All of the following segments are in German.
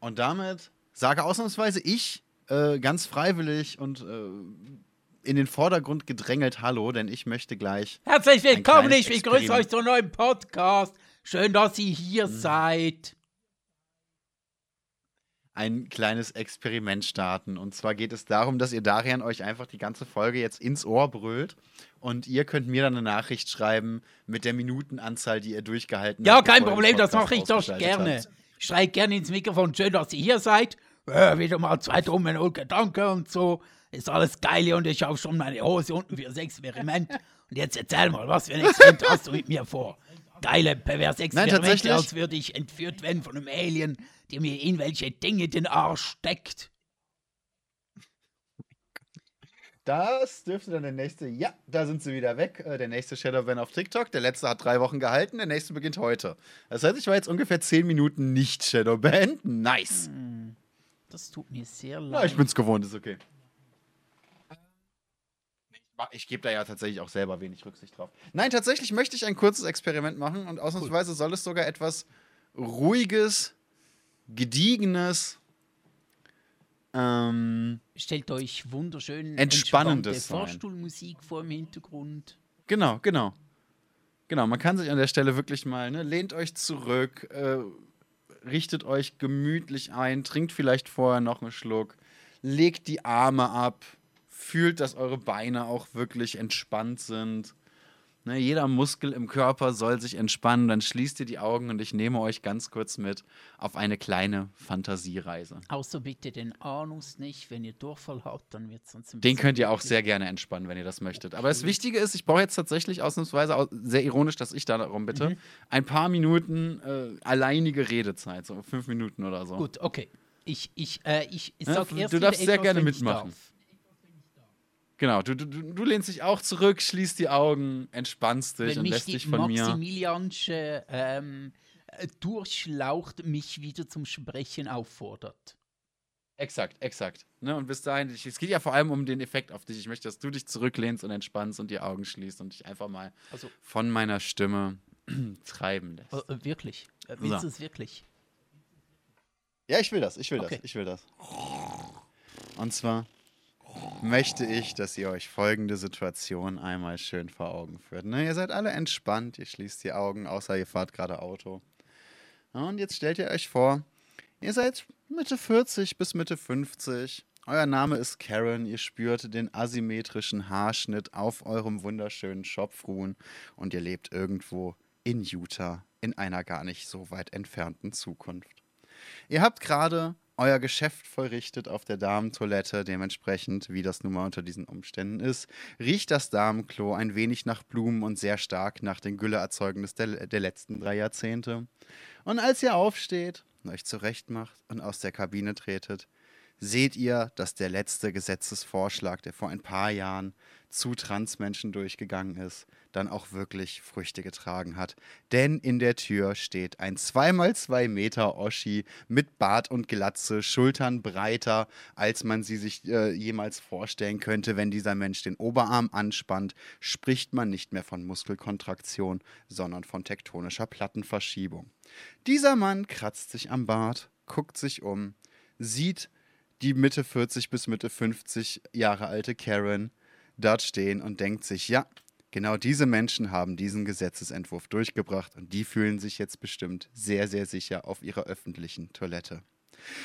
Und damit sage ausnahmsweise ich äh, ganz freiwillig und äh, in den Vordergrund gedrängelt Hallo, denn ich möchte gleich. Herzlich willkommen, ich begrüße euch zu einem neuen Podcast. Schön, dass ihr hier mhm. seid. Ein kleines Experiment starten. Und zwar geht es darum, dass ihr Darian euch einfach die ganze Folge jetzt ins Ohr brüllt. Und ihr könnt mir dann eine Nachricht schreiben mit der Minutenanzahl, die ihr durchgehalten ja, habt. Ja, kein Problem, das mache ich doch gerne. Habt. Ich schreie gerne ins Mikrofon. Schön, dass ihr hier seid. Äh, wieder mal zwei dumme und Gedanken und so ist alles geil und ich habe schon meine Hose unten für das Experiment. Und jetzt erzähl mal, was für ein Experiment hast du mit mir vor? Geile, perverse Experimente, als würde ich entführt werden von einem Alien, der mir irgendwelche Dinge in den Arsch steckt. Das dürfte dann der nächste. Ja, da sind sie wieder weg. Äh, der nächste Shadowban auf TikTok. Der letzte hat drei Wochen gehalten. Der nächste beginnt heute. Das heißt, ich war jetzt ungefähr zehn Minuten nicht Shadowban. Nice. Hm, das tut mir sehr leid. Ja, ich bin's gewohnt, ist okay ich gebe da ja tatsächlich auch selber wenig Rücksicht drauf. Nein, tatsächlich möchte ich ein kurzes Experiment machen und ausnahmsweise soll es sogar etwas ruhiges, gediegenes, ähm, Stellt euch wunderschön entspannendes Vorstuhlmusik vor im Hintergrund. Genau, genau. Genau, man kann sich an der Stelle wirklich mal, ne, lehnt euch zurück, äh, richtet euch gemütlich ein, trinkt vielleicht vorher noch einen Schluck, legt die Arme ab, fühlt, dass eure Beine auch wirklich entspannt sind. Ne, jeder Muskel im Körper soll sich entspannen. Dann schließt ihr die Augen und ich nehme euch ganz kurz mit auf eine kleine Fantasiereise. Außer bitte den Anus nicht. Wenn ihr Durchfall habt, dann wird es sonst Den könnt ihr auch sehr gerne entspannen, wenn ihr das möchtet. Aber das Wichtige ist, ich brauche jetzt tatsächlich ausnahmsweise, sehr ironisch, dass ich da darum bitte, mhm. ein paar Minuten äh, alleinige Redezeit, so fünf Minuten oder so. Gut, okay. Ich, ich, äh, ich, sag ja, erst Du darfst sehr gerne mitmachen. Genau, du, du, du lehnst dich auch zurück, schließt die Augen, entspannst dich Wenn und lässt dich von mir. Maximiliansche ähm, äh, Durchlaucht mich wieder zum Sprechen auffordert. Exakt, exakt. Ne, und bis dahin, es geht ja vor allem um den Effekt auf dich. Ich möchte, dass du dich zurücklehnst und entspannst und die Augen schließt und dich einfach mal also, von meiner Stimme treiben lässt. Äh, wirklich? Äh, willst so. du es wirklich? Ja, ich will das, ich will okay. das, ich will das. Und zwar möchte ich, dass ihr euch folgende Situation einmal schön vor Augen führt. Ne? Ihr seid alle entspannt, ihr schließt die Augen, außer ihr fahrt gerade Auto. Und jetzt stellt ihr euch vor, ihr seid Mitte 40 bis Mitte 50. Euer Name ist Karen, ihr spürt den asymmetrischen Haarschnitt auf eurem wunderschönen Schopfruhen und ihr lebt irgendwo in Utah in einer gar nicht so weit entfernten Zukunft. Ihr habt gerade euer Geschäft vollrichtet auf der Damentoilette, dementsprechend, wie das nun mal unter diesen Umständen ist, riecht das Damenklo ein wenig nach Blumen und sehr stark nach den Gülleerzeugnissen der, der letzten drei Jahrzehnte. Und als ihr aufsteht, euch zurechtmacht und aus der Kabine tretet, seht ihr, dass der letzte Gesetzesvorschlag, der vor ein paar Jahren zu Transmenschen durchgegangen ist, dann auch wirklich Früchte getragen hat. Denn in der Tür steht ein 2x2 Meter Oschi mit Bart und Glatze, Schultern breiter, als man sie sich äh, jemals vorstellen könnte. Wenn dieser Mensch den Oberarm anspannt, spricht man nicht mehr von Muskelkontraktion, sondern von tektonischer Plattenverschiebung. Dieser Mann kratzt sich am Bart, guckt sich um, sieht die Mitte 40 bis Mitte 50 Jahre alte Karen dort stehen und denkt sich, ja, genau diese Menschen haben diesen Gesetzesentwurf durchgebracht und die fühlen sich jetzt bestimmt sehr, sehr sicher auf ihrer öffentlichen Toilette.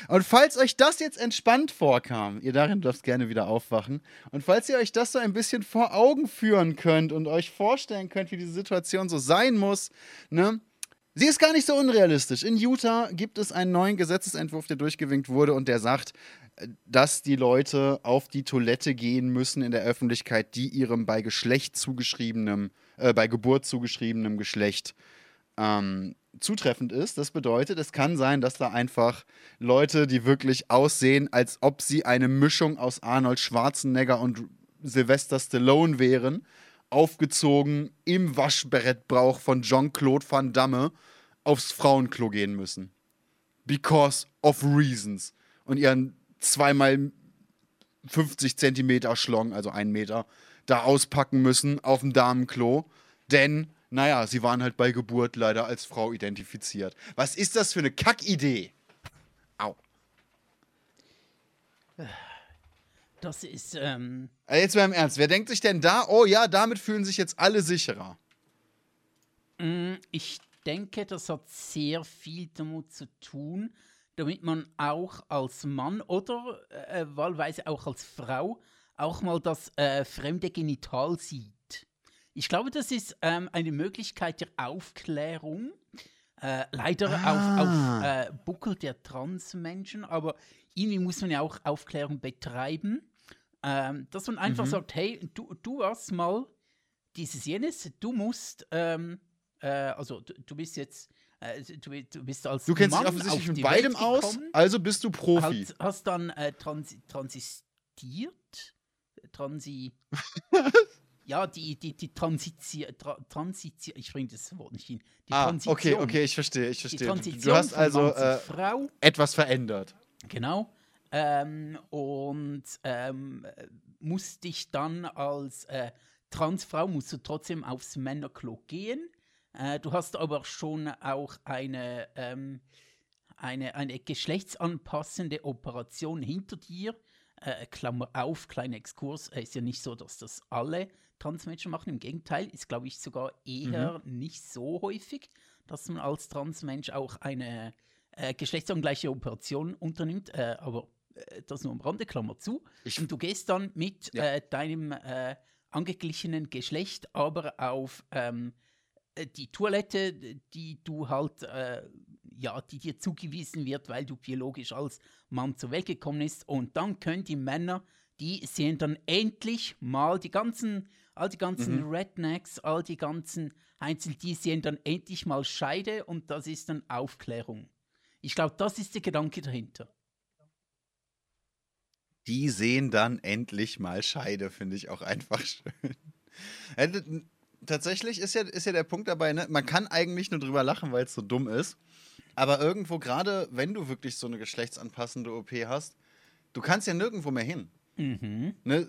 Und falls euch das jetzt entspannt vorkam, ihr darin dürft gerne wieder aufwachen, und falls ihr euch das so ein bisschen vor Augen führen könnt und euch vorstellen könnt, wie diese Situation so sein muss, ne, Sie ist gar nicht so unrealistisch. In Utah gibt es einen neuen Gesetzesentwurf, der durchgewinkt wurde und der sagt, dass die Leute auf die Toilette gehen müssen in der Öffentlichkeit, die ihrem bei Geschlecht zugeschriebenem, äh, bei Geburt zugeschriebenem Geschlecht ähm, zutreffend ist. Das bedeutet, es kann sein, dass da einfach Leute, die wirklich aussehen, als ob sie eine Mischung aus Arnold Schwarzenegger und Sylvester Stallone wären, aufgezogen im Waschberettbrauch von Jean-Claude Van Damme aufs Frauenklo gehen müssen. Because of reasons. Und ihren zweimal 50 Zentimeter Schlong, also einen Meter, da auspacken müssen auf dem Damenklo. Denn, naja, sie waren halt bei Geburt leider als Frau identifiziert. Was ist das für eine Kackidee? Au. Das ist. Ähm also jetzt mal im Ernst, wer denkt sich denn da, oh ja, damit fühlen sich jetzt alle sicherer? Mm, ich denke, das hat sehr viel damit zu tun, damit man auch als Mann oder äh, wahlweise auch als Frau auch mal das äh, fremde Genital sieht. Ich glaube, das ist ähm, eine Möglichkeit der Aufklärung. Äh, leider ah. auf, auf äh, Buckel der Transmenschen, aber irgendwie muss man ja auch Aufklärung betreiben. Ähm, dass man einfach mhm. sagt, hey, du, du hast mal dieses jenes, du musst, ähm, äh, also du, du, bist jetzt, äh, du, du, bist als Du kennst Mann dich offensichtlich mit beidem aus, also bist du Profi. Hast, hast dann äh, trans transistiert, transi... Ja, die, die, die Transition, Tra Transition, ich bringe das Wort nicht hin. Die ah, Transition, okay, okay, ich verstehe, ich verstehe. du hast also äh, Frau, etwas verändert. Genau. Ähm, und ähm, musst dich dann als äh, Transfrau, musst du trotzdem aufs Männerklo gehen. Äh, du hast aber schon auch eine, ähm, eine, eine geschlechtsanpassende Operation hinter dir. Äh, Klammer auf, kleiner Exkurs, äh, ist ja nicht so, dass das alle Transmenschen machen. Im Gegenteil, ist, glaube ich, sogar eher mhm. nicht so häufig, dass man als Transmensch auch eine äh, geschlechtsangleiche Operation unternimmt. Äh, aber äh, das nur am Rande, Klammer zu. Ich, und du gehst dann mit ja. Deinem angeglichenen Geschlecht aber auf ähm, äh, die Toilette, die du halt ja, die dir zugewiesen wird, weil du biologisch als Mann zur Welt gekommen bist. Und dann können die Männer, die sehen dann endlich mal die ganzen all die ganzen mhm. Rednecks, all die ganzen Einzel, die sehen dann endlich mal Scheide und das ist dann Aufklärung. Ich glaube, das ist der Gedanke dahinter. Die sehen dann endlich mal Scheide, finde ich auch einfach schön. Tatsächlich ist ja, ist ja der Punkt dabei, ne? man kann eigentlich nur drüber lachen, weil es so dumm ist. Aber irgendwo, gerade wenn du wirklich so eine geschlechtsanpassende OP hast, du kannst ja nirgendwo mehr hin. Mhm. Ne?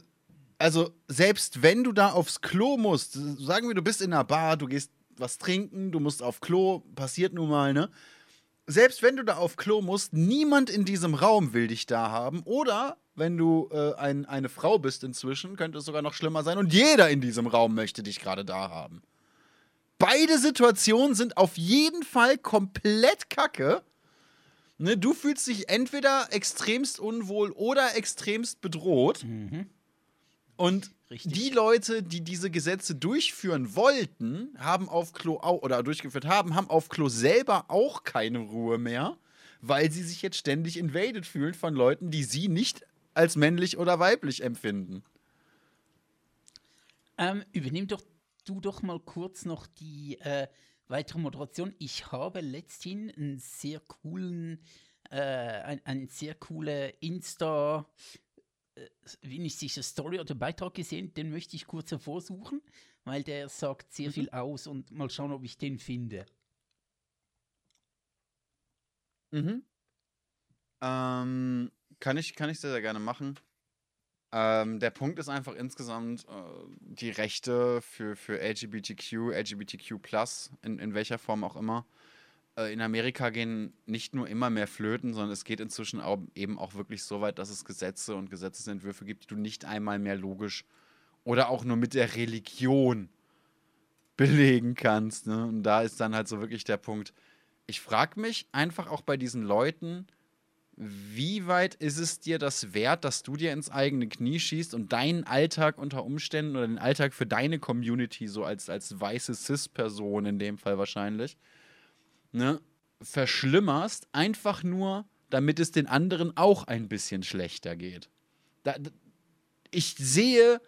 also selbst wenn du da aufs Klo musst, sagen wir, du bist in einer Bar, du gehst was trinken, du musst auf Klo, passiert nun mal, ne? Selbst wenn du da auf Klo musst, niemand in diesem Raum will dich da haben. Oder wenn du äh, ein, eine Frau bist inzwischen, könnte es sogar noch schlimmer sein und jeder in diesem Raum möchte dich gerade da haben. Beide Situationen sind auf jeden Fall komplett kacke. Ne, du fühlst dich entweder extremst unwohl oder extremst bedroht. Mhm. Und Richtig. die Leute, die diese Gesetze durchführen wollten, haben auf Klo oder durchgeführt haben, haben auf Klo selber auch keine Ruhe mehr, weil sie sich jetzt ständig invaded fühlen von Leuten, die sie nicht als männlich oder weiblich empfinden. Ähm, übernimm doch du doch mal kurz noch die äh, weitere Moderation. Ich habe letzthin einen sehr coolen, äh, ein, ein sehr coole Insta- äh, nicht sicher Story oder Beitrag gesehen, den möchte ich kurz hervorsuchen, weil der sagt sehr mhm. viel aus und mal schauen, ob ich den finde. Mhm. Ähm, kann ich, kann ich sehr, sehr gerne machen. Ähm, der Punkt ist einfach insgesamt äh, die Rechte für, für LGBTQ, LGBTQ, in, in welcher Form auch immer, in Amerika gehen nicht nur immer mehr flöten, sondern es geht inzwischen auch, eben auch wirklich so weit, dass es Gesetze und Gesetzesentwürfe gibt, die du nicht einmal mehr logisch oder auch nur mit der Religion belegen kannst. Ne? Und da ist dann halt so wirklich der Punkt. Ich frage mich einfach auch bei diesen Leuten, wie weit ist es dir das wert, dass du dir ins eigene Knie schießt und deinen Alltag unter Umständen oder den Alltag für deine Community, so als, als weiße Cis-Person in dem Fall wahrscheinlich, ne, verschlimmerst, einfach nur, damit es den anderen auch ein bisschen schlechter geht. Da, ich sehe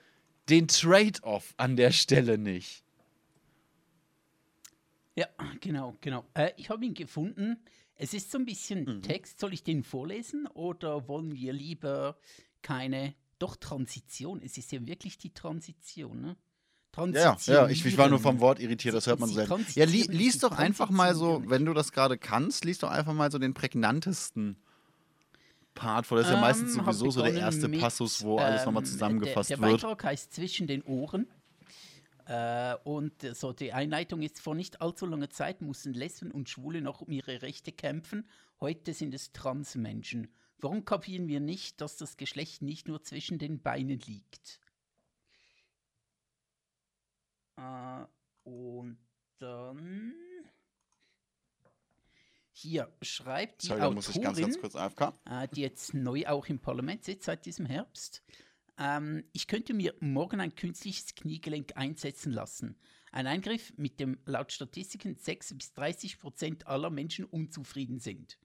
den Trade-off an der Stelle nicht. Ja, genau, genau. Äh, ich habe ihn gefunden. Es ist so ein bisschen mhm. Text. Soll ich den vorlesen oder wollen wir lieber keine, doch Transition? Es ist ja wirklich die Transition, ne? Ja, ja, ich, ich, war nur vom Wort irritiert, das hört man so selten. Ja, li lies doch einfach mal so, wenn du das gerade kannst, lies doch einfach mal so den prägnantesten Part vor. Das ist ja meistens ähm, sowieso so der erste mit, Passus, wo alles nochmal ähm, zusammengefasst der, der wird. Der Beitrag heißt Zwischen den Ohren. Äh, und so die Einleitung ist vor nicht allzu langer Zeit mussten Lesben und Schwule noch um ihre Rechte kämpfen. Heute sind es Transmenschen. Warum kapieren wir nicht, dass das Geschlecht nicht nur zwischen den Beinen liegt? Äh, und dann hier schreibt die Sorry, Autorin, ganz, ganz. Äh, die jetzt neu auch im Parlament sitzt seit diesem Herbst. Ähm, ich könnte mir morgen ein künstliches Kniegelenk einsetzen lassen. Ein Eingriff, mit dem laut Statistiken 6 bis 30 Prozent aller Menschen unzufrieden sind.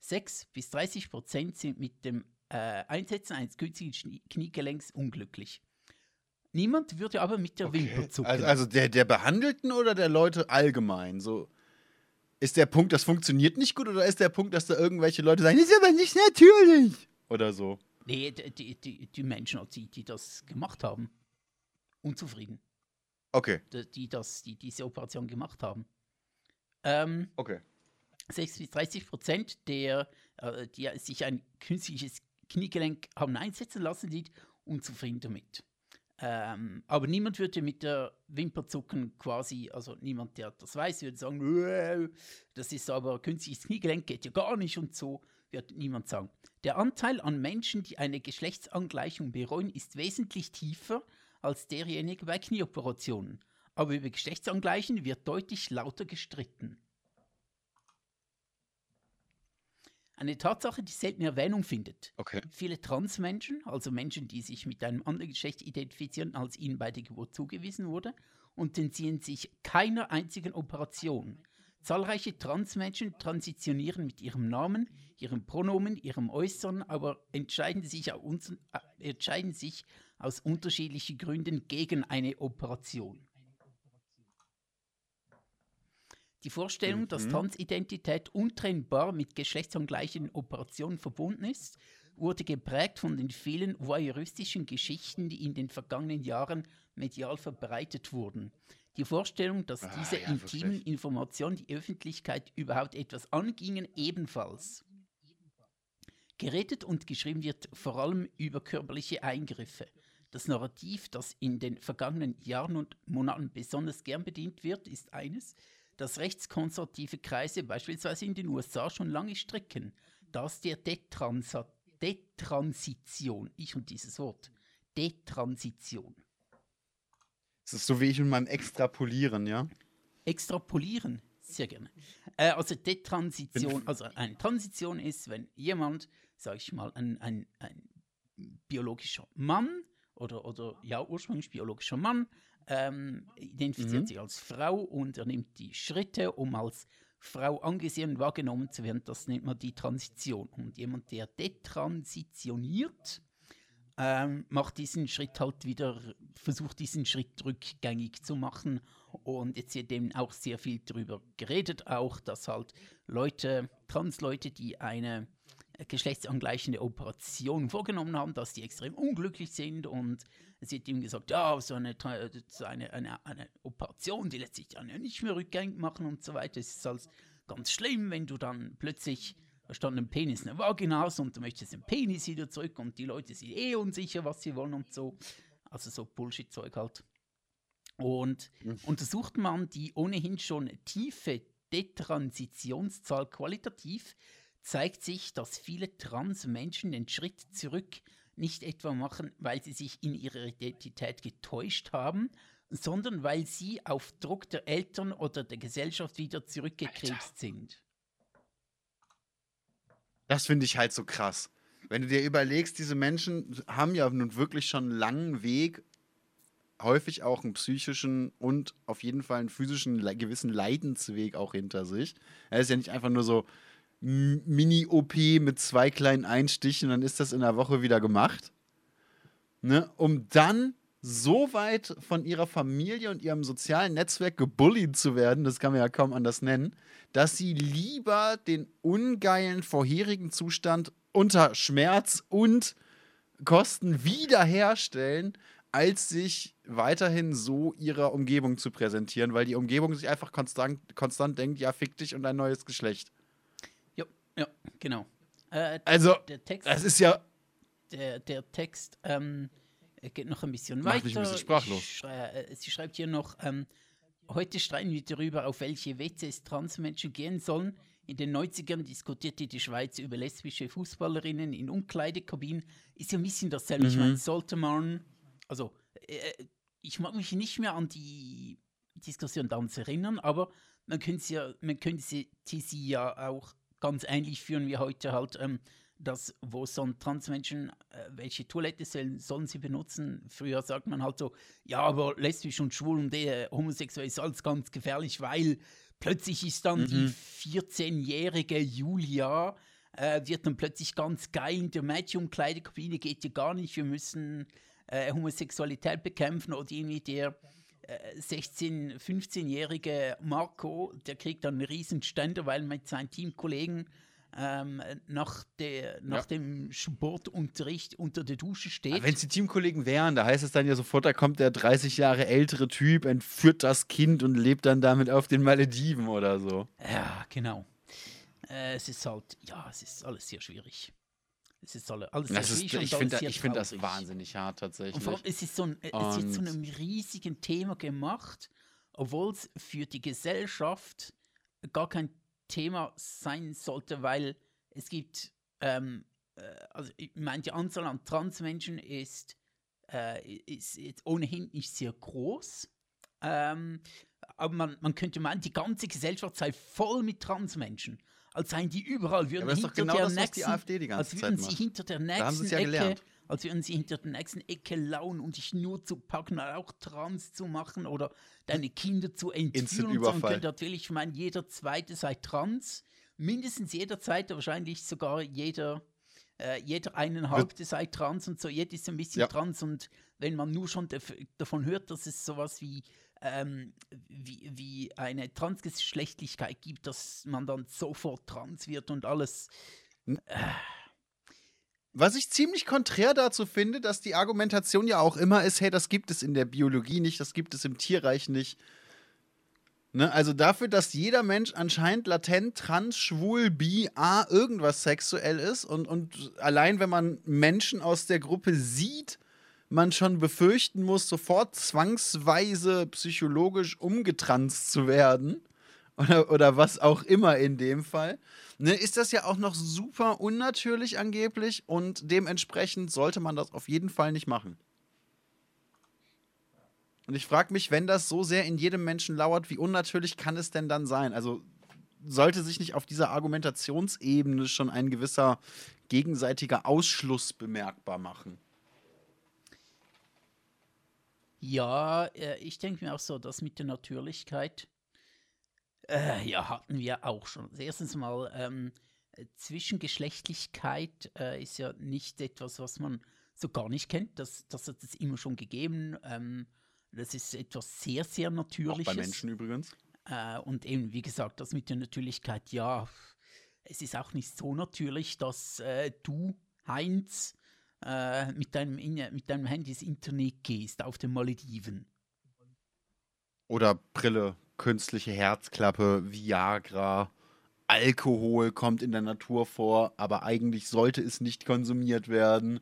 6 bis 30 Prozent sind mit dem äh, Einsetzen eines künstlichen Kniegelenks unglücklich. Niemand würde aber mit der okay. Wimper zucken. Also, also der, der Behandelten oder der Leute allgemein? So. Ist der Punkt, das funktioniert nicht gut oder ist der Punkt, dass da irgendwelche Leute sagen, das ist aber nicht natürlich? Oder so? Nee, die, die, die Menschen, die, die das gemacht haben, unzufrieden. Okay. Die, die, das, die diese Operation gemacht haben. Ähm, okay. 6 bis 30 Prozent der, äh, die sich ein künstliches Kniegelenk haben einsetzen lassen, sind unzufrieden damit. Ähm, aber niemand würde mit der Wimper zucken quasi, also niemand, der das weiß, würde sagen, das ist aber künstliches Kniegelenk, geht ja gar nicht und so, wird niemand sagen. Der Anteil an Menschen, die eine Geschlechtsangleichung bereuen, ist wesentlich tiefer als derjenige bei Knieoperationen. Aber über Geschlechtsangleichen wird deutlich lauter gestritten. Eine Tatsache, die selten Erwähnung findet. Okay. Viele Transmenschen, also Menschen, die sich mit einem anderen Geschlecht identifizieren, als ihnen bei der Geburt zugewiesen wurde, unterziehen sich keiner einzigen Operation. Zahlreiche Transmenschen transitionieren mit ihrem Namen, ihrem Pronomen, ihrem Äußeren, aber entscheiden sich, aus, äh, entscheiden sich aus unterschiedlichen Gründen gegen eine Operation. Die Vorstellung, mhm. dass Transidentität untrennbar mit geschlechtsangleichen Operationen verbunden ist, wurde geprägt von den vielen voyeuristischen Geschichten, die in den vergangenen Jahren medial verbreitet wurden. Die Vorstellung, dass ah, diese ja, intimen wirklich. Informationen die Öffentlichkeit überhaupt etwas angingen, ebenfalls. Geredet und geschrieben wird vor allem über körperliche Eingriffe. Das Narrativ, das in den vergangenen Jahren und Monaten besonders gern bedient wird, ist eines, dass rechtskonservative Kreise beispielsweise in den USA schon lange stricken, dass der Detransa Detransition, ich und dieses Wort, Detransition. Das ist so wie ich mit meinem Extrapolieren, ja? Extrapolieren, sehr gerne. Äh, also Detransition, also eine Transition ist, wenn jemand, sage ich mal, ein, ein, ein biologischer Mann oder, oder ja, ursprünglich biologischer Mann, ähm, identifiziert mhm. sich als Frau und er nimmt die Schritte, um als Frau angesehen und wahrgenommen zu werden. Das nennt man die Transition. Und jemand, der detransitioniert, ähm, macht diesen Schritt halt wieder, versucht diesen Schritt rückgängig zu machen. Und jetzt wird eben auch sehr viel darüber geredet, auch dass halt Leute, Transleute, die eine geschlechtsangleichende Operation vorgenommen haben, dass die extrem unglücklich sind und es wird ihm gesagt, ja, so eine, so eine, eine, eine Operation, die lässt sich dann ja nicht mehr rückgängig machen und so weiter. Es ist halt ganz schlimm, wenn du dann plötzlich statt einem Penis eine Vagina hast und du möchtest den Penis wieder zurück und die Leute sind eh unsicher, was sie wollen und so. Also so Bullshit-Zeug halt. Und untersucht man die ohnehin schon tiefe Detransitionszahl qualitativ, zeigt sich, dass viele Transmenschen den Schritt zurück nicht etwa machen, weil sie sich in ihrer Identität getäuscht haben, sondern weil sie auf Druck der Eltern oder der Gesellschaft wieder zurückgekrebst sind. Das finde ich halt so krass. Wenn du dir überlegst, diese Menschen haben ja nun wirklich schon einen langen Weg, häufig auch einen psychischen und auf jeden Fall einen physischen gewissen Leidensweg auch hinter sich. Er ist ja nicht einfach nur so, Mini-OP mit zwei kleinen Einstichen, dann ist das in der Woche wieder gemacht. Ne? Um dann so weit von ihrer Familie und ihrem sozialen Netzwerk gebullied zu werden, das kann man ja kaum anders nennen, dass sie lieber den ungeilen vorherigen Zustand unter Schmerz und Kosten wiederherstellen, als sich weiterhin so ihrer Umgebung zu präsentieren, weil die Umgebung sich einfach konstant, konstant denkt, ja, fick dich und ein neues Geschlecht. Ja, genau. Äh, also, Text, das ist ja. Der, der Text ähm, geht noch ein bisschen Macht weiter. Mich ein bisschen sprachlos. Schrei, äh, sie schreibt hier noch: ähm, Heute streiten wir darüber, auf welche WCs Transmenschen gehen sollen. in den 90ern diskutierte die Schweiz über lesbische Fußballerinnen in Umkleidekabinen. Ist ja ein bisschen dasselbe. Mhm. Ich meine, sollte man, also äh, ich mag mich nicht mehr an die Diskussion damals erinnern, aber man könnte sie ja, man könnte sie, sie ja auch ganz ähnlich führen wie heute halt, ähm, dass wo so Transmenschen, äh, welche Toilette sollen, sollen sie benutzen? Früher sagt man halt so, ja, aber lesbisch und schwul und äh, homosexuell ist alles ganz gefährlich, weil plötzlich ist dann mhm. die 14-jährige Julia, äh, wird dann plötzlich ganz geil in der Mädchenumkleidekabine, geht ja gar nicht, wir müssen äh, Homosexualität bekämpfen oder irgendwie der 16-, 15-jährige Marco, der kriegt dann einen riesen Ständer, weil mit seinen Teamkollegen ähm, nach, der, nach ja. dem Sportunterricht unter der Dusche steht. Wenn es die Teamkollegen wären, da heißt es dann ja sofort, da kommt der 30 Jahre ältere Typ, entführt das Kind und lebt dann damit auf den Malediven oder so. Ja, genau. Äh, es ist halt, ja, es ist alles sehr schwierig. Es ist alles, alles das ist, Ich finde find das wahnsinnig hart tatsächlich. Und vor allem, es ist so ein, es ist zu einem riesigen Thema gemacht, obwohl es für die Gesellschaft gar kein Thema sein sollte, weil es gibt, ähm, äh, also ich meine, die Anzahl an Transmenschen ist, äh, ist jetzt ohnehin nicht sehr groß. Ähm, aber man, man könnte meinen, die ganze Gesellschaft sei voll mit Transmenschen als seien die überall, würden ja, hinter genau der das, nächsten, als würden sie hinter der nächsten ja Ecke, gelernt. als würden sie hinter der nächsten Ecke lauen und dich nur zu packen, auch trans zu machen oder deine Kinder zu entführen. Und könnte natürlich, ich meine, jeder Zweite sei trans, mindestens jeder Zweite, wahrscheinlich sogar jeder äh, jeder eineinhalbte sei trans und so, jeder ist ein bisschen ja. trans und wenn man nur schon davon hört, dass es sowas wie ähm, wie, wie eine Transgeschlechtlichkeit gibt, dass man dann sofort trans wird und alles. Äh. Was ich ziemlich konträr dazu finde, dass die Argumentation ja auch immer ist, hey, das gibt es in der Biologie nicht, das gibt es im Tierreich nicht. Ne? Also dafür, dass jeder Mensch anscheinend latent trans, schwul, bi, a, irgendwas sexuell ist und, und allein wenn man Menschen aus der Gruppe sieht, man schon befürchten muss, sofort zwangsweise psychologisch umgetranst zu werden. Oder, oder was auch immer in dem Fall. Ne, ist das ja auch noch super unnatürlich angeblich und dementsprechend sollte man das auf jeden Fall nicht machen. Und ich frage mich, wenn das so sehr in jedem Menschen lauert, wie unnatürlich kann es denn dann sein? Also sollte sich nicht auf dieser Argumentationsebene schon ein gewisser gegenseitiger Ausschluss bemerkbar machen? Ja, äh, ich denke mir auch so, dass mit der Natürlichkeit, äh, ja, hatten wir auch schon. Also erstens mal, ähm, Zwischengeschlechtlichkeit äh, ist ja nicht etwas, was man so gar nicht kennt. Das, das hat es immer schon gegeben. Ähm, das ist etwas sehr, sehr Natürliches. Auch bei Menschen übrigens. Äh, und eben, wie gesagt, das mit der Natürlichkeit, ja, es ist auch nicht so natürlich, dass äh, du, Heinz, äh, mit, deinem, mit deinem Handy ins Internet gehst auf den Malediven. Oder Brille, künstliche Herzklappe, Viagra, Alkohol kommt in der Natur vor, aber eigentlich sollte es nicht konsumiert werden.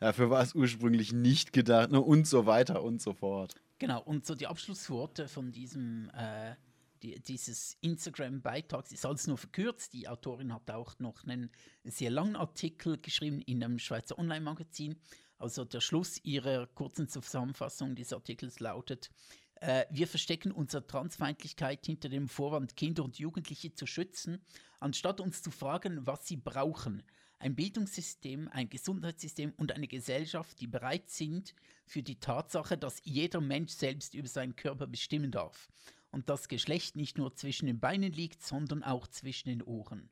Dafür war es ursprünglich nicht gedacht ne, und so weiter und so fort. Genau, und so die Abschlussworte von diesem äh, die, dieses Instagram-Beitrags ist alles nur verkürzt. Die Autorin hat auch noch einen sehr langen Artikel geschrieben in einem Schweizer Online-Magazin. Also der Schluss ihrer kurzen Zusammenfassung des Artikels lautet, äh, wir verstecken unsere Transfeindlichkeit hinter dem Vorwand, Kinder und Jugendliche zu schützen, anstatt uns zu fragen, was sie brauchen. Ein Bildungssystem, ein Gesundheitssystem und eine Gesellschaft, die bereit sind für die Tatsache, dass jeder Mensch selbst über seinen Körper bestimmen darf und das Geschlecht nicht nur zwischen den Beinen liegt, sondern auch zwischen den Ohren.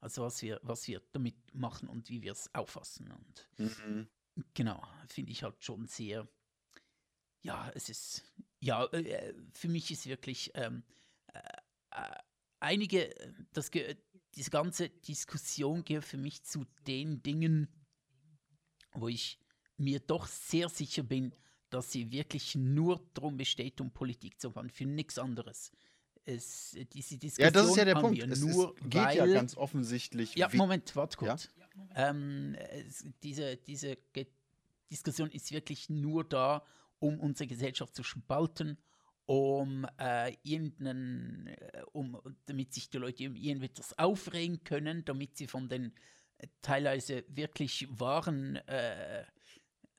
Also was wir, was wir damit machen und wie wir es auffassen. Und mhm. genau, finde ich halt schon sehr, ja, es ist, ja, äh, für mich ist wirklich ähm, äh, äh einige, das, diese ganze Diskussion gehört für mich zu den Dingen, wo ich mir doch sehr sicher bin, dass sie wirklich nur darum besteht, um Politik zu machen, für nichts anderes. Es, diese Diskussion ja, das ist ja der Punkt. Es, nur, es geht weil, ja ganz offensichtlich. Ja, Moment, warte kurz. Ja? Ähm, es, diese, diese Diskussion ist wirklich nur da, um unsere Gesellschaft zu spalten um äh, irgendeinen, äh, um, damit sich die Leute irgendwie etwas aufregen können, damit sie von den äh, teilweise wirklich wahren,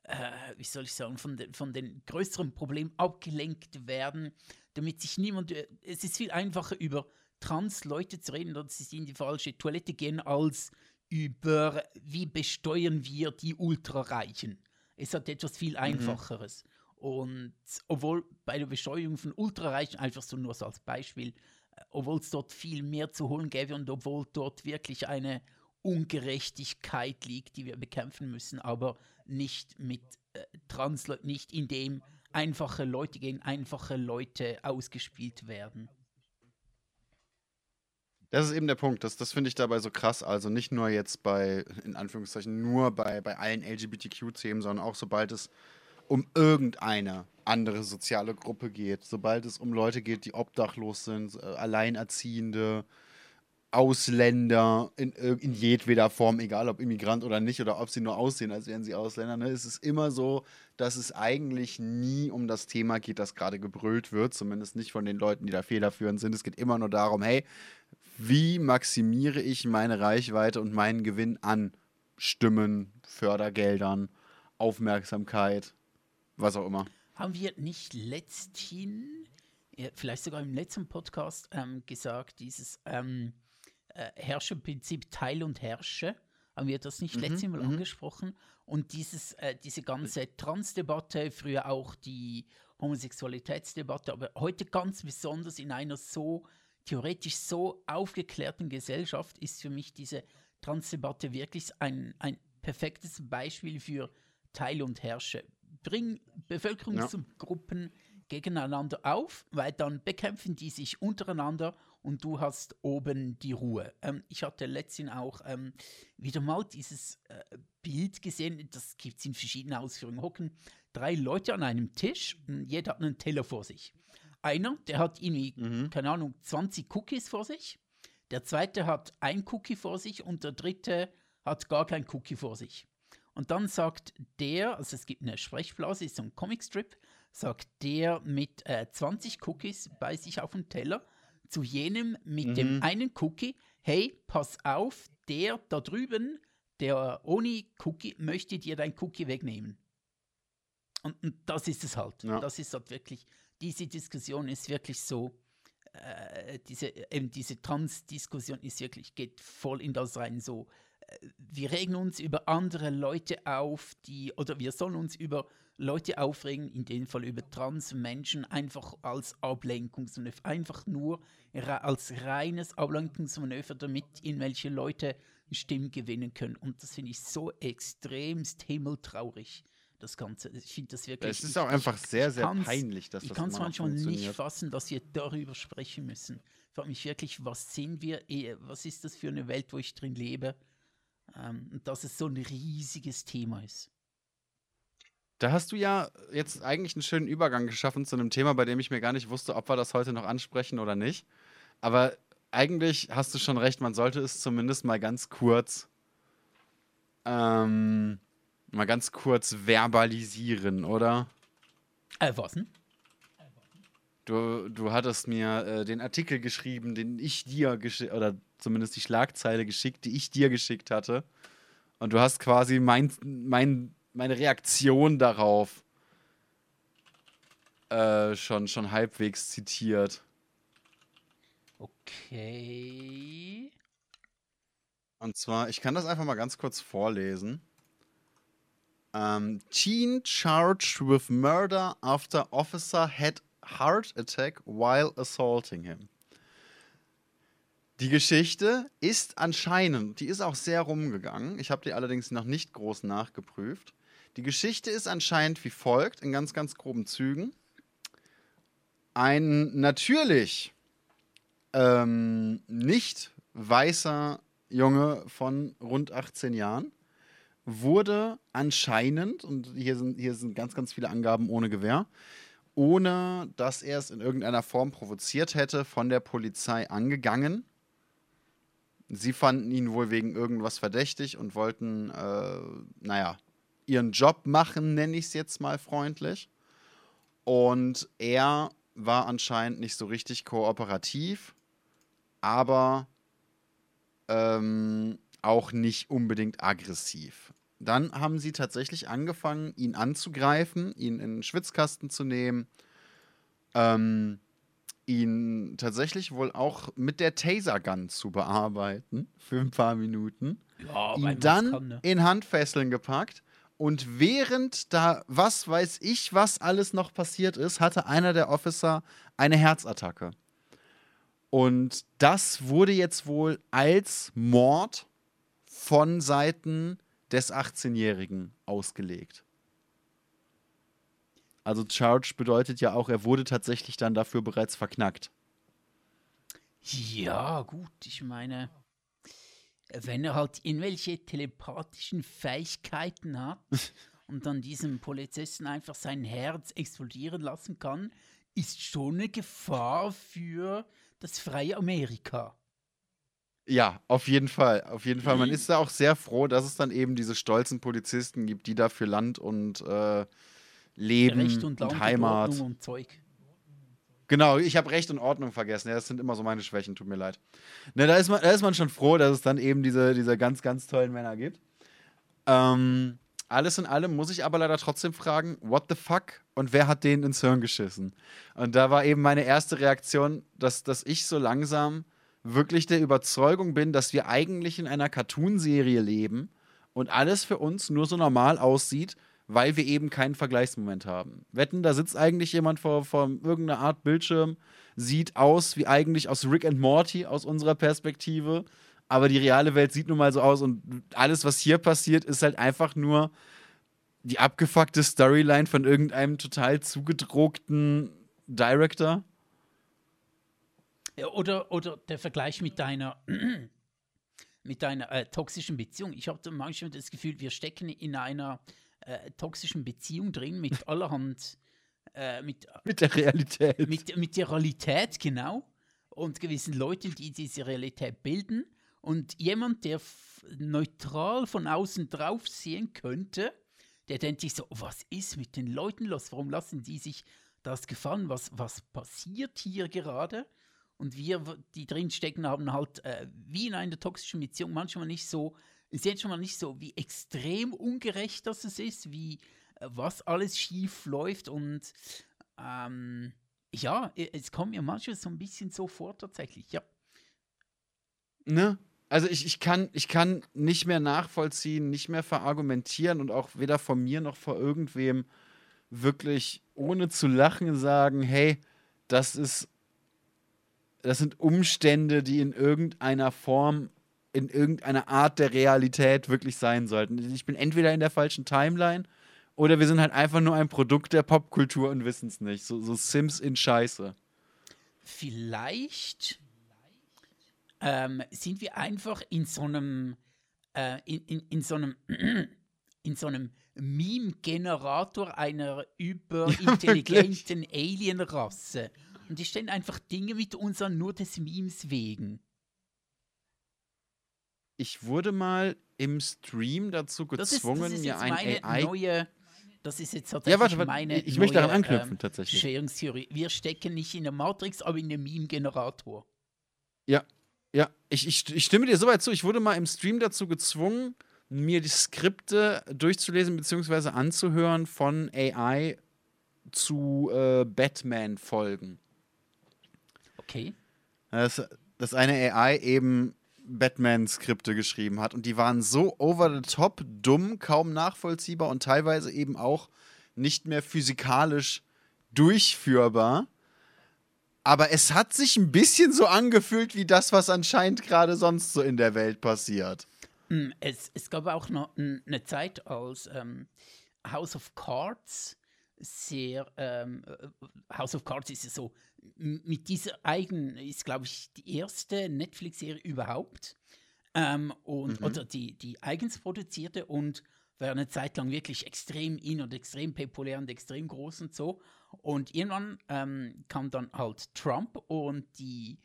äh, wie soll ich sagen, von, de, von den größeren Problemen abgelenkt werden, damit sich niemand, äh, es ist viel einfacher über Trans-Leute zu reden, dass sie in die falsche Toilette gehen, als über, wie besteuern wir die Ultrareichen. Es hat etwas viel mhm. Einfacheres. Mhm. Und obwohl bei der Besteuerung von Ultrareichen, einfach so nur so als Beispiel, äh, obwohl es dort viel mehr zu holen gäbe und obwohl dort wirklich eine Ungerechtigkeit liegt, die wir bekämpfen müssen, aber nicht mit äh, Transleuten, nicht indem einfache Leute gegen einfache Leute ausgespielt werden. Das ist eben der Punkt. Das, das finde ich dabei so krass. Also nicht nur jetzt bei, in Anführungszeichen, nur bei, bei allen LGBTQ-Themen, sondern auch sobald es um irgendeine andere soziale Gruppe geht. Sobald es um Leute geht, die obdachlos sind, äh, Alleinerziehende, Ausländer in, in jedweder Form, egal ob Immigrant oder nicht, oder ob sie nur aussehen, als wären sie Ausländer. Ne? Es immer so, dass es eigentlich nie um das Thema geht, das gerade gebrüllt wird, zumindest nicht von den Leuten, die da federführend sind. Es geht immer nur darum, hey, wie maximiere ich meine Reichweite und meinen Gewinn an Stimmen, Fördergeldern, Aufmerksamkeit, was auch immer. Haben wir nicht letzthin, vielleicht sogar im letzten Podcast ähm, gesagt, dieses ähm, äh, Herrscherprinzip Teil und Herrsche? Haben wir das nicht mhm, letztes Mal mhm. angesprochen? Und dieses, äh, diese ganze Transdebatte, früher auch die Homosexualitätsdebatte, aber heute ganz besonders in einer so theoretisch so aufgeklärten Gesellschaft ist für mich diese Transdebatte wirklich ein, ein perfektes Beispiel für Teil und Herrsche bring Bevölkerungsgruppen ja. gegeneinander auf, weil dann bekämpfen die sich untereinander und du hast oben die Ruhe. Ähm, ich hatte letztens auch ähm, wieder mal dieses äh, Bild gesehen, das gibt es in verschiedenen Ausführungen. Hocken drei Leute an einem Tisch, jeder hat einen Teller vor sich. Einer, der hat irgendwie, mhm. keine Ahnung, 20 Cookies vor sich. Der zweite hat ein Cookie vor sich und der dritte hat gar kein Cookie vor sich. Und dann sagt der, also es gibt eine Sprechblase, ist so ein Comicstrip, sagt der mit äh, 20 Cookies bei sich auf dem Teller zu jenem mit mhm. dem einen Cookie, hey, pass auf, der da drüben, der ohne Cookie, möchte dir dein Cookie wegnehmen. Und, und das ist es halt. Ja. Das ist halt wirklich, diese Diskussion ist wirklich so, äh, diese, eben diese Trans-Diskussion ist wirklich, geht voll in das rein, so wir regen uns über andere Leute auf, die, oder wir sollen uns über Leute aufregen, in dem Fall über Transmenschen, einfach als Ablenkungsmanöver, einfach nur als reines Ablenkungsmanöver, damit irgendwelche Leute Stimmen gewinnen können. Und das finde ich so extremst himmeltraurig das Ganze. Ich finde das wirklich. Es ist auch einfach sehr, sehr peinlich, dass ich das Ich kann es manchmal nicht fassen, dass wir darüber sprechen müssen. Ich frage mich wirklich, was sind wir, eh, was ist das für eine Welt, wo ich drin lebe? Ähm, dass es so ein riesiges Thema ist. Da hast du ja jetzt eigentlich einen schönen Übergang geschaffen zu einem Thema, bei dem ich mir gar nicht wusste, ob wir das heute noch ansprechen oder nicht. Aber eigentlich hast du schon recht, man sollte es zumindest mal ganz kurz, ähm, mal ganz kurz verbalisieren, oder? Äh, was denn? Du, du hattest mir äh, den Artikel geschrieben, den ich dir oder zumindest die Schlagzeile geschickt, die ich dir geschickt hatte. Und du hast quasi mein, mein, meine Reaktion darauf äh, schon, schon halbwegs zitiert. Okay. Und zwar, ich kann das einfach mal ganz kurz vorlesen. Um, ähm, teen charged with murder after officer had heart attack while assaulting him. Die Geschichte ist anscheinend, die ist auch sehr rumgegangen. Ich habe die allerdings noch nicht groß nachgeprüft. Die Geschichte ist anscheinend wie folgt, in ganz, ganz groben Zügen. Ein natürlich ähm, nicht weißer Junge von rund 18 Jahren wurde anscheinend, und hier sind, hier sind ganz, ganz viele Angaben ohne Gewehr, ohne dass er es in irgendeiner Form provoziert hätte, von der Polizei angegangen. Sie fanden ihn wohl wegen irgendwas verdächtig und wollten, äh, naja, ihren Job machen, nenne ich es jetzt mal freundlich. Und er war anscheinend nicht so richtig kooperativ, aber ähm, auch nicht unbedingt aggressiv. Dann haben sie tatsächlich angefangen, ihn anzugreifen, ihn in den Schwitzkasten zu nehmen, ähm, ihn tatsächlich wohl auch mit der Taser-Gun zu bearbeiten für ein paar Minuten, ja, ihn dann kann, ne? in Handfesseln gepackt und während da, was weiß ich, was alles noch passiert ist, hatte einer der Officer eine Herzattacke. Und das wurde jetzt wohl als Mord von Seiten des 18-Jährigen ausgelegt. Also Charge bedeutet ja auch, er wurde tatsächlich dann dafür bereits verknackt. Ja, gut, ich meine, wenn er halt irgendwelche telepathischen Fähigkeiten hat und dann diesem Polizisten einfach sein Herz explodieren lassen kann, ist schon eine Gefahr für das freie Amerika. Ja, auf jeden Fall. Auf jeden Fall. Man ist da auch sehr froh, dass es dann eben diese stolzen Polizisten gibt, die da für Land und äh, Leben Recht und, und Heimat. Und, und Zeug. Genau, ich habe Recht und Ordnung vergessen. Ja, das sind immer so meine Schwächen, tut mir leid. Ne, da, ist man, da ist man schon froh, dass es dann eben diese, diese ganz, ganz tollen Männer gibt. Ähm, alles in allem muss ich aber leider trotzdem fragen, what the fuck und wer hat denen ins Hirn geschissen? Und da war eben meine erste Reaktion, dass, dass ich so langsam wirklich der Überzeugung bin, dass wir eigentlich in einer Cartoonserie leben und alles für uns nur so normal aussieht, weil wir eben keinen Vergleichsmoment haben. Wetten, da sitzt eigentlich jemand vor, vor irgendeiner Art Bildschirm, sieht aus wie eigentlich aus Rick and Morty aus unserer Perspektive, aber die reale Welt sieht nun mal so aus und alles, was hier passiert, ist halt einfach nur die abgefuckte Storyline von irgendeinem total zugedruckten Director. Oder, oder der Vergleich mit deiner, mit deiner äh, toxischen Beziehung. Ich habe manchmal das Gefühl, wir stecken in einer äh, toxischen Beziehung drin mit allerhand. Äh, mit, mit der Realität. Mit, mit der Realität, genau. Und gewissen Leuten, die diese Realität bilden. Und jemand, der neutral von außen drauf sehen könnte, der denkt sich so: Was ist mit den Leuten los? Warum lassen die sich das gefallen? Was, was passiert hier gerade? Und wir, die drinstecken, haben halt äh, wie in einer toxischen Beziehung manchmal nicht so ist jetzt schon mal nicht so, wie extrem ungerecht das ist, wie äh, was alles schief läuft und ähm, ja, es kommt mir manchmal so ein bisschen so vor tatsächlich, ja. Ne? Also ich, ich, kann, ich kann nicht mehr nachvollziehen, nicht mehr verargumentieren und auch weder von mir noch vor irgendwem wirklich ohne zu lachen sagen, hey, das ist, das sind Umstände, die in irgendeiner Form in irgendeiner Art der Realität wirklich sein sollten. Ich bin entweder in der falschen Timeline oder wir sind halt einfach nur ein Produkt der Popkultur und wissen es nicht. So, so, Sims in Scheiße. Vielleicht ähm, sind wir einfach in so einem äh, in, in, in so einem in so einem Meme-Generator einer überintelligenten ja, Alien-Rasse. Und die stellen einfach Dinge mit uns an, nur des Memes wegen ich wurde mal im Stream dazu gezwungen, ist, mir ein AI. Neue, das ist jetzt tatsächlich ja, warte, warte, meine ich möchte daran anknüpfen, ähm, tatsächlich. Wir stecken nicht in der Matrix, aber in dem Meme-Generator. Ja, ja, ich, ich, ich stimme dir soweit zu. Ich wurde mal im Stream dazu gezwungen, mir die Skripte durchzulesen bzw. anzuhören von AI zu äh, Batman-Folgen. Okay. Das, dass eine AI eben Batman-Skripte geschrieben hat. Und die waren so over the top, dumm, kaum nachvollziehbar und teilweise eben auch nicht mehr physikalisch durchführbar. Aber es hat sich ein bisschen so angefühlt wie das, was anscheinend gerade sonst so in der Welt passiert. Hm, es, es gab auch noch eine Zeit, als ähm, House of Cards sehr, ähm, äh, House of Cards ist ja so mit dieser eigenen, ist glaube ich die erste Netflix-Serie überhaupt. Ähm, und, mhm. Oder die, die eigens produzierte und war eine Zeit lang wirklich extrem in und extrem populär und extrem groß und so. Und irgendwann ähm, kam dann halt Trump und die,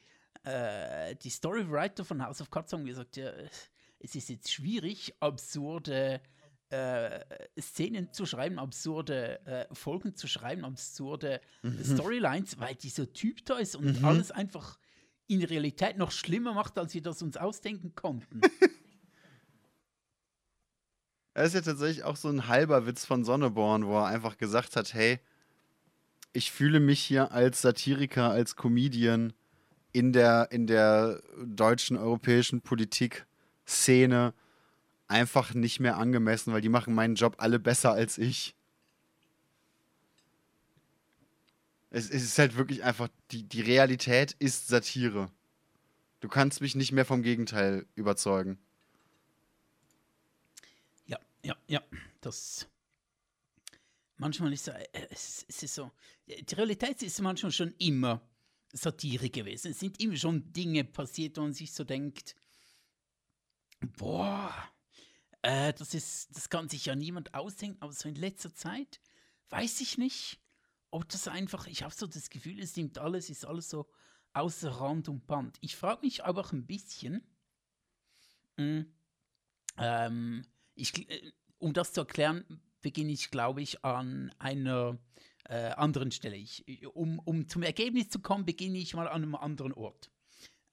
äh, die Storywriter von House of Cards haben gesagt, ja, es ist jetzt schwierig, absurde äh, Szenen zu schreiben, absurde äh, Folgen zu schreiben, absurde mhm. Storylines, weil dieser Typ da ist und mhm. alles einfach in Realität noch schlimmer macht, als wir das uns ausdenken konnten. Er ist ja tatsächlich auch so ein halber Witz von Sonneborn, wo er einfach gesagt hat, hey, ich fühle mich hier als Satiriker, als Comedian in der, in der deutschen, europäischen Politik-Szene einfach nicht mehr angemessen, weil die machen meinen Job alle besser als ich. Es, es ist halt wirklich einfach, die, die Realität ist Satire. Du kannst mich nicht mehr vom Gegenteil überzeugen. Ja, ja, ja. Das. Manchmal ist äh, es, es ist so. Die Realität ist manchmal schon immer Satire gewesen. Es sind immer schon Dinge passiert, wo man sich so denkt, boah, äh, das, ist, das kann sich ja niemand ausdenken, aber so in letzter Zeit weiß ich nicht, ob das einfach, ich habe so das Gefühl, es nimmt alles, ist alles so außer Rand und Band. Ich frage mich aber auch ein bisschen, mh, hm, ähm, ich, äh, um das zu erklären, beginne ich, glaube ich, an einer äh, anderen Stelle. Ich, um, um zum Ergebnis zu kommen, beginne ich mal an einem anderen Ort.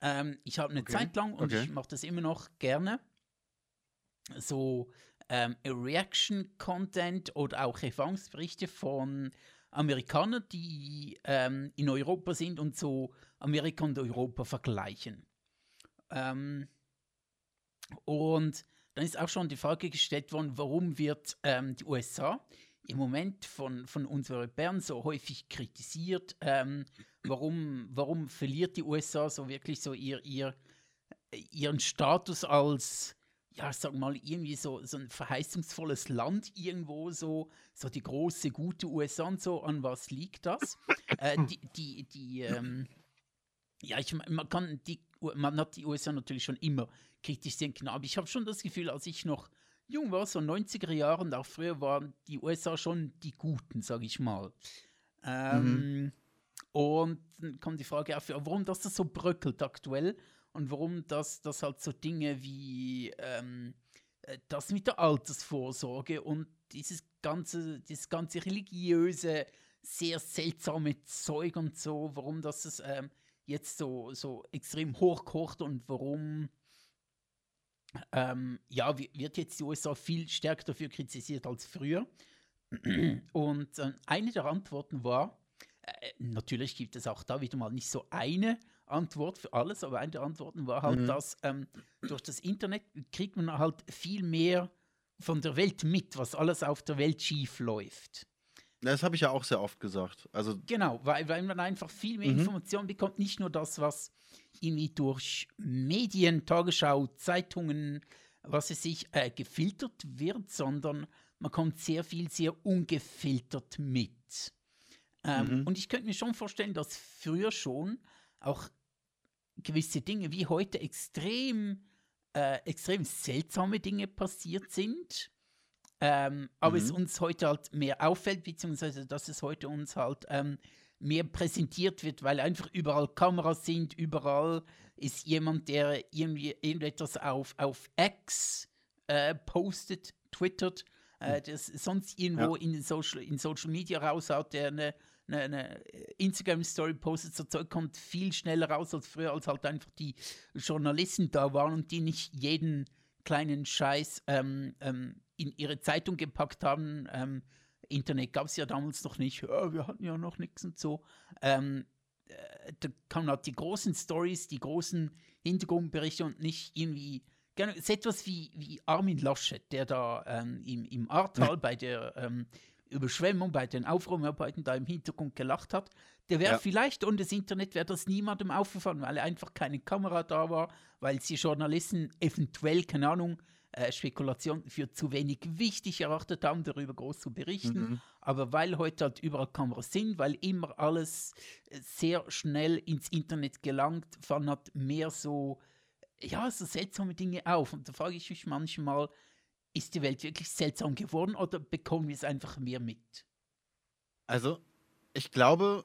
Ähm, ich habe eine okay. Zeit lang, und okay. ich mache das immer noch gerne, so ähm, Reaction-Content oder auch Erfahrungsberichte von Amerikanern, die ähm, in Europa sind und so Amerika und Europa vergleichen. Ähm, und dann ist auch schon die Frage gestellt worden, warum wird ähm, die USA im Moment von, von uns Europäern so häufig kritisiert? Ähm, warum, warum verliert die USA so wirklich so ihr, ihr, ihren Status als ja, sag mal, irgendwie so, so ein verheißungsvolles Land irgendwo, so, so die große, gute USA und so, an was liegt das? äh, die, die, die ähm, ja, ich, man kann die, man hat die USA natürlich schon immer kritisch sehen können, aber ich habe schon das Gefühl, als ich noch jung war, so 90er Jahren, auch früher waren die USA schon die Guten, sag ich mal. Ähm, mhm. Und dann kommt die Frage auf, warum das so bröckelt aktuell und warum das, das halt so Dinge wie ähm, äh, das mit der Altersvorsorge und dieses ganze, dieses ganze religiöse, sehr seltsame Zeug und so, warum das es, ähm, jetzt so, so extrem hochkocht und warum ähm, ja, wird jetzt die USA viel stärker dafür kritisiert als früher. Und äh, eine der Antworten war, äh, natürlich gibt es auch da wieder mal nicht so eine Antwort für alles, aber eine der Antworten war halt, mhm. dass ähm, durch das Internet kriegt man halt viel mehr von der Welt mit, was alles auf der Welt schief läuft. Das habe ich ja auch sehr oft gesagt. Also genau, weil, weil man einfach viel mehr mhm. Informationen bekommt, nicht nur das, was irgendwie durch Medien, Tagesschau, Zeitungen, was es sich äh, gefiltert wird, sondern man kommt sehr viel, sehr ungefiltert mit. Ähm, mhm. Und ich könnte mir schon vorstellen, dass früher schon auch gewisse Dinge wie heute extrem, äh, extrem seltsame Dinge passiert sind. Ähm, aber mhm. es uns heute halt mehr auffällt, beziehungsweise dass es heute uns halt ähm, mehr präsentiert wird, weil einfach überall Kameras sind, überall ist jemand, der irgendwie irgendetwas auf, auf X äh, postet, twittert, äh, das sonst irgendwo ja. in, Social, in Social Media raushaut, der eine eine, eine Instagram-Story postet, so Zeug kommt viel schneller raus als früher, als halt einfach die Journalisten da waren und die nicht jeden kleinen Scheiß ähm, ähm, in ihre Zeitung gepackt haben. Ähm, Internet gab es ja damals noch nicht, ja, wir hatten ja noch nichts und so. Ähm, äh, da kamen halt die großen Stories, die großen Hintergrundberichte und nicht irgendwie Genau, ist etwas wie, wie Armin Laschet, der da ähm, im, im Ahrtal bei der ähm, Überschwemmung, bei den Aufräumarbeiten da im Hintergrund gelacht hat, der wäre ja. vielleicht ohne das Internet wäre das niemandem aufgefallen, weil einfach keine Kamera da war, weil sie Journalisten eventuell, keine Ahnung, äh, Spekulation für zu wenig wichtig erachtet haben, darüber groß zu berichten. Mhm. Aber weil heute halt überall Kameras sind, weil immer alles sehr schnell ins Internet gelangt, fallen halt mehr so, ja, so seltsame Dinge auf. Und da frage ich mich manchmal, ist die Welt wirklich seltsam geworden oder bekommen wir es einfach mehr mit? Also, ich glaube,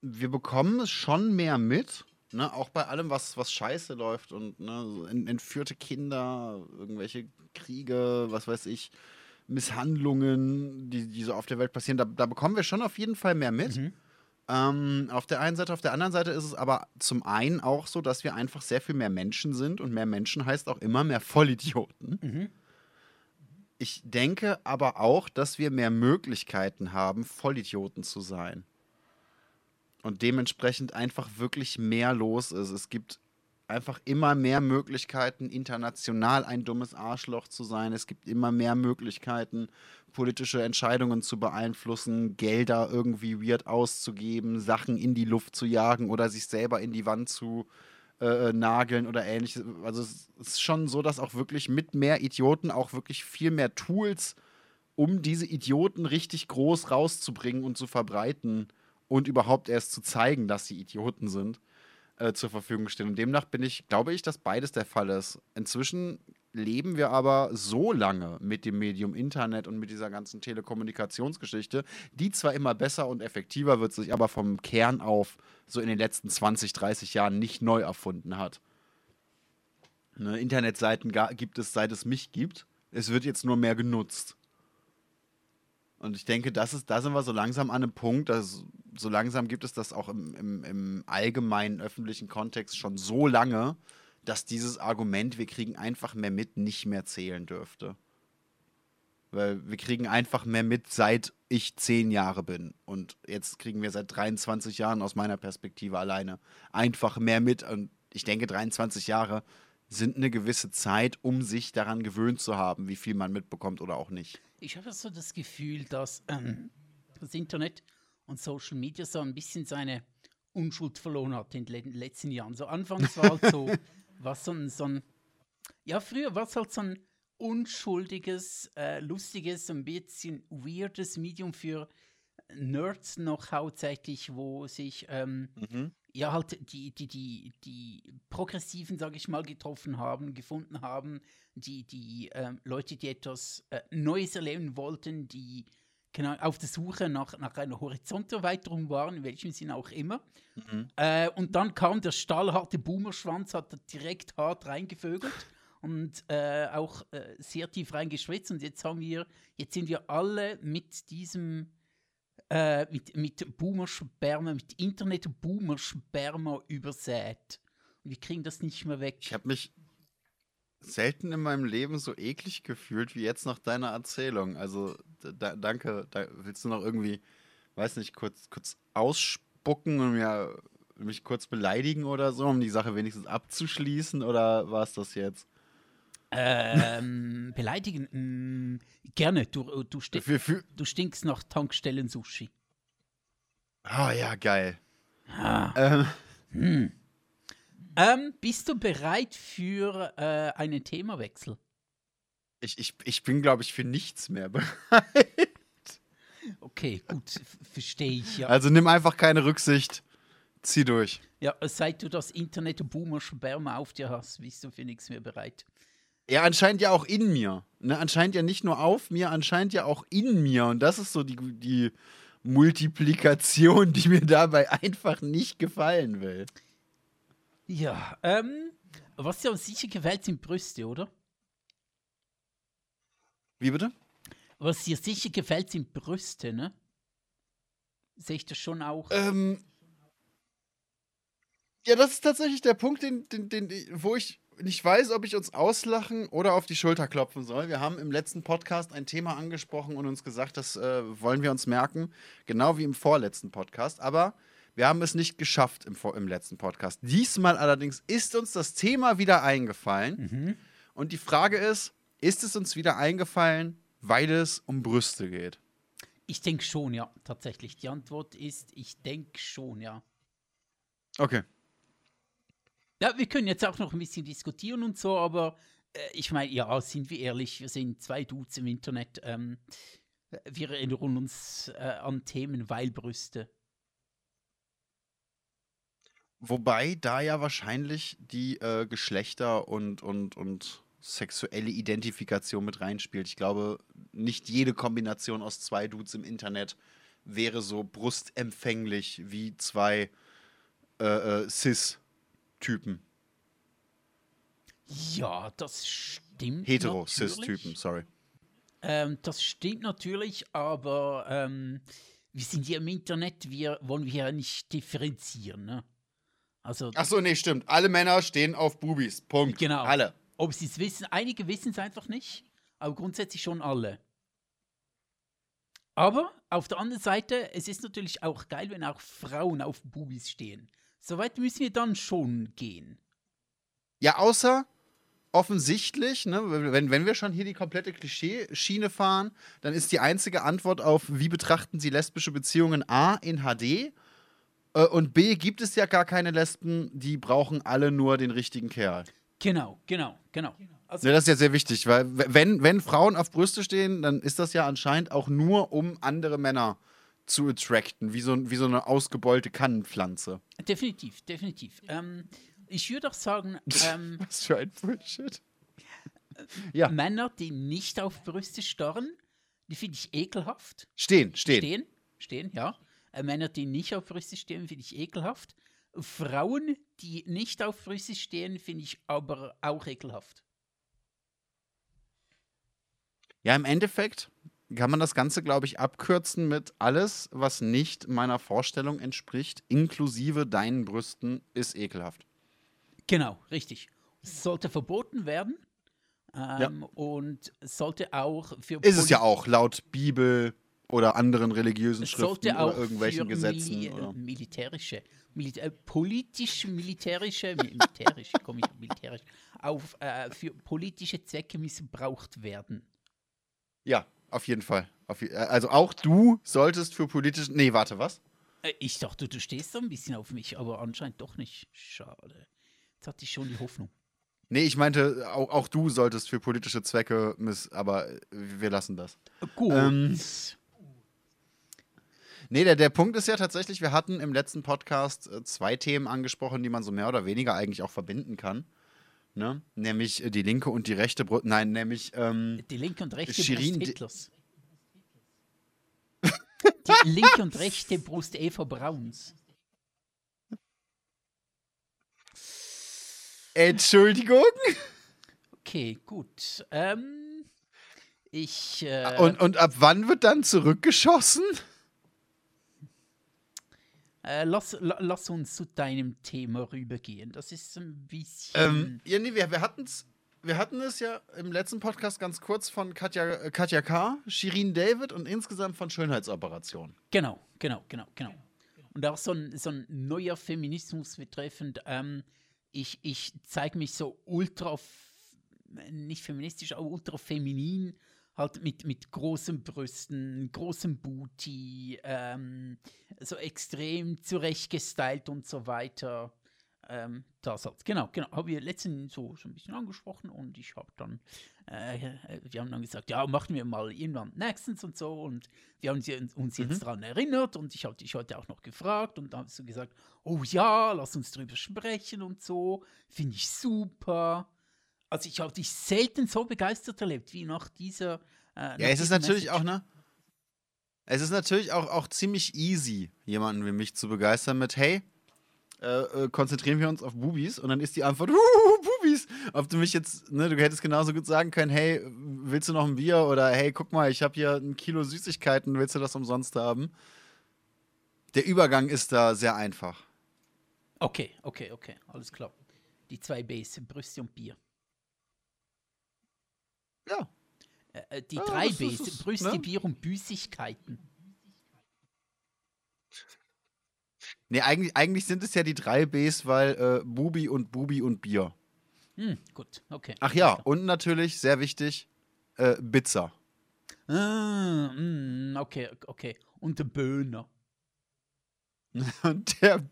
wir bekommen es schon mehr mit, ne, auch bei allem, was, was scheiße läuft und ne, entführte Kinder, irgendwelche Kriege, was weiß ich, Misshandlungen, die, die so auf der Welt passieren, da, da bekommen wir schon auf jeden Fall mehr mit. Mhm. Ähm, auf der einen Seite, auf der anderen Seite ist es aber zum einen auch so, dass wir einfach sehr viel mehr Menschen sind und mehr Menschen heißt auch immer mehr Vollidioten. Mhm. Ich denke aber auch, dass wir mehr Möglichkeiten haben, Vollidioten zu sein. Und dementsprechend einfach wirklich mehr los ist. Es gibt einfach immer mehr Möglichkeiten, international ein dummes Arschloch zu sein. Es gibt immer mehr Möglichkeiten, politische Entscheidungen zu beeinflussen, Gelder irgendwie weird auszugeben, Sachen in die Luft zu jagen oder sich selber in die Wand zu äh, äh, nageln oder ähnliches. Also es ist schon so, dass auch wirklich mit mehr Idioten auch wirklich viel mehr Tools, um diese Idioten richtig groß rauszubringen und zu verbreiten und überhaupt erst zu zeigen, dass sie Idioten sind, äh, zur Verfügung stehen. Und demnach bin ich, glaube ich, dass beides der Fall ist. Inzwischen leben wir aber so lange mit dem Medium Internet und mit dieser ganzen Telekommunikationsgeschichte, die zwar immer besser und effektiver wird, sich aber vom Kern auf so in den letzten 20, 30 Jahren nicht neu erfunden hat. Ne, Internetseiten gibt es, seit es mich gibt. Es wird jetzt nur mehr genutzt. Und ich denke, das ist, da sind wir so langsam an einem Punkt, dass so langsam gibt es das auch im, im, im allgemeinen öffentlichen Kontext schon so lange, dass dieses Argument, wir kriegen einfach mehr mit, nicht mehr zählen dürfte. Weil wir kriegen einfach mehr mit, seit ich zehn Jahre bin. Und jetzt kriegen wir seit 23 Jahren aus meiner Perspektive alleine einfach mehr mit. Und ich denke, 23 Jahre sind eine gewisse Zeit, um sich daran gewöhnt zu haben, wie viel man mitbekommt oder auch nicht. Ich habe so das Gefühl, dass ähm, das Internet und Social Media so ein bisschen seine Unschuld verloren hat in den letzten Jahren. So anfangs war halt so was so ein, so ein ja, früher war es halt so ein unschuldiges, äh, lustiges, ein bisschen weirdes Medium für Nerds noch hauptsächlich, wo sich ähm, mhm. ja halt die, die, die, die Progressiven, sage ich mal, getroffen haben, gefunden haben, die, die äh, Leute, die etwas äh, Neues erleben wollten, die genau, auf der Suche nach, nach einer Horizonterweiterung waren, in welchem Sinn auch immer. Mhm. Äh, und dann kam der stahlharte Boomerschwanz, hat direkt hart reingevögelt und äh, auch äh, sehr tief reingeschwitzt. Und jetzt haben wir, jetzt sind wir alle mit diesem, äh, mit, mit Boomersperma, mit Internet-Boomersperma übersät. Und wir kriegen das nicht mehr weg. Ich habe mich selten in meinem Leben so eklig gefühlt wie jetzt nach deiner Erzählung. Also da, danke. Da, willst du noch irgendwie, weiß nicht, kurz, kurz ausspucken und mir, mich kurz beleidigen oder so, um die Sache wenigstens abzuschließen? Oder war es das jetzt? Ähm, beleidigen? Mh, mm, gerne. Du, du, sti für, für du stinkst nach Tankstellen-Sushi. Ah, oh, ja, geil. Ah. Ähm. Hm. Ähm, bist du bereit für äh, einen Themawechsel? Ich, ich, ich bin, glaube ich, für nichts mehr bereit. Okay, gut, verstehe ich ja. Also nimm einfach keine Rücksicht. Zieh durch. Ja, seit du das Internet-Boomer-Sperma auf dir hast, bist du für nichts mehr bereit. Ja, anscheinend ja auch in mir. Ne? Anscheinend ja nicht nur auf mir, anscheinend ja auch in mir. Und das ist so die, die Multiplikation, die mir dabei einfach nicht gefallen will. Ja, ähm, was dir sicher gefällt, sind Brüste, oder? Wie bitte? Was dir sicher gefällt, sind Brüste, ne? Sehe ich das schon auch? Ähm, ja, das ist tatsächlich der Punkt, den, den, den, wo ich nicht weiß, ob ich uns auslachen oder auf die Schulter klopfen soll. Wir haben im letzten Podcast ein Thema angesprochen und uns gesagt, das äh, wollen wir uns merken, genau wie im vorletzten Podcast. Aber wir haben es nicht geschafft im, im letzten Podcast. Diesmal allerdings ist uns das Thema wieder eingefallen. Mhm. Und die Frage ist, ist es uns wieder eingefallen, weil es um Brüste geht? Ich denke schon, ja, tatsächlich. Die Antwort ist, ich denke schon, ja. Okay. Ja, wir können jetzt auch noch ein bisschen diskutieren und so, aber äh, ich meine, ja, sind wir ehrlich, wir sind zwei Dudes im Internet. Ähm, wir erinnern uns äh, an Themen, weil Brüste. Wobei da ja wahrscheinlich die äh, Geschlechter und, und, und sexuelle Identifikation mit reinspielt. Ich glaube, nicht jede Kombination aus zwei Dudes im Internet wäre so brustempfänglich wie zwei äh, äh, Cis Cis-Typen. Ja, das stimmt. Hetero-Cis-Typen, sorry. Ähm, das stimmt natürlich, aber ähm, wir sind hier im Internet, wir wollen wir ja nicht differenzieren. Ne? Also, Ach so, nee, stimmt. Alle Männer stehen auf Bubis. Punkt. Genau. Alle. Ob sie es wissen, einige wissen es einfach nicht, aber grundsätzlich schon alle. Aber auf der anderen Seite, es ist natürlich auch geil, wenn auch Frauen auf Bubis stehen. Soweit müssen wir dann schon gehen. Ja, außer offensichtlich, ne, wenn, wenn wir schon hier die komplette Klischeeschiene fahren, dann ist die einzige Antwort auf, wie betrachten Sie lesbische Beziehungen A in HD äh, und B gibt es ja gar keine Lesben, die brauchen alle nur den richtigen Kerl. Genau, genau, genau. Also ja, das ist ja sehr wichtig, weil wenn, wenn Frauen auf Brüste stehen, dann ist das ja anscheinend auch nur, um andere Männer zu attracten, wie so, wie so eine ausgebeulte Kannenpflanze. Definitiv, definitiv. Ähm, ich würde auch sagen. Ähm, Was für ein Bullshit. ja. Männer, die nicht auf Brüste starren, die finde ich ekelhaft. Stehen, stehen. Stehen, stehen, ja. Äh, Männer, die nicht auf Brüste stehen, finde ich ekelhaft. Frauen, die nicht auf Brüste stehen, finde ich aber auch ekelhaft. Ja, im Endeffekt kann man das Ganze, glaube ich, abkürzen mit alles, was nicht meiner Vorstellung entspricht, inklusive deinen Brüsten, ist ekelhaft. Genau, richtig. Es sollte verboten werden. Ähm, ja. Und sollte auch für. Ist es ja auch, laut Bibel oder anderen religiösen Schriften oder irgendwelchen Gesetzen. Mili oder? Militärische, Milita äh, politisch, militärische, militärisch, komme ich militärisch, auf, äh, für politische Zwecke missbraucht werden. Ja, auf jeden Fall. Auf, äh, also auch du solltest für politische. Nee, warte, was? Äh, ich dachte, du stehst so ein bisschen auf mich, aber anscheinend doch nicht. Schade. Jetzt hatte ich schon die Hoffnung. Nee, ich meinte, auch, auch du solltest für politische Zwecke miss, aber wir lassen das. Gut. Ähm, nee, der, der Punkt ist ja tatsächlich, wir hatten im letzten Podcast äh, zwei Themen angesprochen, die man so mehr oder weniger eigentlich auch verbinden kann. Ne? Nämlich äh, die linke und die rechte Brust. Nein, nämlich. Ähm, die linke und rechte Shirin Brust Hitlers. die linke und rechte Brust Eva Brauns. Entschuldigung. Okay, gut. Ähm, ich. Äh, und, und ab wann wird dann zurückgeschossen? Äh, lass, lass uns zu deinem Thema rübergehen. Das ist ein bisschen. Ähm, ja, nee, wir, wir hatten es. Wir hatten es ja im letzten Podcast ganz kurz von Katja, äh, Katja K., Shirin David und insgesamt von Schönheitsoperation. Genau, genau, genau, genau. Und auch so ein, so ein neuer Feminismus betreffend, ähm, ich, ich zeige mich so ultra, nicht feministisch, aber ultra feminin halt mit, mit großen Brüsten, großem Booty, ähm, so extrem zurechtgestylt und so weiter. Ähm, das halt. Genau, genau. Haben wir letztens so, so ein bisschen angesprochen und ich habe dann, äh, wir haben dann gesagt, ja, machen wir mal irgendwann nächstens und so und wir haben uns jetzt mhm. daran erinnert und ich habe dich heute auch noch gefragt und dann hast du gesagt, oh ja, lass uns drüber sprechen und so. Finde ich super. Also ich habe dich selten so begeistert erlebt wie nach dieser. Äh, ja, es ist natürlich Message. auch, ne? Es ist natürlich auch, auch ziemlich easy, jemanden wie mich zu begeistern mit, hey, äh, äh, konzentrieren wir uns auf Bubis und dann ist die Antwort, Bubis. Ob du mich jetzt, ne, du hättest genauso gut sagen können, hey, willst du noch ein Bier oder hey, guck mal, ich habe hier ein Kilo Süßigkeiten, willst du das umsonst haben? Der Übergang ist da sehr einfach. Okay, okay, okay, alles klar. Die zwei Bs, Brüste und Bier. Ja. Äh, äh, die ja, drei Bs, ist, Brüste, ne? Bier und Büßigkeiten. Nee, eigentlich, eigentlich sind es ja die drei Bs, weil äh, Bubi und Bubi und Bier. Hm, gut, okay. Ach ja, und natürlich, sehr wichtig, äh, Pizza. Ah, mh, hm, okay, okay. Und der Böhner. Und der,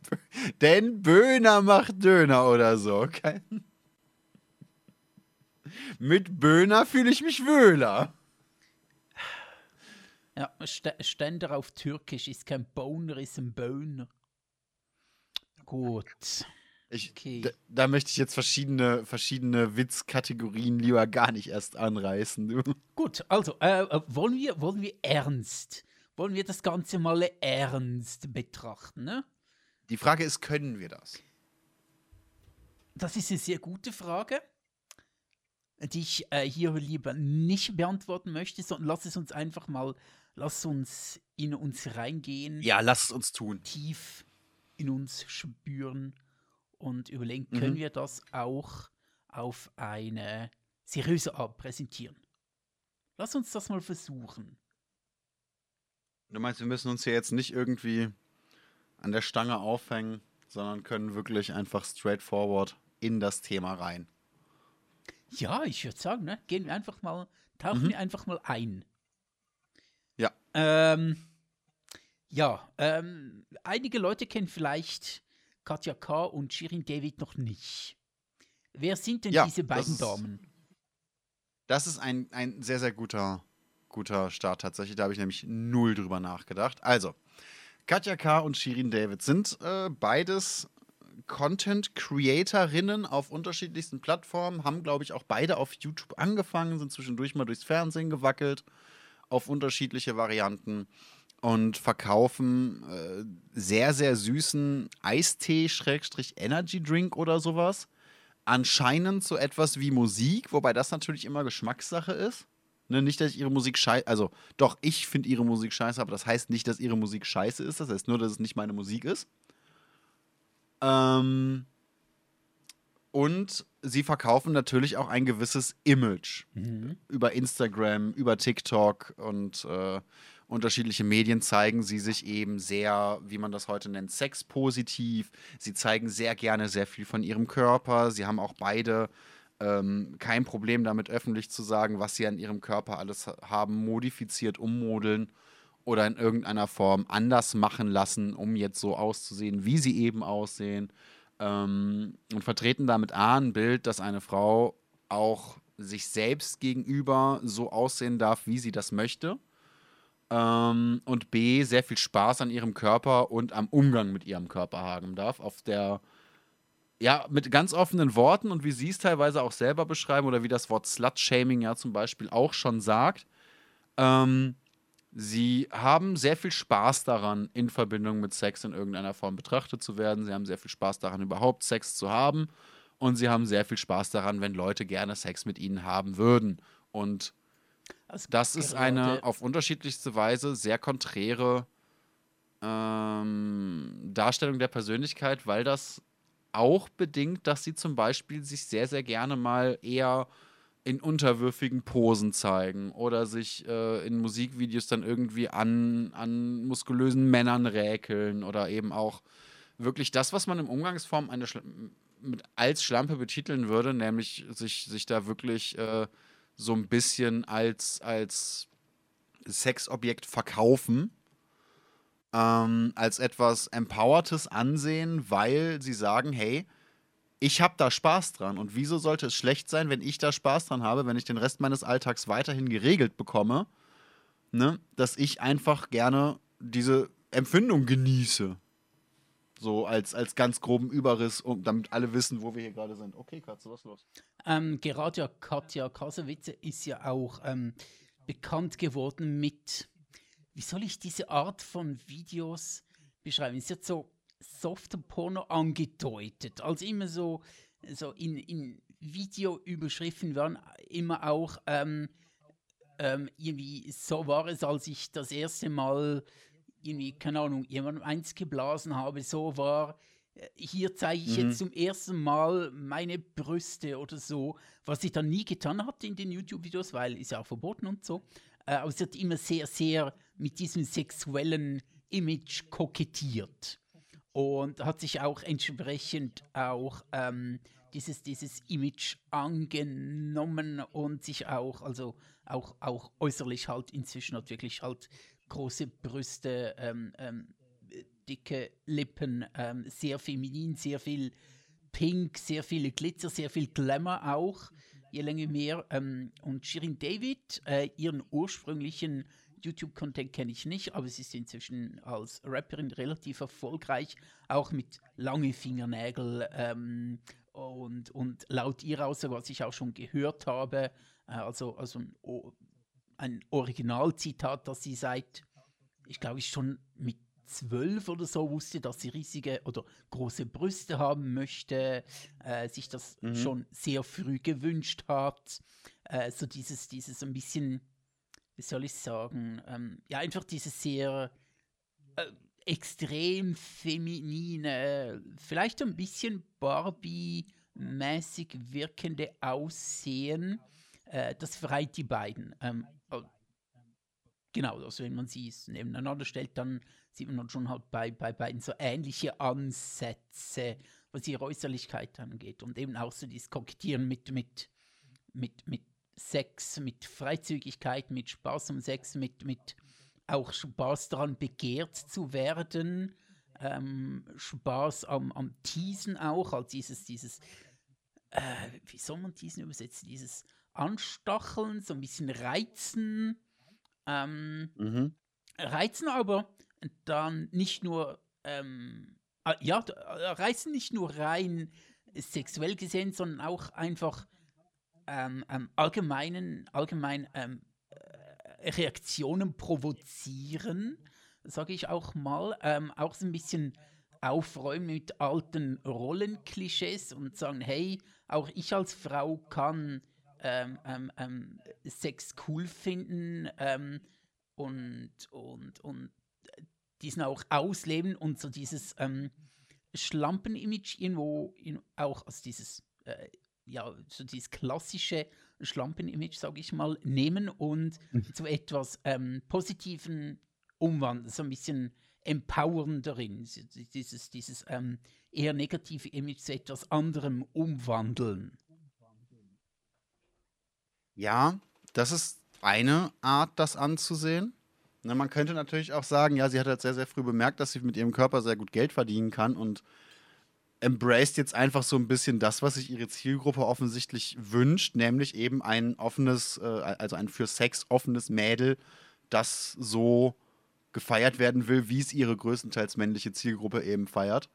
denn Böhner macht Döner oder so. Kein mit Böhner fühle ich mich wöhler. Ja, Ständer auf Türkisch ist kein Boner, ist ein Böhner. Gut. Ich, okay. da, da, möchte ich jetzt verschiedene, verschiedene Witzkategorien lieber gar nicht erst anreißen. Du. Gut, also äh, äh wollen, wir, wollen wir ernst, wollen wir das Ganze mal ernst betrachten, ne? Die Frage ist, können wir das? Das ist eine sehr gute Frage, die ich äh, hier lieber nicht beantworten möchte, sondern lass es uns einfach mal, lass uns in uns reingehen. Ja, lass es uns tun. Tief in uns spüren und überlegen, mhm. können wir das auch auf eine seriöse Art präsentieren? Lass uns das mal versuchen. Du meinst, wir müssen uns hier jetzt nicht irgendwie an der Stange aufhängen, sondern können wirklich einfach straightforward in das Thema rein. Ja, ich würde sagen, ne? gehen wir einfach mal, tauchen mhm. wir einfach mal ein. Ja. Ähm, ja, ähm, einige Leute kennen vielleicht Katja K. und Shirin David noch nicht. Wer sind denn ja, diese beiden das Damen? Das ist ein, ein sehr, sehr guter, guter Start tatsächlich. Da habe ich nämlich null drüber nachgedacht. Also, Katja K. und Shirin David sind äh, beides Content-Creatorinnen auf unterschiedlichsten Plattformen, haben, glaube ich, auch beide auf YouTube angefangen, sind zwischendurch mal durchs Fernsehen gewackelt, auf unterschiedliche Varianten und verkaufen äh, sehr, sehr süßen Eistee-Energy-Drink oder sowas. Anscheinend so etwas wie Musik, wobei das natürlich immer Geschmackssache ist. Ne, nicht, dass ich ihre Musik scheiße, also doch, ich finde ihre Musik scheiße, aber das heißt nicht, dass ihre Musik scheiße ist. Das heißt nur, dass es nicht meine Musik ist. Ähm, und sie verkaufen natürlich auch ein gewisses Image mhm. über Instagram, über TikTok und äh, unterschiedliche Medien zeigen sie sich eben sehr, wie man das heute nennt, sexpositiv. Sie zeigen sehr gerne sehr viel von ihrem Körper. Sie haben auch beide ähm, kein Problem damit, öffentlich zu sagen, was sie an ihrem Körper alles haben modifiziert, ummodeln oder in irgendeiner Form anders machen lassen, um jetzt so auszusehen, wie sie eben aussehen. Ähm, und vertreten damit A ein Bild, dass eine Frau auch sich selbst gegenüber so aussehen darf, wie sie das möchte. Ähm, und B, sehr viel Spaß an ihrem Körper und am Umgang mit ihrem Körper haben darf. Auf der, ja, mit ganz offenen Worten und wie sie es teilweise auch selber beschreiben oder wie das Wort Slut-Shaming ja zum Beispiel auch schon sagt. Ähm, Sie haben sehr viel Spaß daran, in Verbindung mit Sex in irgendeiner Form betrachtet zu werden. Sie haben sehr viel Spaß daran, überhaupt Sex zu haben. Und sie haben sehr viel Spaß daran, wenn Leute gerne Sex mit ihnen haben würden. Und das, das ist eine auf unterschiedlichste Weise sehr konträre ähm, Darstellung der Persönlichkeit, weil das auch bedingt, dass sie zum Beispiel sich sehr, sehr gerne mal eher in unterwürfigen Posen zeigen oder sich äh, in Musikvideos dann irgendwie an, an muskulösen Männern räkeln oder eben auch wirklich das, was man im Umgangsform eine Schla mit als Schlampe betiteln würde, nämlich sich, sich da wirklich äh, so ein bisschen als, als Sexobjekt verkaufen, ähm, als etwas Empowertes ansehen, weil sie sagen, hey, ich habe da Spaß dran. Und wieso sollte es schlecht sein, wenn ich da Spaß dran habe, wenn ich den Rest meines Alltags weiterhin geregelt bekomme, ne? dass ich einfach gerne diese Empfindung genieße. So als, als ganz groben Überriss, um, damit alle wissen, wo wir hier gerade sind. Okay, Katze, was ist los? Ähm, gerade ja Katja Kasowitze ist ja auch ähm, bekannt geworden mit, wie soll ich diese Art von Videos beschreiben? Es ist jetzt so softer Porno angedeutet. Also immer so, so in, in Videoüberschriften werden immer auch ähm, ähm, irgendwie so war es, als ich das erste Mal irgendwie, keine Ahnung, jemandem eins geblasen habe, so war, äh, hier zeige ich mhm. jetzt zum ersten Mal meine Brüste oder so, was ich dann nie getan hatte in den YouTube-Videos, weil ist ja auch verboten und so. Äh, aber es hat immer sehr, sehr mit diesem sexuellen Image kokettiert und hat sich auch entsprechend auch ähm, dieses, dieses Image angenommen und sich auch, also auch, auch äußerlich halt inzwischen hat wirklich halt große Brüste, ähm, ähm, dicke Lippen, ähm, sehr feminin, sehr viel Pink, sehr viele Glitzer, sehr viel Glamour auch, je länger mehr. Ähm, und Shirin David, äh, ihren ursprünglichen YouTube-Content kenne ich nicht, aber sie ist inzwischen als Rapperin relativ erfolgreich, auch mit langen Fingernägeln ähm, und, und laut ihr aus, was ich auch schon gehört habe, äh, also, also ein, ein Originalzitat, das sie seit, ich glaube, schon mit zwölf oder so wusste, dass sie riesige oder große Brüste haben möchte, äh, sich das mhm. schon sehr früh gewünscht hat. Äh, so dieses, dieses ein bisschen, wie soll ich sagen, ähm, ja, einfach dieses sehr äh, extrem feminine, vielleicht ein bisschen Barbie-mäßig wirkende Aussehen. Äh, das verreiht die beiden. Ähm, Genau, also wenn man sie nebeneinander stellt, dann sieht man schon halt bei, bei beiden so ähnliche Ansätze, was ihre Äußerlichkeit angeht. Und eben auch so dieses Kokettieren mit, mit, mit, mit Sex, mit Freizügigkeit, mit Spaß um Sex, mit, mit auch Spaß daran, begehrt zu werden. Ähm, Spaß am, am Teasen auch, als dieses, dieses, äh, wie soll man Teasen übersetzen? Dieses Anstacheln, so ein bisschen Reizen ähm, mhm. Reizen aber dann nicht nur, ähm, äh, ja, äh, reizen nicht nur rein sexuell gesehen, sondern auch einfach ähm, ähm, allgemeinen, allgemein ähm, äh, Reaktionen provozieren, sage ich auch mal. Ähm, auch so ein bisschen aufräumen mit alten Rollenklischees und sagen, hey, auch ich als Frau kann ähm, ähm, Sex cool finden und, und, und diesen auch ausleben und so dieses Schlampen-Image irgendwo in, auch, also dieses, äh, ja, so dieses klassische Schlampen-Image, sage ich mal, nehmen und mhm. zu etwas ähm, Positiven umwandeln, so ein bisschen empowernderen, dieses, dieses ähm, eher negative Image zu etwas anderem umwandeln. Ja, das ist eine Art, das anzusehen. Na, man könnte natürlich auch sagen, ja, sie hat halt sehr, sehr früh bemerkt, dass sie mit ihrem Körper sehr gut Geld verdienen kann und embraced jetzt einfach so ein bisschen das, was sich ihre Zielgruppe offensichtlich wünscht, nämlich eben ein offenes, äh, also ein für Sex offenes Mädel, das so gefeiert werden will, wie es ihre größtenteils männliche Zielgruppe eben feiert.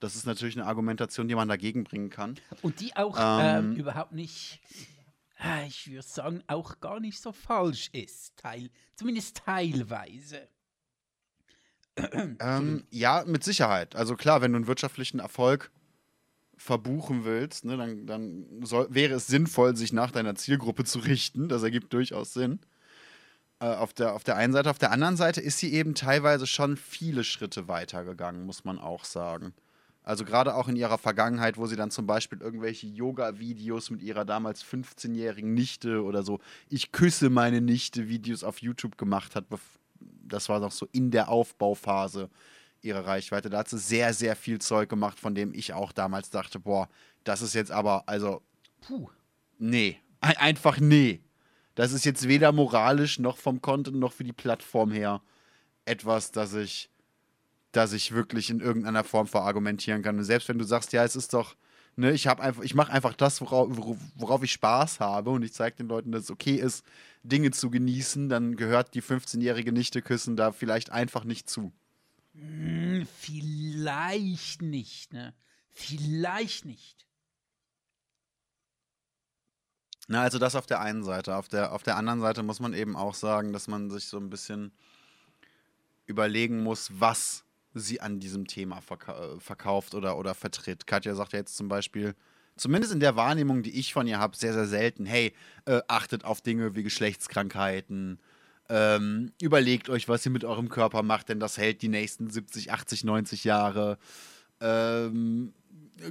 Das ist natürlich eine Argumentation, die man dagegen bringen kann. Und die auch ähm, äh, überhaupt nicht Ah, ich würde sagen, auch gar nicht so falsch ist. Teil, zumindest teilweise. Ähm, ja, mit Sicherheit. Also klar, wenn du einen wirtschaftlichen Erfolg verbuchen willst, ne, dann, dann soll, wäre es sinnvoll, sich nach deiner Zielgruppe zu richten. Das ergibt durchaus Sinn. Äh, auf, der, auf der einen Seite. Auf der anderen Seite ist sie eben teilweise schon viele Schritte weitergegangen, muss man auch sagen. Also gerade auch in ihrer Vergangenheit, wo sie dann zum Beispiel irgendwelche Yoga-Videos mit ihrer damals 15-jährigen Nichte oder so, ich küsse meine Nichte Videos auf YouTube gemacht hat. Das war noch so in der Aufbauphase ihrer Reichweite. Da hat sie sehr, sehr viel Zeug gemacht, von dem ich auch damals dachte, boah, das ist jetzt aber, also, puh, nee, einfach nee. Das ist jetzt weder moralisch noch vom Content noch für die Plattform her etwas, das ich dass ich wirklich in irgendeiner Form verargumentieren kann. Und selbst wenn du sagst, ja, es ist doch, ne, ich habe einfach, ich mache einfach das, worauf, worauf ich Spaß habe und ich zeige den Leuten, dass es okay ist, Dinge zu genießen, dann gehört die 15-jährige Nichte küssen da vielleicht einfach nicht zu. Hm, vielleicht nicht, ne? Vielleicht nicht. Na, also das auf der einen Seite. Auf der, auf der anderen Seite muss man eben auch sagen, dass man sich so ein bisschen überlegen muss, was sie an diesem Thema verka äh, verkauft oder, oder vertritt. Katja sagt ja jetzt zum Beispiel, zumindest in der Wahrnehmung, die ich von ihr habe, sehr, sehr selten, hey, äh, achtet auf Dinge wie Geschlechtskrankheiten, ähm, überlegt euch, was ihr mit eurem Körper macht, denn das hält die nächsten 70, 80, 90 Jahre. Ähm,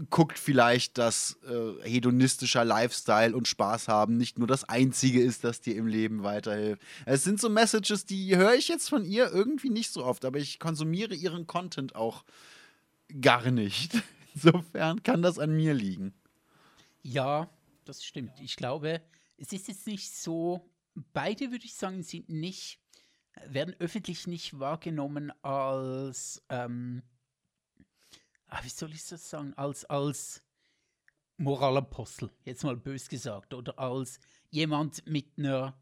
guckt vielleicht, dass äh, hedonistischer Lifestyle und Spaß haben nicht nur das Einzige ist, das dir im Leben weiterhilft. Es sind so Messages, die höre ich jetzt von ihr irgendwie nicht so oft, aber ich konsumiere ihren Content auch gar nicht. Insofern kann das an mir liegen. Ja, das stimmt. Ich glaube, es ist jetzt nicht so, beide würde ich sagen, sind nicht, werden öffentlich nicht wahrgenommen als ähm, wie soll ich das sagen, als, als Moralapostel, jetzt mal bös gesagt, oder als jemand mit einer,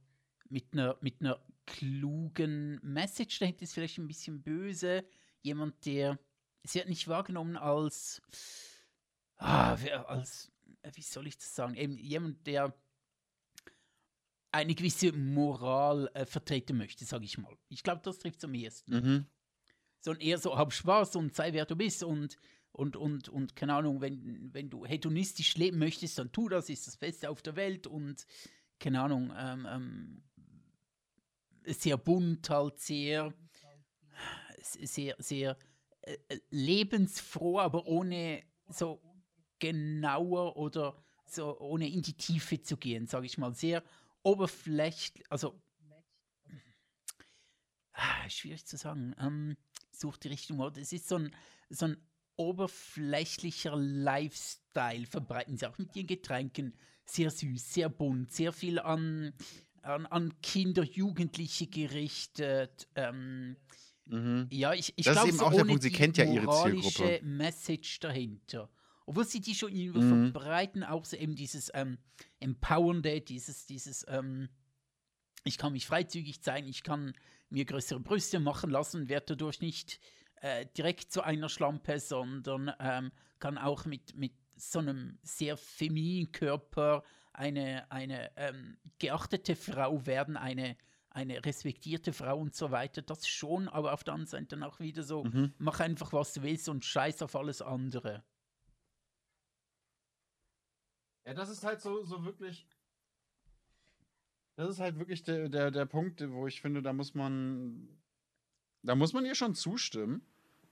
mit einer, mit einer klugen Message, dahinter ist vielleicht ein bisschen böse, jemand, der, sie wird nicht wahrgenommen als, ah, als, wie soll ich das sagen, eben jemand, der eine gewisse Moral äh, vertreten möchte, sage ich mal. Ich glaube, das trifft es am ehesten. Mhm. sondern eher so, hab Spaß und sei wer du bist und, und, und, und keine Ahnung, wenn, wenn du hedonistisch leben möchtest, dann tu das, ist das Beste auf der Welt. Und keine Ahnung, ähm, ähm, sehr bunt, halt sehr, sehr, sehr äh, lebensfroh, aber ohne so genauer oder so ohne in die Tiefe zu gehen, sage ich mal, sehr oberflächlich, also ah, schwierig zu sagen, ähm, sucht die Richtung, es ist so ein, so ein oberflächlicher Lifestyle, verbreiten sie auch mit ihren Getränken, sehr süß, sehr bunt, sehr viel an, an, an Kinder, Jugendliche gerichtet, ähm, Mhm. Ja, ich, ich glaube, so auch der Punkt, sie kennt ja ihre Zielgruppe. Message dahinter. Obwohl sie die schon mhm. verbreiten, auch so eben dieses ähm, Empowernde, dieses, dieses, ähm, ich kann mich freizügig zeigen, ich kann mir größere Brüste machen lassen, werde dadurch nicht äh, direkt zu einer Schlampe, sondern ähm, kann auch mit, mit so einem sehr femininen Körper eine, eine ähm, geachtete Frau werden, eine, eine respektierte Frau und so weiter. Das schon, aber auf der anderen Seite dann auch wieder so, mhm. mach einfach, was du willst und scheiß auf alles andere. Ja, das ist halt so, so wirklich. Das ist halt wirklich der, der, der Punkt, wo ich finde, da muss man. Da muss man ihr schon zustimmen.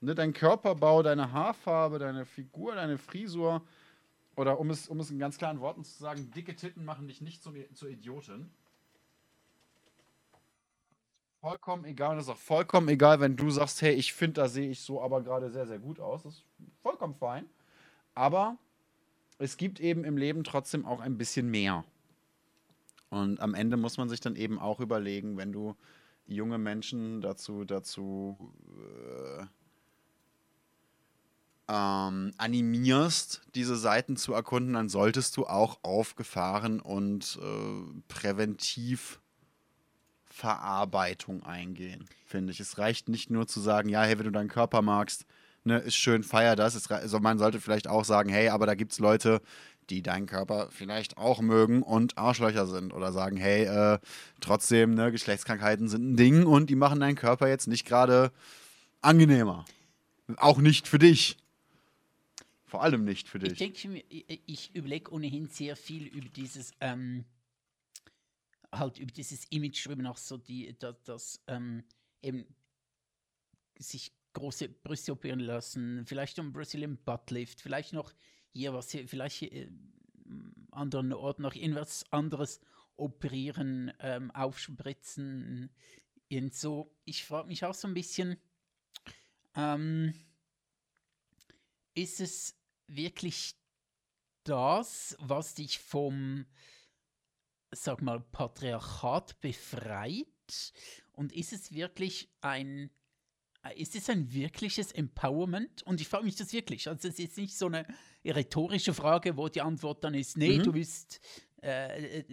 Ne, dein Körperbau, deine Haarfarbe, deine Figur, deine Frisur. Oder um es, um es in ganz klaren Worten zu sagen, dicke Titten machen dich nicht zum, zur Idiotin. Vollkommen egal. Und das ist auch vollkommen egal, wenn du sagst, hey, ich finde, da sehe ich so aber gerade sehr, sehr gut aus. Das ist vollkommen fein. Aber es gibt eben im Leben trotzdem auch ein bisschen mehr. Und am Ende muss man sich dann eben auch überlegen, wenn du junge Menschen dazu, dazu äh, ähm, animierst, diese Seiten zu erkunden, dann solltest du auch auf Gefahren und äh, präventiv Verarbeitung eingehen, finde ich. Es reicht nicht nur zu sagen, ja, hey, wenn du deinen Körper magst, ne, ist schön, feier das. Es, also man sollte vielleicht auch sagen, hey, aber da gibt es Leute, die deinen Körper vielleicht auch mögen und Arschlöcher sind oder sagen, hey, äh, trotzdem, ne, Geschlechtskrankheiten sind ein Ding und die machen deinen Körper jetzt nicht gerade angenehmer. Auch nicht für dich. Vor allem nicht für dich. Ich denke, ich, überlege ohnehin sehr viel über dieses, ähm, halt über dieses Image, eben auch so die, das, das ähm, eben sich große Brüste operieren lassen, vielleicht um Brazilian Buttlift, vielleicht noch hier was, vielleicht hier, äh, anderen Orten noch irgendwas anderes operieren, ähm, aufspritzen, und so. Ich frage mich auch so ein bisschen, ähm, ist es wirklich das, was dich vom, sag mal, Patriarchat befreit? Und ist es wirklich ein ist es ein wirkliches Empowerment? Und ich frage mich das wirklich. Also es ist nicht so eine rhetorische Frage, wo die Antwort dann ist, nee, mhm. du bist, äh, äh,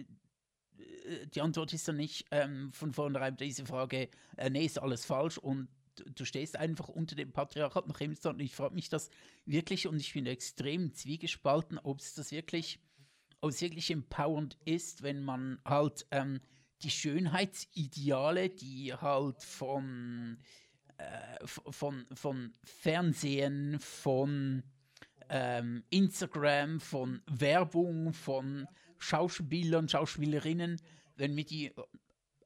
die Antwort ist dann nicht ähm, von vornherein diese Frage, äh, nee, ist alles falsch und du stehst einfach unter dem Patriarchat nach Himmelsstand. Und ich frage mich das wirklich und ich bin extrem zwiegespalten, ob es das wirklich, ob es wirklich empowernd ist, wenn man halt ähm, die Schönheitsideale, die halt von äh, von, von Fernsehen, von ähm, Instagram, von Werbung, von Schauspielern, Schauspielerinnen, wenn mir die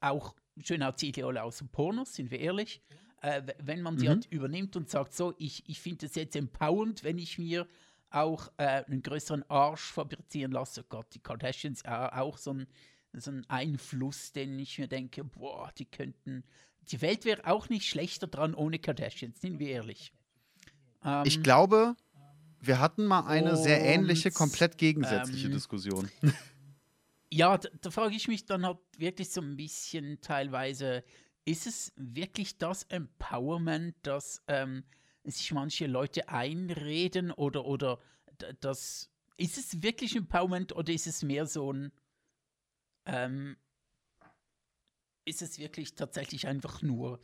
auch Schönheitsideale aus dem Pornos, sind wir ehrlich, äh, wenn man die mhm. halt übernimmt und sagt, so, ich, ich finde es jetzt empowernd, wenn ich mir auch äh, einen größeren Arsch fabrizieren lasse. Gott, die Kardashians äh, auch so ein, so ein Einfluss, den ich mir denke, boah, die könnten die Welt wäre auch nicht schlechter dran ohne Kardashians, sind wir ehrlich. Ähm, ich glaube, wir hatten mal eine und, sehr ähnliche, komplett gegensätzliche ähm, Diskussion. Ja, da, da frage ich mich dann halt wirklich so ein bisschen teilweise, ist es wirklich das Empowerment, dass ähm, sich manche Leute einreden oder, oder das, ist es wirklich Empowerment oder ist es mehr so ein, ähm, ist es wirklich tatsächlich einfach nur,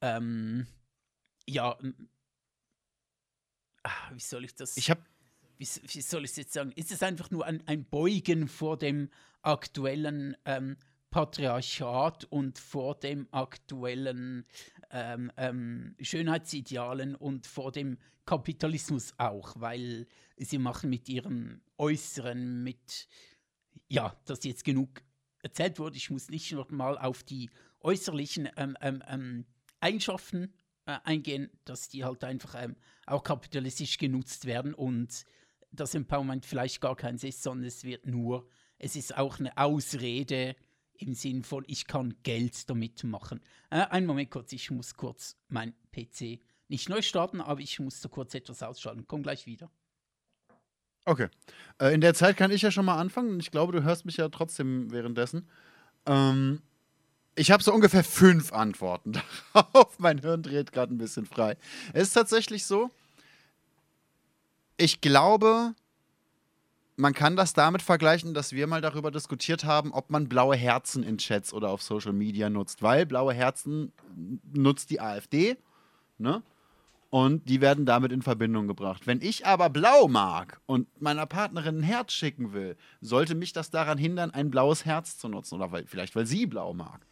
ähm, ja, ach, wie soll ich das? Ich habe wie, wie, soll ich es jetzt sagen? Ist es einfach nur ein, ein Beugen vor dem aktuellen ähm, Patriarchat und vor dem aktuellen ähm, ähm, Schönheitsidealen und vor dem Kapitalismus auch, weil sie machen mit ihrem Äußeren, mit, ja, dass jetzt genug erzählt wurde, ich muss nicht noch mal auf die äußerlichen ähm, ähm, ähm Eigenschaften äh, eingehen, dass die halt einfach ähm, auch kapitalistisch genutzt werden und das Empowerment vielleicht gar keins ist, sondern es wird nur, es ist auch eine Ausrede, im Sinn von, ich kann Geld damit machen. Äh, einen Moment kurz, ich muss kurz mein PC nicht neu starten, aber ich muss da kurz etwas ausschalten. Komm gleich wieder. Okay. Äh, in der Zeit kann ich ja schon mal anfangen. Ich glaube, du hörst mich ja trotzdem währenddessen. Ähm, ich habe so ungefähr fünf Antworten darauf. mein Hirn dreht gerade ein bisschen frei. Es ist tatsächlich so, ich glaube, man kann das damit vergleichen, dass wir mal darüber diskutiert haben, ob man blaue Herzen in Chats oder auf Social Media nutzt, weil blaue Herzen nutzt die AfD, ne? Und die werden damit in Verbindung gebracht. Wenn ich aber blau mag und meiner Partnerin ein Herz schicken will, sollte mich das daran hindern, ein blaues Herz zu nutzen. Oder weil, vielleicht, weil sie blau mag.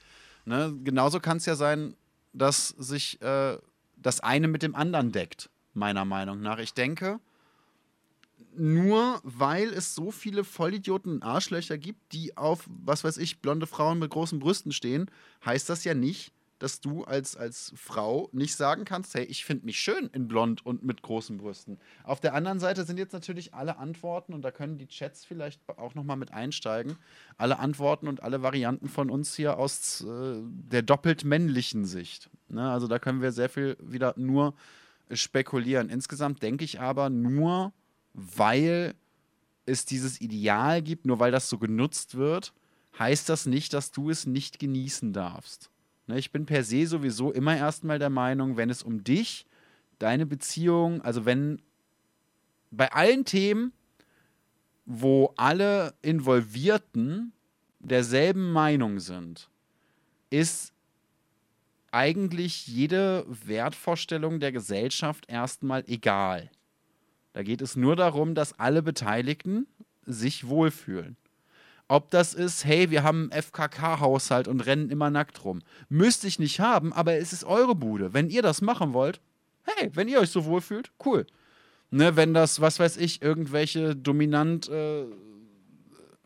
Ne? Genauso kann es ja sein, dass sich äh, das eine mit dem anderen deckt, meiner Meinung nach. Ich denke, nur weil es so viele Vollidioten und Arschlöcher gibt, die auf, was weiß ich, blonde Frauen mit großen Brüsten stehen, heißt das ja nicht, dass du als, als Frau nicht sagen kannst, hey, ich finde mich schön in blond und mit großen Brüsten. Auf der anderen Seite sind jetzt natürlich alle Antworten, und da können die Chats vielleicht auch nochmal mit einsteigen, alle Antworten und alle Varianten von uns hier aus äh, der doppelt männlichen Sicht. Ne? Also da können wir sehr viel wieder nur spekulieren. Insgesamt denke ich aber nur, weil es dieses Ideal gibt, nur weil das so genutzt wird, heißt das nicht, dass du es nicht genießen darfst. Ne, ich bin per se sowieso immer erstmal der Meinung, wenn es um dich, deine Beziehung, also wenn bei allen Themen, wo alle Involvierten derselben Meinung sind, ist eigentlich jede Wertvorstellung der Gesellschaft erstmal egal. Da geht es nur darum, dass alle Beteiligten sich wohlfühlen. Ob das ist, hey, wir haben einen FKK-Haushalt und rennen immer nackt rum. Müsste ich nicht haben, aber es ist eure Bude. Wenn ihr das machen wollt, hey, wenn ihr euch so wohlfühlt, cool. Ne, wenn das, was weiß ich, irgendwelche dominant äh,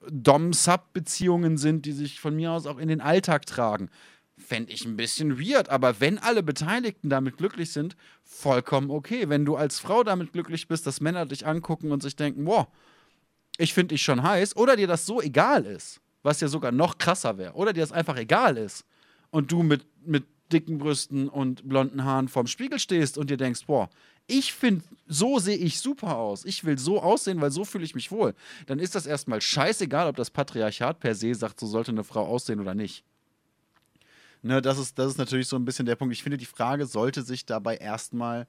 Dom-Sub-Beziehungen sind, die sich von mir aus auch in den Alltag tragen fände ich ein bisschen weird. Aber wenn alle Beteiligten damit glücklich sind, vollkommen okay. Wenn du als Frau damit glücklich bist, dass Männer dich angucken und sich denken, wow, ich finde dich schon heiß, oder dir das so egal ist, was ja sogar noch krasser wäre, oder dir das einfach egal ist und du mit, mit dicken Brüsten und blonden Haaren vorm Spiegel stehst und dir denkst, boah, ich finde, so sehe ich super aus. Ich will so aussehen, weil so fühle ich mich wohl. Dann ist das erstmal scheißegal, ob das Patriarchat per se sagt, so sollte eine Frau aussehen oder nicht. Ne, das, ist, das ist natürlich so ein bisschen der Punkt. Ich finde, die Frage sollte sich dabei erstmal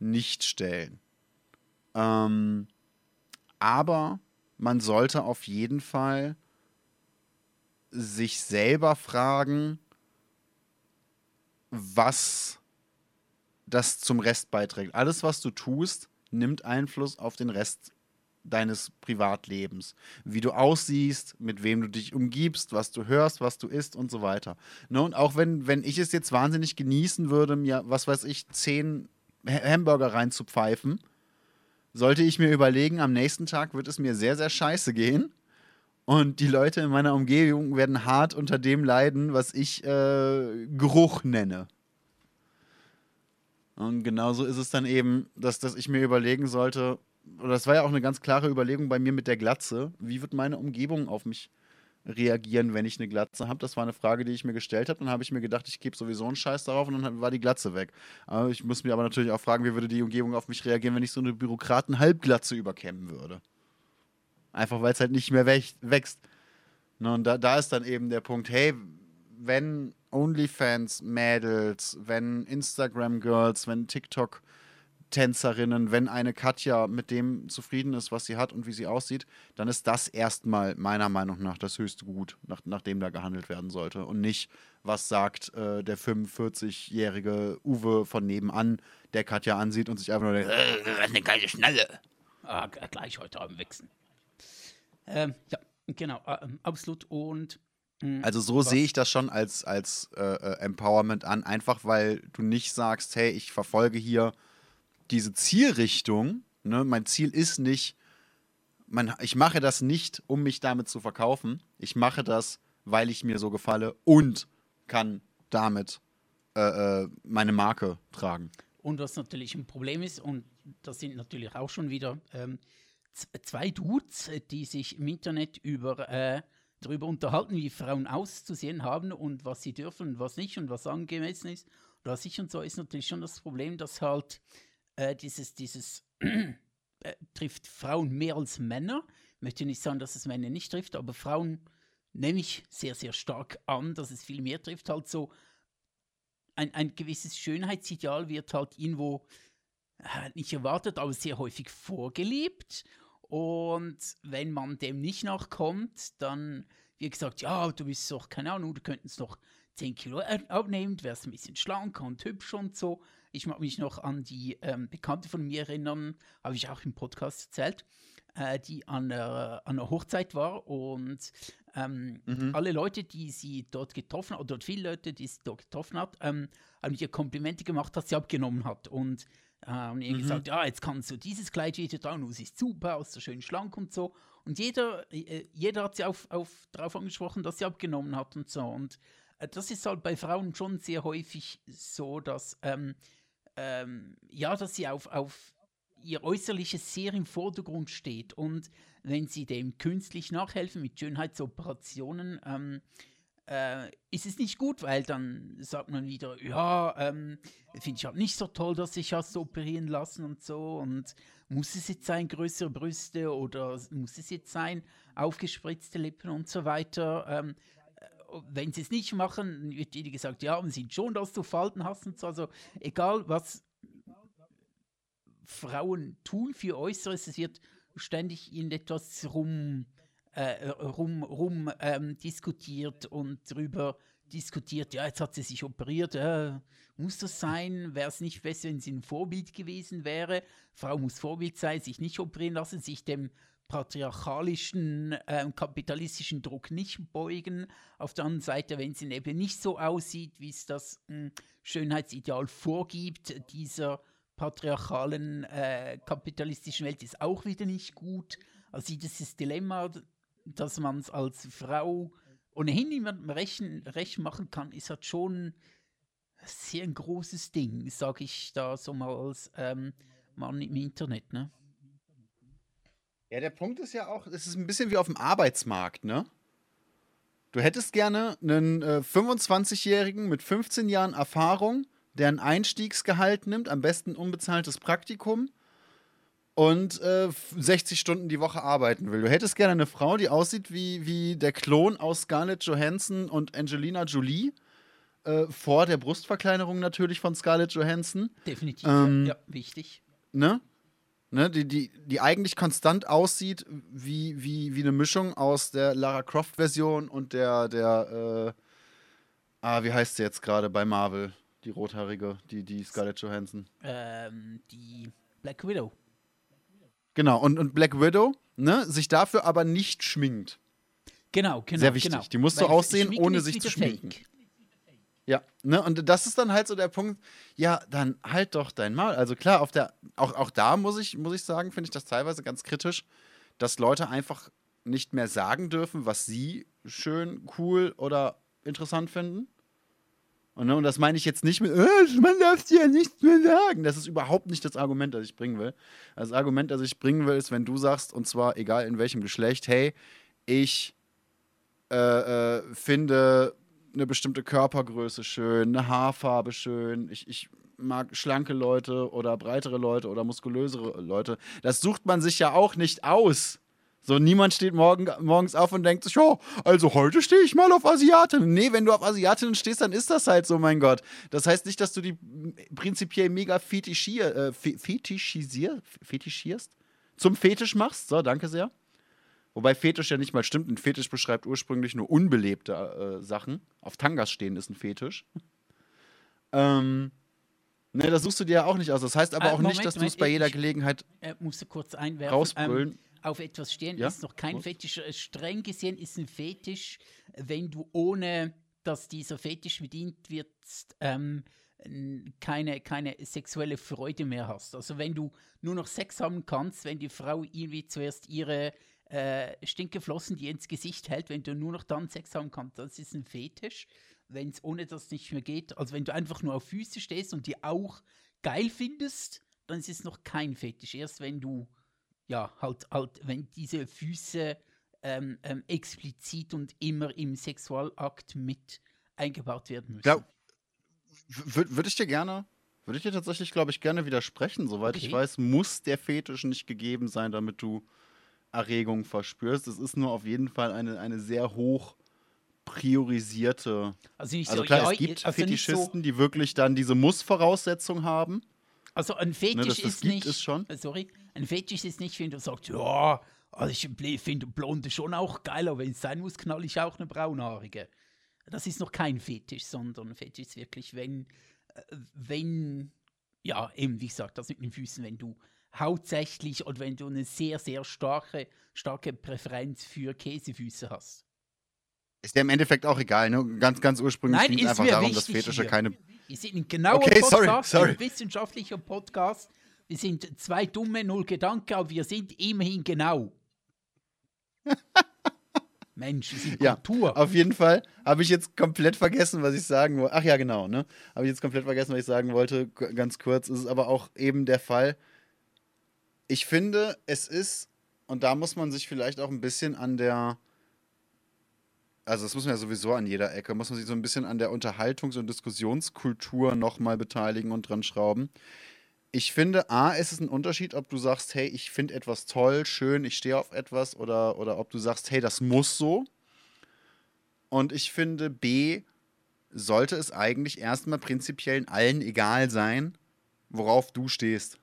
nicht stellen. Ähm, aber man sollte auf jeden Fall sich selber fragen, was das zum Rest beiträgt. Alles, was du tust, nimmt Einfluss auf den Rest deines Privatlebens. Wie du aussiehst, mit wem du dich umgibst, was du hörst, was du isst und so weiter. Ne? Und auch wenn, wenn ich es jetzt wahnsinnig genießen würde, mir, was weiß ich, zehn Hamburger reinzupfeifen, sollte ich mir überlegen, am nächsten Tag wird es mir sehr, sehr scheiße gehen. Und die Leute in meiner Umgebung werden hart unter dem leiden, was ich äh, Geruch nenne. Und genauso ist es dann eben, dass, dass ich mir überlegen sollte, oder das war ja auch eine ganz klare Überlegung bei mir mit der Glatze. Wie wird meine Umgebung auf mich reagieren, wenn ich eine Glatze habe? Das war eine Frage, die ich mir gestellt habe. Dann habe ich mir gedacht, ich gebe sowieso einen Scheiß darauf und dann war die Glatze weg. Aber ich muss mir aber natürlich auch fragen, wie würde die Umgebung auf mich reagieren, wenn ich so eine Bürokraten-Halbglatze überkämmen würde? Einfach weil es halt nicht mehr wächst. Ne, und da, da ist dann eben der Punkt, hey, wenn OnlyFans-Mädels, wenn Instagram-Girls, wenn TikTok- Tänzerinnen, wenn eine Katja mit dem zufrieden ist, was sie hat und wie sie aussieht, dann ist das erstmal meiner Meinung nach das höchste Gut, nach, nach dem da gehandelt werden sollte. Und nicht, was sagt äh, der 45-jährige Uwe von nebenan, der Katja ansieht und sich einfach nur denkt, äh, ist eine geile Schnalle. Ah, gleich heute am Wichsen. Ähm, ja, genau, äh, absolut. Und Mhm. Also so sehe ich das schon als, als äh, äh, Empowerment an, einfach weil du nicht sagst, hey, ich verfolge hier diese Zielrichtung. Ne? Mein Ziel ist nicht, mein, ich mache das nicht, um mich damit zu verkaufen. Ich mache das, weil ich mir so gefalle und kann damit äh, äh meine Marke tragen. Und was natürlich ein Problem ist, und das sind natürlich auch schon wieder ähm, zwei Dudes, die sich im Internet über äh, darüber unterhalten, wie Frauen auszusehen haben und was sie dürfen und was nicht und was angemessen ist oder was ich und so, ist natürlich schon das Problem, dass halt äh, dieses, dieses äh, trifft Frauen mehr als Männer. Ich möchte nicht sagen, dass es Männer nicht trifft, aber Frauen nehme ich sehr, sehr stark an, dass es viel mehr trifft. Halt so ein, ein gewisses Schönheitsideal wird halt irgendwo äh, nicht erwartet, aber sehr häufig vorgelebt. Und wenn man dem nicht nachkommt, dann wird gesagt, ja, du bist doch, keine Ahnung, du könntest noch 10 Kilo abnehmen, du wärst ein bisschen schlank und hübsch und so. Ich mag mich noch an die ähm, Bekannte von mir erinnern, habe ich auch im Podcast erzählt, äh, die an, äh, an einer Hochzeit war und ähm, mhm. alle Leute, die sie dort getroffen hat, oder dort viele Leute, die sie dort getroffen hat, ähm, haben ihr Komplimente gemacht, dass sie abgenommen hat. Und äh, und ihr mhm. gesagt, ja, jetzt kannst du dieses Kleid wieder tragen, du siehst super aus, so schön schlank und so. Und jeder, äh, jeder hat sie auf, auf, darauf angesprochen, dass sie abgenommen hat und so. Und äh, das ist halt bei Frauen schon sehr häufig so, dass, ähm, ähm, ja, dass sie auf, auf ihr Äußerliches sehr im Vordergrund steht. Und wenn sie dem künstlich nachhelfen mit Schönheitsoperationen, ähm, äh, ist es nicht gut, weil dann sagt man wieder, ja, ähm, finde ich halt nicht so toll, dass ich so operieren lassen und so und muss es jetzt sein, größere Brüste oder muss es jetzt sein, aufgespritzte Lippen und so weiter. Ähm, äh, wenn sie es nicht machen, wird ihnen gesagt, ja, man sieht schon, dass du Falten hast und so. Also egal, was Frauen tun für Äußeres, es wird ständig in etwas rum äh, rum, rum ähm, diskutiert und darüber diskutiert, ja, jetzt hat sie sich operiert, äh, muss das sein? Wäre es nicht besser, wenn sie ein Vorbild gewesen wäre? Frau muss Vorbild sein, sich nicht operieren lassen, sich dem patriarchalischen, äh, kapitalistischen Druck nicht beugen. Auf der anderen Seite, wenn sie eben nicht so aussieht, wie es das mh, hm, Schönheitsideal vorgibt, dieser patriarchalen, äh, kapitalistischen Welt ist auch wieder nicht gut. Also dieses Dilemma, dass man es als Frau ohnehin niemandem recht, recht machen kann, ist halt schon sehr ein großes Ding, sage ich da so mal als ähm, Mann im Internet, ne? Ja, der Punkt ist ja auch, es ist ein bisschen wie auf dem Arbeitsmarkt, ne? Du hättest gerne einen äh, 25-Jährigen mit 15 Jahren Erfahrung, der ein Einstiegsgehalt nimmt, am besten unbezahltes Praktikum und äh, 60 Stunden die Woche arbeiten will. Du hättest gerne eine Frau, die aussieht wie, wie der Klon aus Scarlett Johansson und Angelina Jolie. Äh, vor der Brustverkleinerung natürlich von Scarlett Johansson. Definitiv, ähm, ja, wichtig. Ne? Ne, die, die, die eigentlich konstant aussieht wie, wie, wie eine Mischung aus der Lara Croft-Version und der, der äh, ah, wie heißt sie jetzt gerade bei Marvel? Die rothaarige, die, die Scarlett Johansson. Ähm, die Black Widow. Genau, und, und Black Widow, ne, sich dafür aber nicht schminkt. Genau, genau. Sehr wichtig. Genau. Die muss so aussehen, ohne sich zu schminken. Fake. Ja, ne, und das ist dann halt so der Punkt, ja, dann halt doch dein Maul. Also klar, auf der, auch, auch da muss ich, muss ich sagen, finde ich das teilweise ganz kritisch, dass Leute einfach nicht mehr sagen dürfen, was sie schön, cool oder interessant finden. Und, ne, und das meine ich jetzt nicht mit, äh, man darf dir ja nichts mehr sagen. Das ist überhaupt nicht das Argument, das ich bringen will. Das Argument, das ich bringen will, ist, wenn du sagst, und zwar egal in welchem Geschlecht, hey, ich äh, äh, finde eine bestimmte Körpergröße schön, eine Haarfarbe schön, ich, ich mag schlanke Leute oder breitere Leute oder muskulösere Leute. Das sucht man sich ja auch nicht aus. So, niemand steht morgen, morgens auf und denkt sich, oh, also heute stehe ich mal auf Asiatinnen. Nee, wenn du auf Asiatinnen stehst, dann ist das halt so, mein Gott. Das heißt nicht, dass du die prinzipiell mega fetischier, äh, fetischisier, fetischierst, zum Fetisch machst. So, danke sehr. Wobei Fetisch ja nicht mal stimmt. Ein Fetisch beschreibt ursprünglich nur unbelebte äh, Sachen. Auf Tangas stehen ist ein Fetisch. ähm, Ne, das suchst du dir ja auch nicht aus. Das heißt aber äh, auch Moment, nicht, dass du es bei jeder Gelegenheit äh, musste kurz einwerfen. rausbrüllen. Ähm, auf etwas stehen, ja? ist noch kein Gut. Fetisch. Äh, streng gesehen ist ein Fetisch, wenn du ohne, dass dieser Fetisch bedient wird, ähm, keine, keine sexuelle Freude mehr hast. Also wenn du nur noch Sex haben kannst, wenn die Frau irgendwie zuerst ihre äh, Stinkeflossen dir ins Gesicht hält, wenn du nur noch dann Sex haben kannst, das ist ein Fetisch. Wenn es ohne das nicht mehr geht, also wenn du einfach nur auf Füße stehst und die auch geil findest, dann ist es noch kein Fetisch. Erst wenn du, ja, halt, halt, wenn diese Füße ähm, ähm, explizit und immer im Sexualakt mit eingebaut werden müssen. Ja, würde ich dir gerne, würde ich dir tatsächlich, glaube ich, gerne widersprechen. Soweit okay. ich weiß, muss der Fetisch nicht gegeben sein, damit du Erregung verspürst. Es ist nur auf jeden Fall eine, eine sehr hoch priorisierte. Also, also klar, ja, es gibt also Fetischisten, so die wirklich dann diese Muss-Voraussetzung haben. Also ein ne, Fetisch ne, das, ist nicht. Es schon. Sorry, ein Fetisch ist nicht, wenn du sagst, ja, also ich finde Blonde schon auch geil, aber wenn es sein muss, knall ich auch eine braunhaarige. Das ist noch kein Fetisch, sondern Fetisch ist wirklich, wenn, äh, wenn, ja, eben wie gesagt, das mit den Füßen, wenn du hauptsächlich oder wenn du eine sehr, sehr starke, starke Präferenz für Käsefüße hast. Ist ja im Endeffekt auch egal, ne? Ganz, ganz ursprünglich ging es einfach darum, dass Fetische hier. keine. Wir sind ein genauer okay, Podcast, sorry, sorry. ein wissenschaftlicher Podcast. Wir sind zwei dumme Null Gedanken, aber wir sind immerhin genau. Mensch, das ist ja, Kultur. Auf jeden Fall habe ich jetzt komplett vergessen, was ich sagen wollte. Ach ja, genau, ne? Habe ich jetzt komplett vergessen, was ich sagen wollte. Ganz kurz. Es ist aber auch eben der Fall. Ich finde, es ist, und da muss man sich vielleicht auch ein bisschen an der, also das muss man ja sowieso an jeder Ecke, muss man sich so ein bisschen an der Unterhaltungs- und Diskussionskultur nochmal beteiligen und dran schrauben ich finde, A, ist es ein Unterschied, ob du sagst, hey, ich finde etwas toll, schön, ich stehe auf etwas, oder, oder ob du sagst, hey, das muss so. Und ich finde, B, sollte es eigentlich erstmal prinzipiell allen egal sein, worauf du stehst.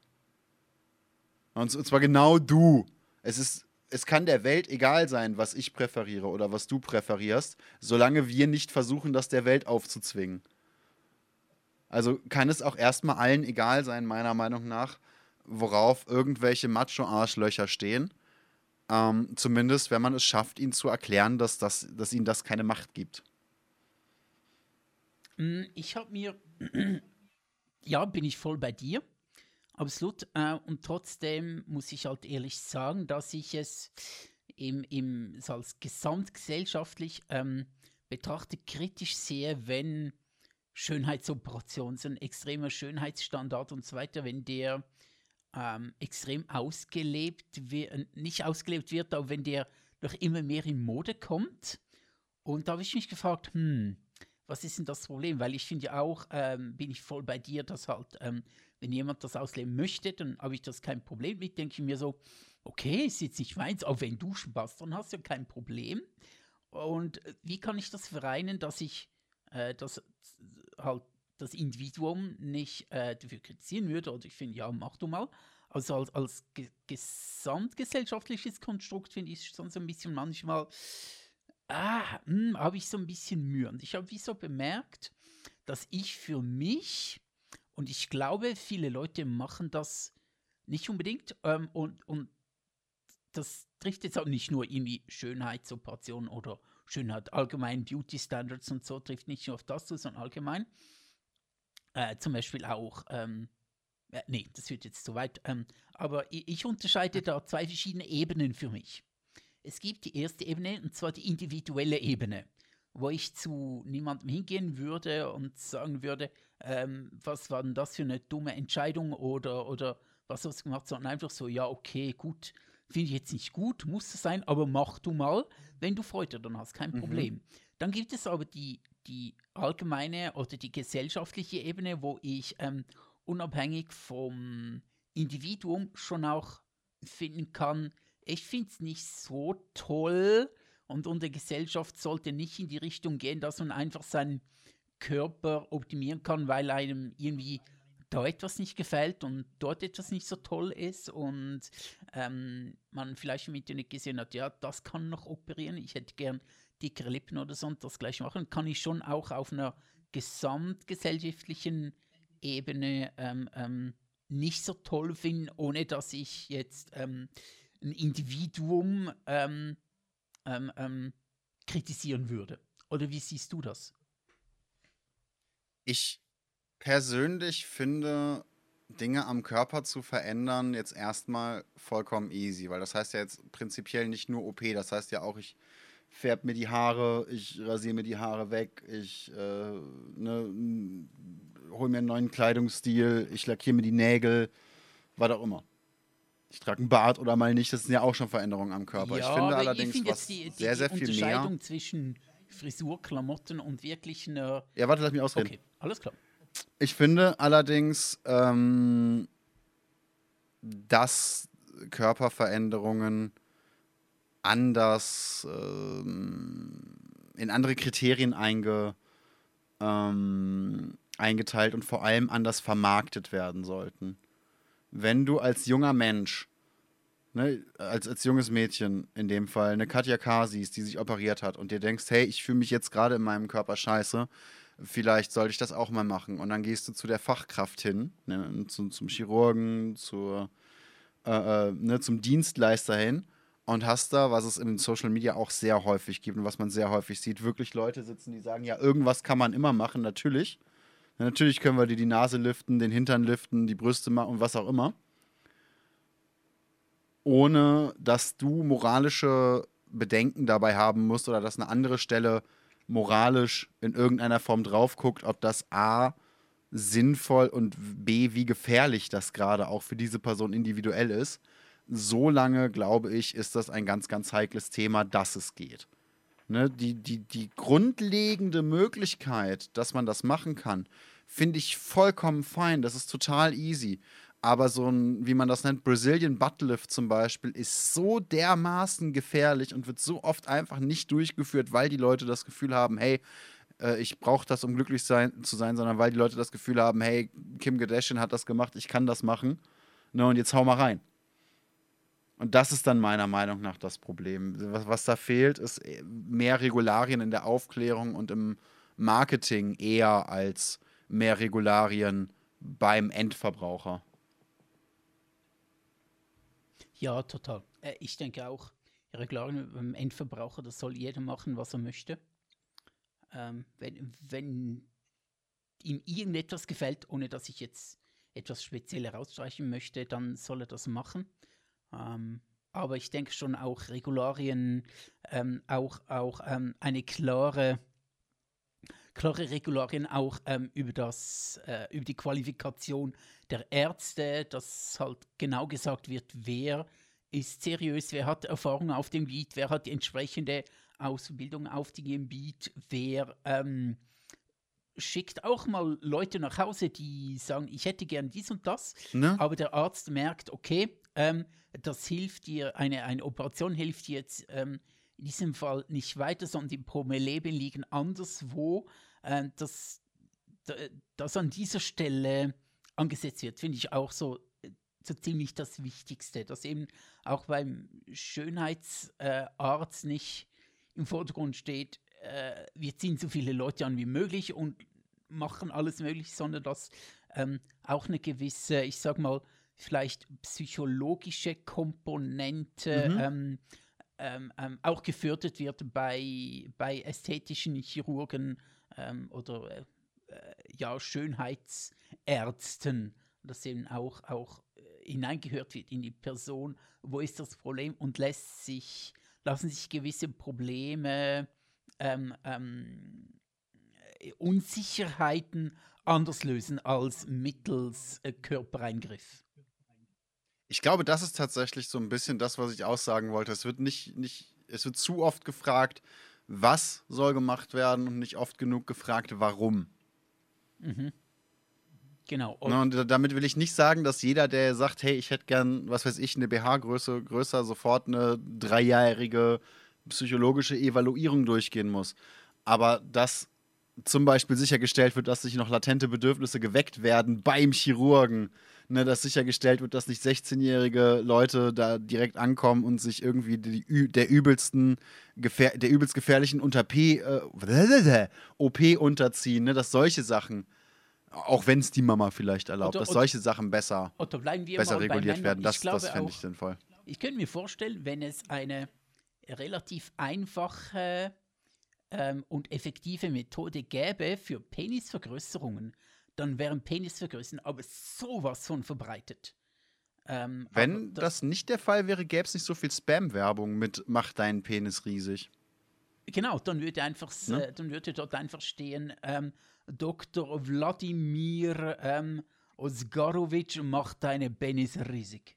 Und zwar genau du. Es ist, es kann der Welt egal sein, was ich präferiere oder was du präferierst, solange wir nicht versuchen, das der Welt aufzuzwingen. Also kann es auch erstmal allen egal sein, meiner Meinung nach, worauf irgendwelche Macho-Arschlöcher stehen. Ähm, zumindest, wenn man es schafft, ihnen zu erklären, dass, das, dass ihnen das keine Macht gibt. Mm, ich habe mir, ja, bin ich voll bei dir, absolut. Äh, und trotzdem muss ich halt ehrlich sagen, dass ich es im, im, so als gesamtgesellschaftlich ähm, betrachtet kritisch sehe, wenn Schönheitsoperation, so ein extremer Schönheitsstandard und so weiter, wenn der ähm, extrem ausgelebt wird, äh, nicht ausgelebt wird, aber wenn der noch immer mehr in Mode kommt. Und da habe ich mich gefragt, hm, was ist denn das Problem? Weil ich finde ja auch, ähm, bin ich voll bei dir, dass halt, ähm, wenn jemand das ausleben möchte, dann habe ich das kein Problem mit, denke ich mir so, okay, ist jetzt nicht meins, auch wenn du Spaß dann hast, ja kein Problem. Und äh, wie kann ich das vereinen, dass ich äh, das halt das Individuum nicht äh, dafür kritisieren würde, oder ich finde, ja, mach du mal. Also als, als ge gesamtgesellschaftliches Konstrukt finde ich es schon so ein bisschen manchmal, ah, hm, habe ich so ein bisschen Mühe. Und ich habe wie so bemerkt, dass ich für mich, und ich glaube, viele Leute machen das nicht unbedingt, ähm, und, und das trifft jetzt auch nicht nur irgendwie Schönheitsoperationen oder Schönheit, allgemein Beauty Standards und so trifft nicht nur auf das zu, sondern allgemein. Äh, zum Beispiel auch, ähm, äh, nee, das wird jetzt zu weit, ähm, aber ich, ich unterscheide da zwei verschiedene Ebenen für mich. Es gibt die erste Ebene, und zwar die individuelle Ebene, wo ich zu niemandem hingehen würde und sagen würde, ähm, was war denn das für eine dumme Entscheidung oder, oder was hast du gemacht, sondern einfach so, ja, okay, gut, Finde ich jetzt nicht gut, muss es sein, aber mach du mal, wenn du Freude dann hast, kein mhm. Problem. Mhm. Dann gibt es aber die, die allgemeine oder die gesellschaftliche Ebene, wo ich ähm, unabhängig vom Individuum schon auch finden kann, ich finde es nicht so toll und unsere Gesellschaft sollte nicht in die Richtung gehen, dass man einfach seinen Körper optimieren kann, weil einem irgendwie da etwas nicht gefällt und dort etwas nicht so toll ist und ähm, man vielleicht im Internet gesehen hat, ja, das kann noch operieren, ich hätte gern dickere Lippen oder so und das gleich machen, kann ich schon auch auf einer gesamtgesellschaftlichen Ebene ähm, ähm, nicht so toll finden, ohne dass ich jetzt ähm, ein Individuum ähm, ähm, kritisieren würde. Oder wie siehst du das? Ich persönlich finde, Dinge am Körper zu verändern, jetzt erstmal vollkommen easy, weil das heißt ja jetzt prinzipiell nicht nur OP, das heißt ja auch, ich färbe mir die Haare, ich rasiere mir die Haare weg, ich äh, ne, hole mir einen neuen Kleidungsstil, ich lackiere mir die Nägel, was auch immer. Ich trage einen Bart oder mal nicht, das sind ja auch schon Veränderungen am Körper. Ja, ich finde allerdings ich find was die, die, sehr, sehr viel mehr. Frisur, Klamotten und wirklich eine. Ja, warte, lass mich ausreden. Okay, alles klar. Ich finde allerdings, ähm, dass Körperveränderungen anders ähm, in andere Kriterien einge, ähm, eingeteilt und vor allem anders vermarktet werden sollten. Wenn du als junger Mensch, ne, als, als junges Mädchen in dem Fall, eine Katja K. siehst, die sich operiert hat und dir denkst, hey, ich fühle mich jetzt gerade in meinem Körper scheiße, vielleicht sollte ich das auch mal machen. Und dann gehst du zu der Fachkraft hin, ne, zum, zum Chirurgen, zur, äh, äh, ne, zum Dienstleister hin und hast da, was es in Social Media auch sehr häufig gibt und was man sehr häufig sieht, wirklich Leute sitzen, die sagen, ja, irgendwas kann man immer machen, natürlich. Natürlich können wir dir die Nase liften, den Hintern liften, die Brüste machen und was auch immer. Ohne dass du moralische Bedenken dabei haben musst oder dass eine andere Stelle moralisch in irgendeiner Form drauf guckt, ob das A sinnvoll und B, wie gefährlich das gerade auch für diese Person individuell ist. So lange, glaube ich, ist das ein ganz, ganz heikles Thema, dass es geht. Ne, die, die, die grundlegende Möglichkeit, dass man das machen kann, finde ich vollkommen fein. Das ist total easy. Aber so ein, wie man das nennt, Brazilian Buttlift zum Beispiel, ist so dermaßen gefährlich und wird so oft einfach nicht durchgeführt, weil die Leute das Gefühl haben, hey, äh, ich brauche das, um glücklich sein, zu sein, sondern weil die Leute das Gefühl haben, hey, Kim Kardashian hat das gemacht, ich kann das machen. Ne, und jetzt hau mal rein. Und das ist dann meiner Meinung nach das Problem. Was, was da fehlt, ist mehr Regularien in der Aufklärung und im Marketing eher als mehr Regularien beim Endverbraucher. Ja, total. Äh, ich denke auch, Regularien beim Endverbraucher, das soll jeder machen, was er möchte. Ähm, wenn, wenn ihm irgendetwas gefällt, ohne dass ich jetzt etwas speziell herausstreichen möchte, dann soll er das machen. Ähm, aber ich denke schon auch Regularien, ähm, auch, auch ähm, eine klare, klare Regularien auch ähm, über, das, äh, über die Qualifikation der Ärzte, dass halt genau gesagt wird, wer ist seriös, wer hat Erfahrung auf dem Gebiet, wer hat die entsprechende Ausbildung auf dem Gebiet, wer ähm, schickt auch mal Leute nach Hause, die sagen, ich hätte gern dies und das, ne? aber der Arzt merkt, okay, ähm, das hilft dir, eine, eine Operation hilft dir jetzt ähm, in diesem Fall nicht weiter, sondern die Promilleben liegen anderswo. Ähm, das, das an dieser Stelle angesetzt wird, finde ich auch so, so ziemlich das Wichtigste, dass eben auch beim Schönheitsarzt äh, nicht im Vordergrund steht, äh, wir ziehen so viele Leute an wie möglich und machen alles möglich, sondern dass ähm, auch eine gewisse, ich sag mal, vielleicht psychologische Komponente mhm. ähm, ähm, ähm, auch gefördert wird bei, bei ästhetischen Chirurgen ähm, oder äh, äh, ja, Schönheitsärzten, dass eben auch, auch äh, hineingehört wird in die Person, wo ist das Problem und lässt sich, lassen sich gewisse Probleme, ähm, ähm, Unsicherheiten anders lösen als mittels äh, Körpereingriff. Ich glaube, das ist tatsächlich so ein bisschen das, was ich aussagen wollte. Es wird nicht, nicht, es wird zu oft gefragt, was soll gemacht werden und nicht oft genug gefragt, warum. Mhm. Genau. Und, Na, und damit will ich nicht sagen, dass jeder, der sagt, hey, ich hätte gern, was weiß ich, eine BH-Größe größer, sofort eine dreijährige psychologische Evaluierung durchgehen muss. Aber dass zum Beispiel sichergestellt wird, dass sich noch latente Bedürfnisse geweckt werden beim Chirurgen, ne, dass sichergestellt wird, dass nicht 16-jährige Leute da direkt ankommen und sich irgendwie die, der übelsten, der übelst gefährlichen unter P, äh, OP unterziehen, ne, dass solche Sachen, auch wenn es die Mama vielleicht erlaubt, oder, dass solche Sachen besser, besser reguliert werden. Das, das fände ich sinnvoll. ich könnte mir vorstellen, wenn es eine relativ einfache ähm, und effektive Methode gäbe für Penisvergrößerungen, dann wären Penisvergrößerungen aber sowas von verbreitet. Ähm, Wenn das, das, nicht der Fall wäre, gäbe es nicht so viel Spam-Werbung mit Mach deinen Penis riesig. Genau, dann würde einfach, ne? äh, dann würde dort einfach stehen, ähm, Dr. Wladimir ähm, Osgarovic macht deinen Penis riesig.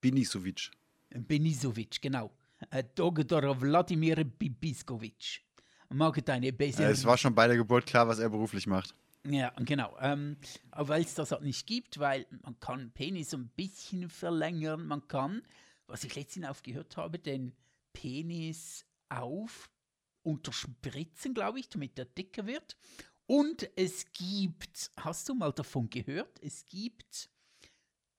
Benisovic. Benisovic, genau. Äh, Dr. Wladimir Bibiskovic Penis. Äh, es war schon bei der Geburt klar, was er beruflich macht. Ja, genau. Ähm, weil es das halt nicht gibt, weil man kann Penis ein bisschen verlängern, man kann, was ich letztens aufgehört habe, den Penis auf unterspritzen, glaube ich, damit er dicker wird. Und es gibt, hast du mal davon gehört? Es gibt,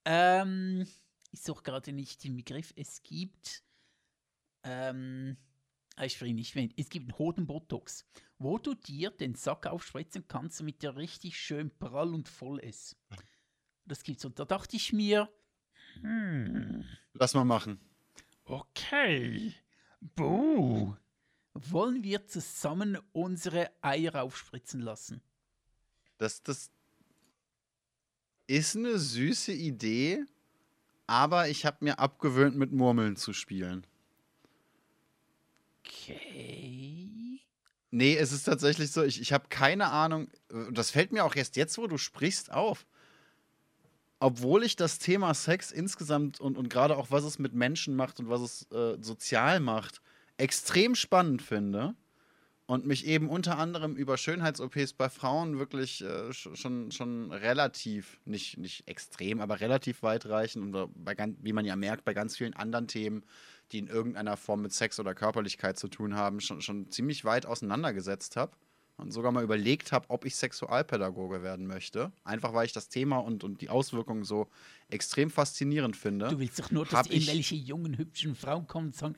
ähm, ich suche gerade nicht den Begriff, es gibt, ähm, ich spreche nicht mehr, es gibt einen Hodenbotox wo du dir den Sack aufspritzen kannst, damit der richtig schön prall und voll ist. Das gibt's. Und da dachte ich mir, hm. Lass mal machen. Okay. Buh. Wollen wir zusammen unsere Eier aufspritzen lassen? Das, das ist eine süße Idee, aber ich habe mir abgewöhnt, mit Murmeln zu spielen. Okay. Nee, es ist tatsächlich so, ich, ich habe keine Ahnung, das fällt mir auch erst jetzt, wo du sprichst, auf. Obwohl ich das Thema Sex insgesamt und, und gerade auch, was es mit Menschen macht und was es äh, sozial macht, extrem spannend finde und mich eben unter anderem über Schönheits-OPs bei Frauen wirklich äh, schon, schon relativ, nicht, nicht extrem, aber relativ weitreichend und bei, wie man ja merkt, bei ganz vielen anderen Themen die in irgendeiner Form mit Sex oder Körperlichkeit zu tun haben, schon, schon ziemlich weit auseinandergesetzt habe und sogar mal überlegt habe, ob ich Sexualpädagoge werden möchte. Einfach weil ich das Thema und, und die Auswirkungen so extrem faszinierend finde. Du willst doch nur, dass irgendwelche jungen, hübschen Frauen kommen und sagen,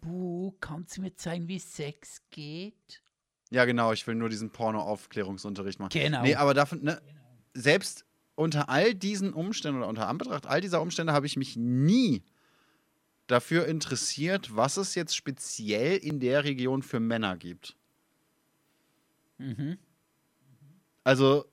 Buh, kannst du mir zeigen, wie Sex geht? Ja, genau, ich will nur diesen Porno-Aufklärungsunterricht machen. Genau. Nee, aber davon, ne, selbst unter all diesen Umständen oder unter Anbetracht all dieser Umstände habe ich mich nie dafür interessiert, was es jetzt speziell in der Region für Männer gibt. Mhm. Also,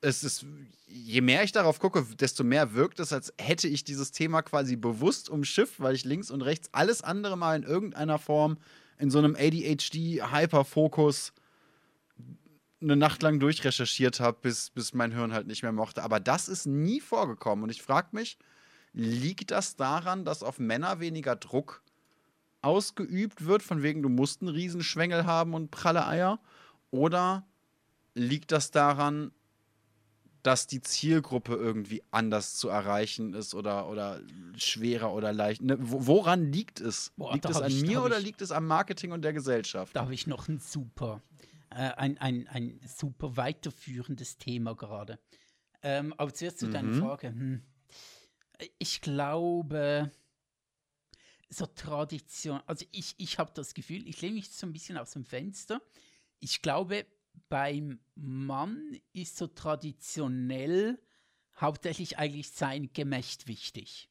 es ist, je mehr ich darauf gucke, desto mehr wirkt es, als hätte ich dieses Thema quasi bewusst umschifft, weil ich links und rechts alles andere mal in irgendeiner Form in so einem ADHD-Hyperfokus eine Nacht lang durchrecherchiert habe, bis, bis mein Hirn halt nicht mehr mochte. Aber das ist nie vorgekommen. Und ich frage mich, Liegt das daran, dass auf Männer weniger Druck ausgeübt wird, von wegen du musst einen Riesenschwengel haben und pralle Eier? Oder liegt das daran, dass die Zielgruppe irgendwie anders zu erreichen ist oder, oder schwerer oder leicht. Ne? Woran liegt es? Boah, liegt es an ich, mir oder ich, liegt es am Marketing und der Gesellschaft? Da habe ich noch ein super, äh, ein, ein, ein super weiterführendes Thema gerade. Ähm, aber zuerst zu mhm. deiner Frage. Hm ich glaube, so Tradition, also ich, ich habe das Gefühl, ich lehne mich so ein bisschen aus dem Fenster. Ich glaube, beim Mann ist so traditionell hauptsächlich eigentlich sein Gemächt wichtig.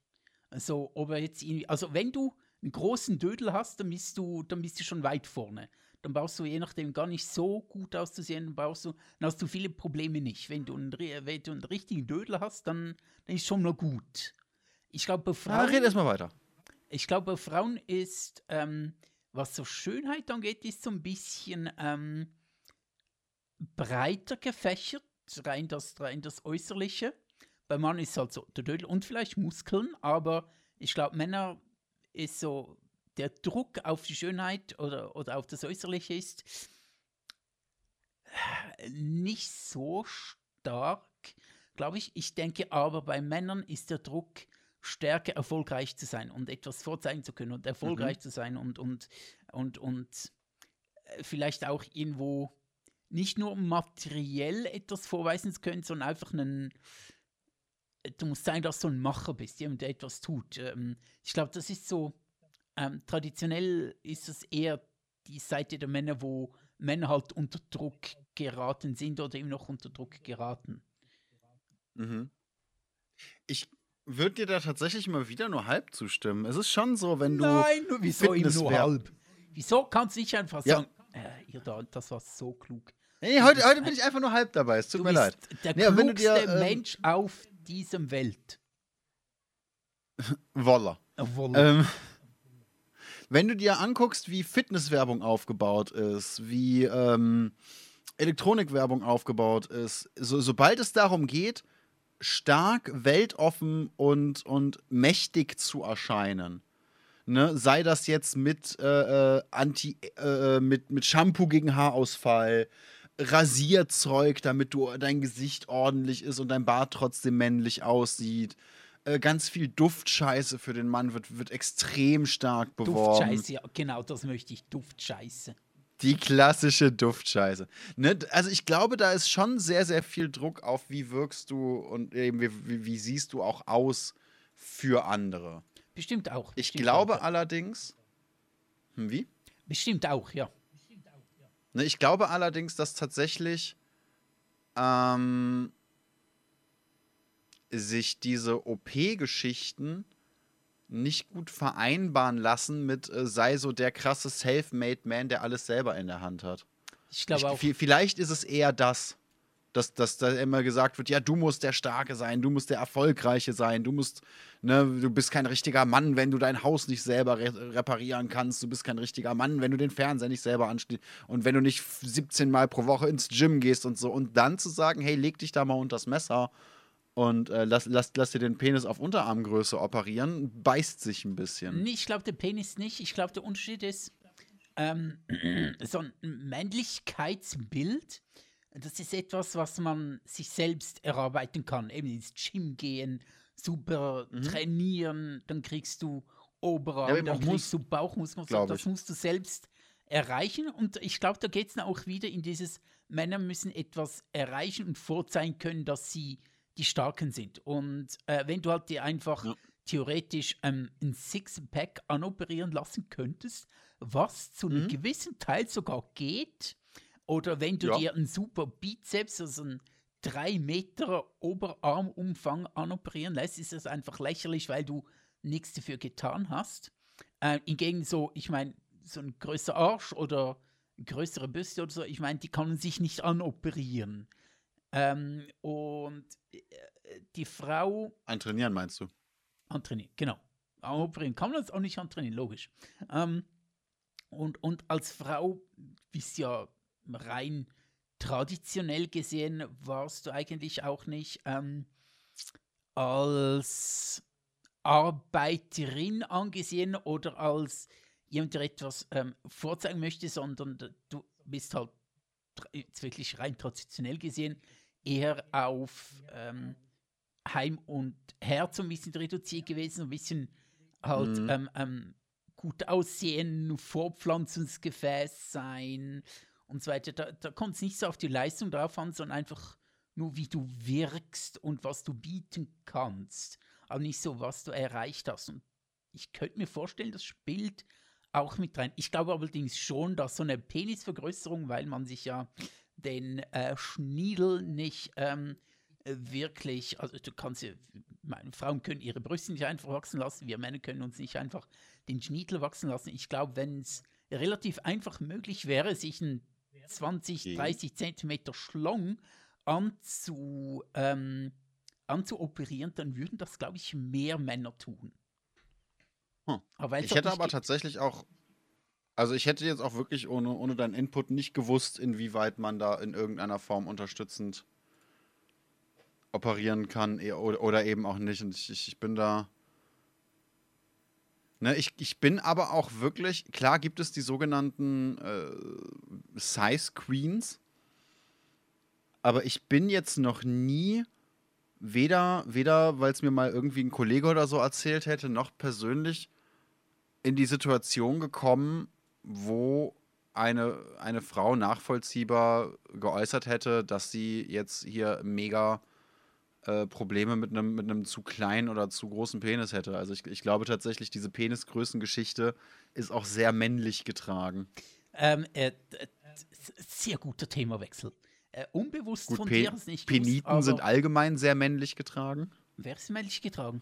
Also, ob er jetzt irgendwie, also wenn du einen großen Dödel hast, dann bist du, dann bist du schon weit vorne. Dann brauchst du je nachdem gar nicht so gut auszusehen, dann brauchst du, dann hast du viele Probleme nicht. Wenn du einen, wenn du einen richtigen Dödel hast, dann, dann ist schon mal gut. Ich glaube, bei Frauen. Ja, red erstmal weiter. Ich glaube, bei Frauen ist, ähm, was so Schönheit angeht, ist so ein bisschen ähm, breiter gefächert, rein das, rein das Äußerliche. Bei Mann ist halt so der Dödel und vielleicht Muskeln, aber ich glaube, Männer ist so, der Druck auf die Schönheit oder, oder auf das Äußerliche ist nicht so stark, glaube ich. Ich denke aber, bei Männern ist der Druck stärker erfolgreich zu sein und etwas vorzeigen zu können und erfolgreich mhm. zu sein und, und, und, und äh, vielleicht auch irgendwo nicht nur materiell etwas vorweisen zu können, sondern einfach einen. Du musst sein, dass du ein Macher bist, jemand, der etwas tut. Ähm, ich glaube, das ist so. Ähm, traditionell ist es eher die Seite der Männer, wo Männer halt unter Druck geraten sind oder immer noch unter Druck geraten. Mhm. Ich würde dir da tatsächlich mal wieder nur halb zustimmen. Es ist schon so, wenn du. Nein, wieso ihm nur halb? Wieso kannst du nicht einfach sagen, ja. äh, ihr da, das war so klug. Nee, heute, heute bin ich einfach nur halb dabei. Es tut mir leid. Der nee, klugste dir, ähm, Mensch auf diesem Welt. Woller. Woller. Ähm, wenn du dir anguckst, wie Fitnesswerbung aufgebaut ist, wie ähm, Elektronikwerbung aufgebaut ist, so, sobald es darum geht, stark, weltoffen und, und mächtig zu erscheinen, ne, sei das jetzt mit, äh, äh Anti, äh, äh, mit, mit Shampoo gegen Haarausfall, Rasierzeug, damit du dein Gesicht ordentlich ist und dein Bart trotzdem männlich aussieht. Äh, ganz viel Duftscheiße für den Mann wird, wird extrem stark beworben. Duftscheiße, ja, genau, das möchte ich. Duftscheiße. Die klassische Duftscheiße. Ne? Also ich glaube, da ist schon sehr, sehr viel Druck auf, wie wirkst du und eben wie, wie, wie siehst du auch aus für andere. Bestimmt auch. Ich glaube auch. allerdings. Hm, wie? Bestimmt auch, ja. Ne, ich glaube allerdings, dass tatsächlich ähm, sich diese OP-Geschichten nicht gut vereinbaren lassen mit äh, sei so der krasse Self-Made Man, der alles selber in der Hand hat. Ich glaube auch. Vielleicht ist es eher das dass, dass da immer gesagt wird, ja, du musst der Starke sein, du musst der Erfolgreiche sein, du musst, ne, du bist kein richtiger Mann, wenn du dein Haus nicht selber re reparieren kannst, du bist kein richtiger Mann, wenn du den Fernseher nicht selber anschließt und wenn du nicht 17 Mal pro Woche ins Gym gehst und so und dann zu sagen, hey, leg dich da mal unter das Messer und äh, lass, lass, lass dir den Penis auf Unterarmgröße operieren, beißt sich ein bisschen. Nee, ich glaube, der Penis nicht. Ich glaube, der Unterschied ist ähm, so ein Männlichkeitsbild das ist etwas, was man sich selbst erarbeiten kann. Eben ins Gym gehen, super mhm. trainieren, dann kriegst du Oberarm, ja, dann kriegst du Bauchmuskeln. Das musst du selbst erreichen. Und ich glaube, da geht es auch wieder in dieses, Männer müssen etwas erreichen und vorzeigen können, dass sie die Starken sind. Und äh, wenn du halt dir einfach ja. theoretisch ähm, ein Sixpack anoperieren lassen könntest, was zu einem mhm. gewissen Teil sogar geht, oder wenn du ja. dir einen super Bizeps, also einen 3 Meter Oberarmumfang anoperieren lässt, ist das einfach lächerlich, weil du nichts dafür getan hast. Äh, hingegen so, ich meine, so ein größerer Arsch oder größere Büste oder so, ich meine, die kann man sich nicht anoperieren. Ähm, und äh, die Frau. Antrainieren meinst du? Antrainieren, genau. Anoperieren kann man das auch nicht antrainieren, logisch. Ähm, und, und als Frau bist ja rein traditionell gesehen warst du eigentlich auch nicht ähm, als Arbeiterin angesehen oder als jemand, der etwas ähm, vorzeigen möchte, sondern du bist halt jetzt wirklich rein traditionell gesehen eher auf ähm, Heim und Herz ein bisschen reduziert gewesen, ein bisschen halt mhm. ähm, ähm gut aussehen, Vorpflanzungsgefäß sein, und so weiter. Da, da kommt es nicht so auf die Leistung drauf an, sondern einfach nur, wie du wirkst und was du bieten kannst. Aber nicht so, was du erreicht hast. Und ich könnte mir vorstellen, das spielt auch mit rein. Ich glaube allerdings schon, dass so eine Penisvergrößerung, weil man sich ja den äh, Schniedel nicht ähm, wirklich, also du kannst ja, meine Frauen können ihre Brüste nicht einfach wachsen lassen, wir Männer können uns nicht einfach den Schniedel wachsen lassen. Ich glaube, wenn es relativ einfach möglich wäre, sich einen 20, 30 Zentimeter Schlong anzu, ähm, anzuoperieren, dann würden das, glaube ich, mehr Männer tun. Hm. ich hätte aber tatsächlich auch, also ich hätte jetzt auch wirklich ohne, ohne deinen Input nicht gewusst, inwieweit man da in irgendeiner Form unterstützend operieren kann eh, oder, eben auch nicht. Und ich, ich bin da Ne, ich, ich bin aber auch wirklich, klar gibt es die sogenannten äh, Size Queens, aber ich bin jetzt noch nie, weder, weder weil es mir mal irgendwie ein Kollege oder so erzählt hätte, noch persönlich in die Situation gekommen, wo eine, eine Frau nachvollziehbar geäußert hätte, dass sie jetzt hier mega äh, Probleme mit einem mit zu kleinen oder zu großen Penis hätte. Also ich, ich glaube tatsächlich, diese Penisgrößengeschichte ist auch sehr männlich getragen. Ähm, äh, sehr guter Themawechsel. Äh, unbewusst Gut, von Pe dir ist nicht Peniten gewusst, sind allgemein sehr männlich getragen. Wer ist männlich getragen?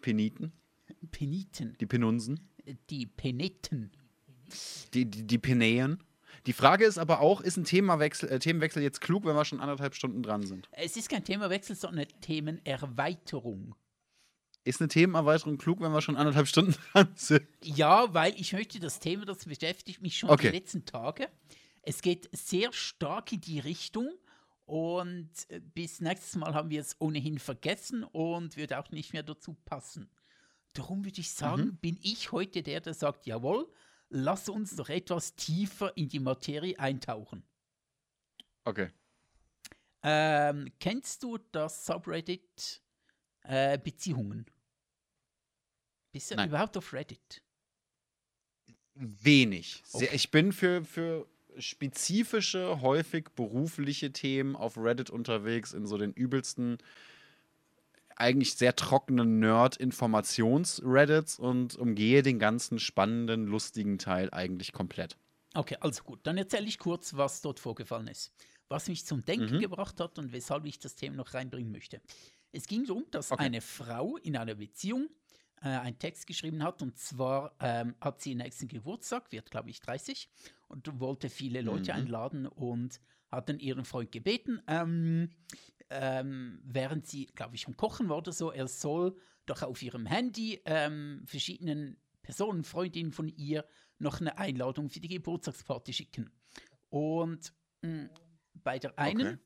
Peniten. Peniten. Die Penunsen. Die Peneten. Die, die, die Penäen. Die Frage ist aber auch, ist ein Themawechsel, äh, Themenwechsel jetzt klug, wenn wir schon anderthalb Stunden dran sind? Es ist kein Themawechsel, sondern eine Themenerweiterung. Ist eine Themenerweiterung klug, wenn wir schon anderthalb Stunden dran sind? Ja, weil ich möchte das Thema, das beschäftigt mich schon okay. die letzten Tage. Es geht sehr stark in die Richtung und äh, bis nächstes Mal haben wir es ohnehin vergessen und wird auch nicht mehr dazu passen. Darum würde ich sagen, mhm. bin ich heute der, der sagt, jawohl, lass uns doch etwas tiefer in die Materie eintauchen. Okay. Ähm, kennst du das Subreddit äh, Beziehungen? Bist du Nein. überhaupt auf Reddit? Wenig. Okay. ich bin für, für spezifische, häufig berufliche Themen auf Reddit unterwegs, in so den übelsten, eigentlich sehr trockenen Nerd-Informations-Reddits und umgehe den ganzen spannenden, lustigen Teil eigentlich komplett. Okay, also gut. Dann erzähle ich kurz, was dort vorgefallen ist. Was mich zum Denken mhm. gebracht hat und weshalb ich das Thema noch reinbringen möchte. Es ging darum, dass okay. eine Frau in einer Beziehung äh, einen Text geschrieben hat. Und zwar ähm, hat sie nächsten Geburtstag, wird glaube ich 30, und wollte viele Leute mhm. einladen und hat dann ihren Freund gebeten, ähm, ähm, während sie, glaube ich, am Kochen war oder so, er soll doch auf ihrem Handy ähm, verschiedenen Personen, Freundinnen von ihr, noch eine Einladung für die Geburtstagsparty schicken. Und mh, mm, bei der einen,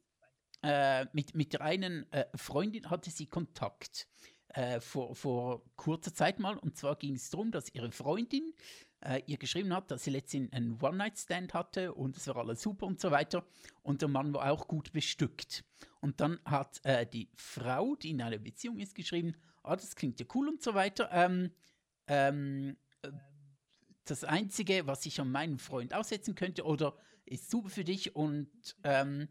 okay. äh, mit, mit der einen äh, Freundin hatte sie Kontakt äh, vor, vor kurzer Zeit mal. Und zwar ging es darum, dass ihre Freundin äh, ihr geschrieben hat, dass sie letztens einen One-Night-Stand hatte und es war alles super und so weiter. Und der Mann war auch gut bestückt. Und dann hat äh, die Frau, die in einer Beziehung ist, geschrieben, ah, das klingt ja cool und so weiter. Ähm, ähm, das Einzige, was ich an meinen Freund aussetzen könnte, oder ist super für dich und ähm,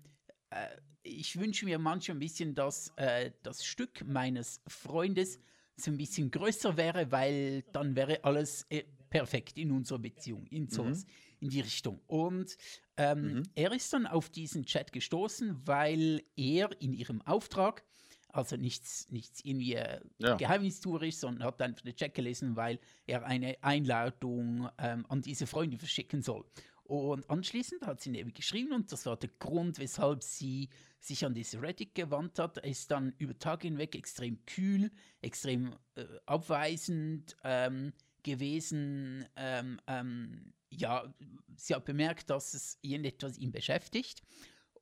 äh, ich wünsche mir manchmal ein bisschen, dass äh, das Stück meines Freundes so ein bisschen größer wäre, weil dann wäre alles äh, perfekt in unserer Beziehung, in sowas, mhm. in die Richtung. Und ähm, mhm. er ist dann auf diesen Chat gestoßen, weil er in ihrem Auftrag, also nichts, nichts irgendwie äh, ja. geheimnistuerisch, sondern hat einfach den Chat gelesen, weil er eine Einladung ähm, an diese Freundin verschicken soll. Und anschließend hat sie eben geschrieben und das war der Grund, weshalb sie sich an diese Reddit gewandt hat. Er ist dann über Tage hinweg extrem kühl, extrem äh, abweisend ähm, gewesen. Ähm, ähm, ja, sie hat bemerkt, dass es irgendetwas ihn beschäftigt.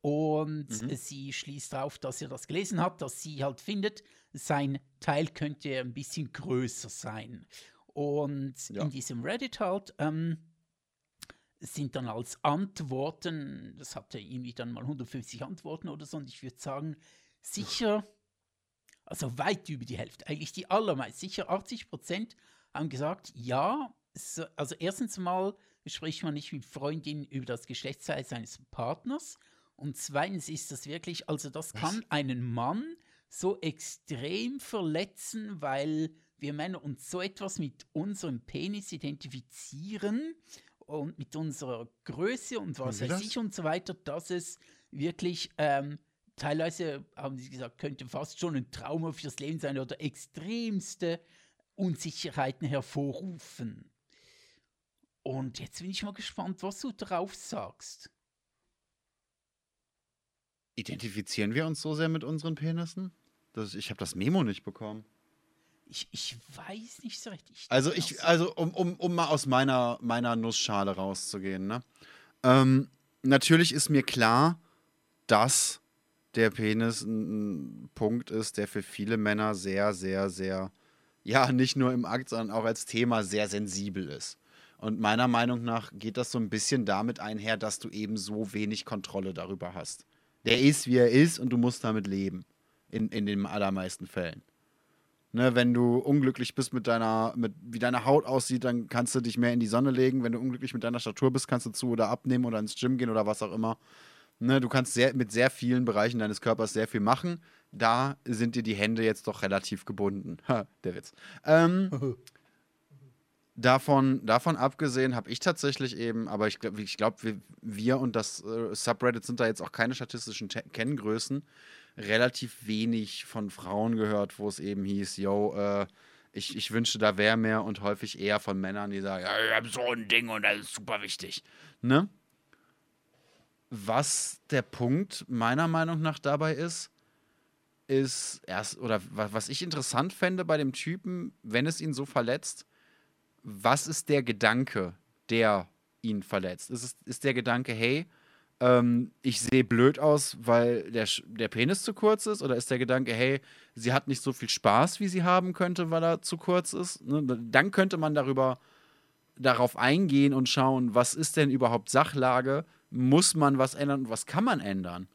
Und mhm. sie schließt darauf, dass er das gelesen hat, dass sie halt findet, sein Teil könnte ein bisschen größer sein. Und ja. in diesem Reddit halt ähm, sind dann als Antworten, das hatte irgendwie dann mal 150 Antworten oder so, und ich würde sagen, sicher, also weit über die Hälfte, eigentlich die allermeisten, sicher 80 Prozent haben gesagt, ja, so, also erstens mal spricht man nicht mit Freundinnen über das Geschlechtsteil seines Partners und zweitens ist das wirklich, also das kann einen Mann so extrem verletzen, weil wir Männer uns so etwas mit unserem Penis identifizieren und mit unserer Größe und was weiß ich und so weiter, dass es wirklich ähm, teilweise, haben sie gesagt, könnte fast schon ein Trauma fürs Leben sein oder extremste Unsicherheiten hervorrufen. Und jetzt bin ich mal gespannt, was du drauf sagst. Identifizieren wir uns so sehr mit unseren Penissen? Das, ich habe das Memo nicht bekommen. Ich, ich weiß nicht so richtig. Also ich, also um, um, um mal aus meiner, meiner Nussschale rauszugehen, ne? Ähm, natürlich ist mir klar, dass der Penis ein Punkt ist, der für viele Männer sehr, sehr, sehr, ja, nicht nur im Akt, sondern auch als Thema sehr sensibel ist. Und meiner Meinung nach geht das so ein bisschen damit einher, dass du eben so wenig Kontrolle darüber hast. Der ist, wie er ist und du musst damit leben. In, in den allermeisten Fällen. Ne, wenn du unglücklich bist mit deiner, mit wie deine Haut aussieht, dann kannst du dich mehr in die Sonne legen. Wenn du unglücklich mit deiner Statur bist, kannst du zu oder abnehmen oder ins Gym gehen oder was auch immer. Ne, du kannst sehr, mit sehr vielen Bereichen deines Körpers sehr viel machen. Da sind dir die Hände jetzt doch relativ gebunden. Ha, der Witz. Ähm, davon, davon abgesehen habe ich tatsächlich eben, aber ich glaube, ich glaub, wir, wir und das äh, Subreddit sind da jetzt auch keine statistischen Kenngrößen relativ wenig von Frauen gehört, wo es eben hieß, yo, äh, Ich, ich wünschte, da wäre mehr und häufig eher von Männern, die sagen, ja, ich habe so ein Ding und das ist super wichtig. Ne? Was der Punkt meiner Meinung nach dabei ist, ist erst, oder was ich interessant fände bei dem Typen, wenn es ihn so verletzt, was ist der Gedanke, der ihn verletzt? Ist, es, ist der Gedanke, hey, ähm, ich sehe blöd aus, weil der, der Penis zu kurz ist? Oder ist der Gedanke, hey, sie hat nicht so viel Spaß, wie sie haben könnte, weil er zu kurz ist? Ne? Dann könnte man darüber darauf eingehen und schauen, was ist denn überhaupt Sachlage? Muss man was ändern und was kann man ändern?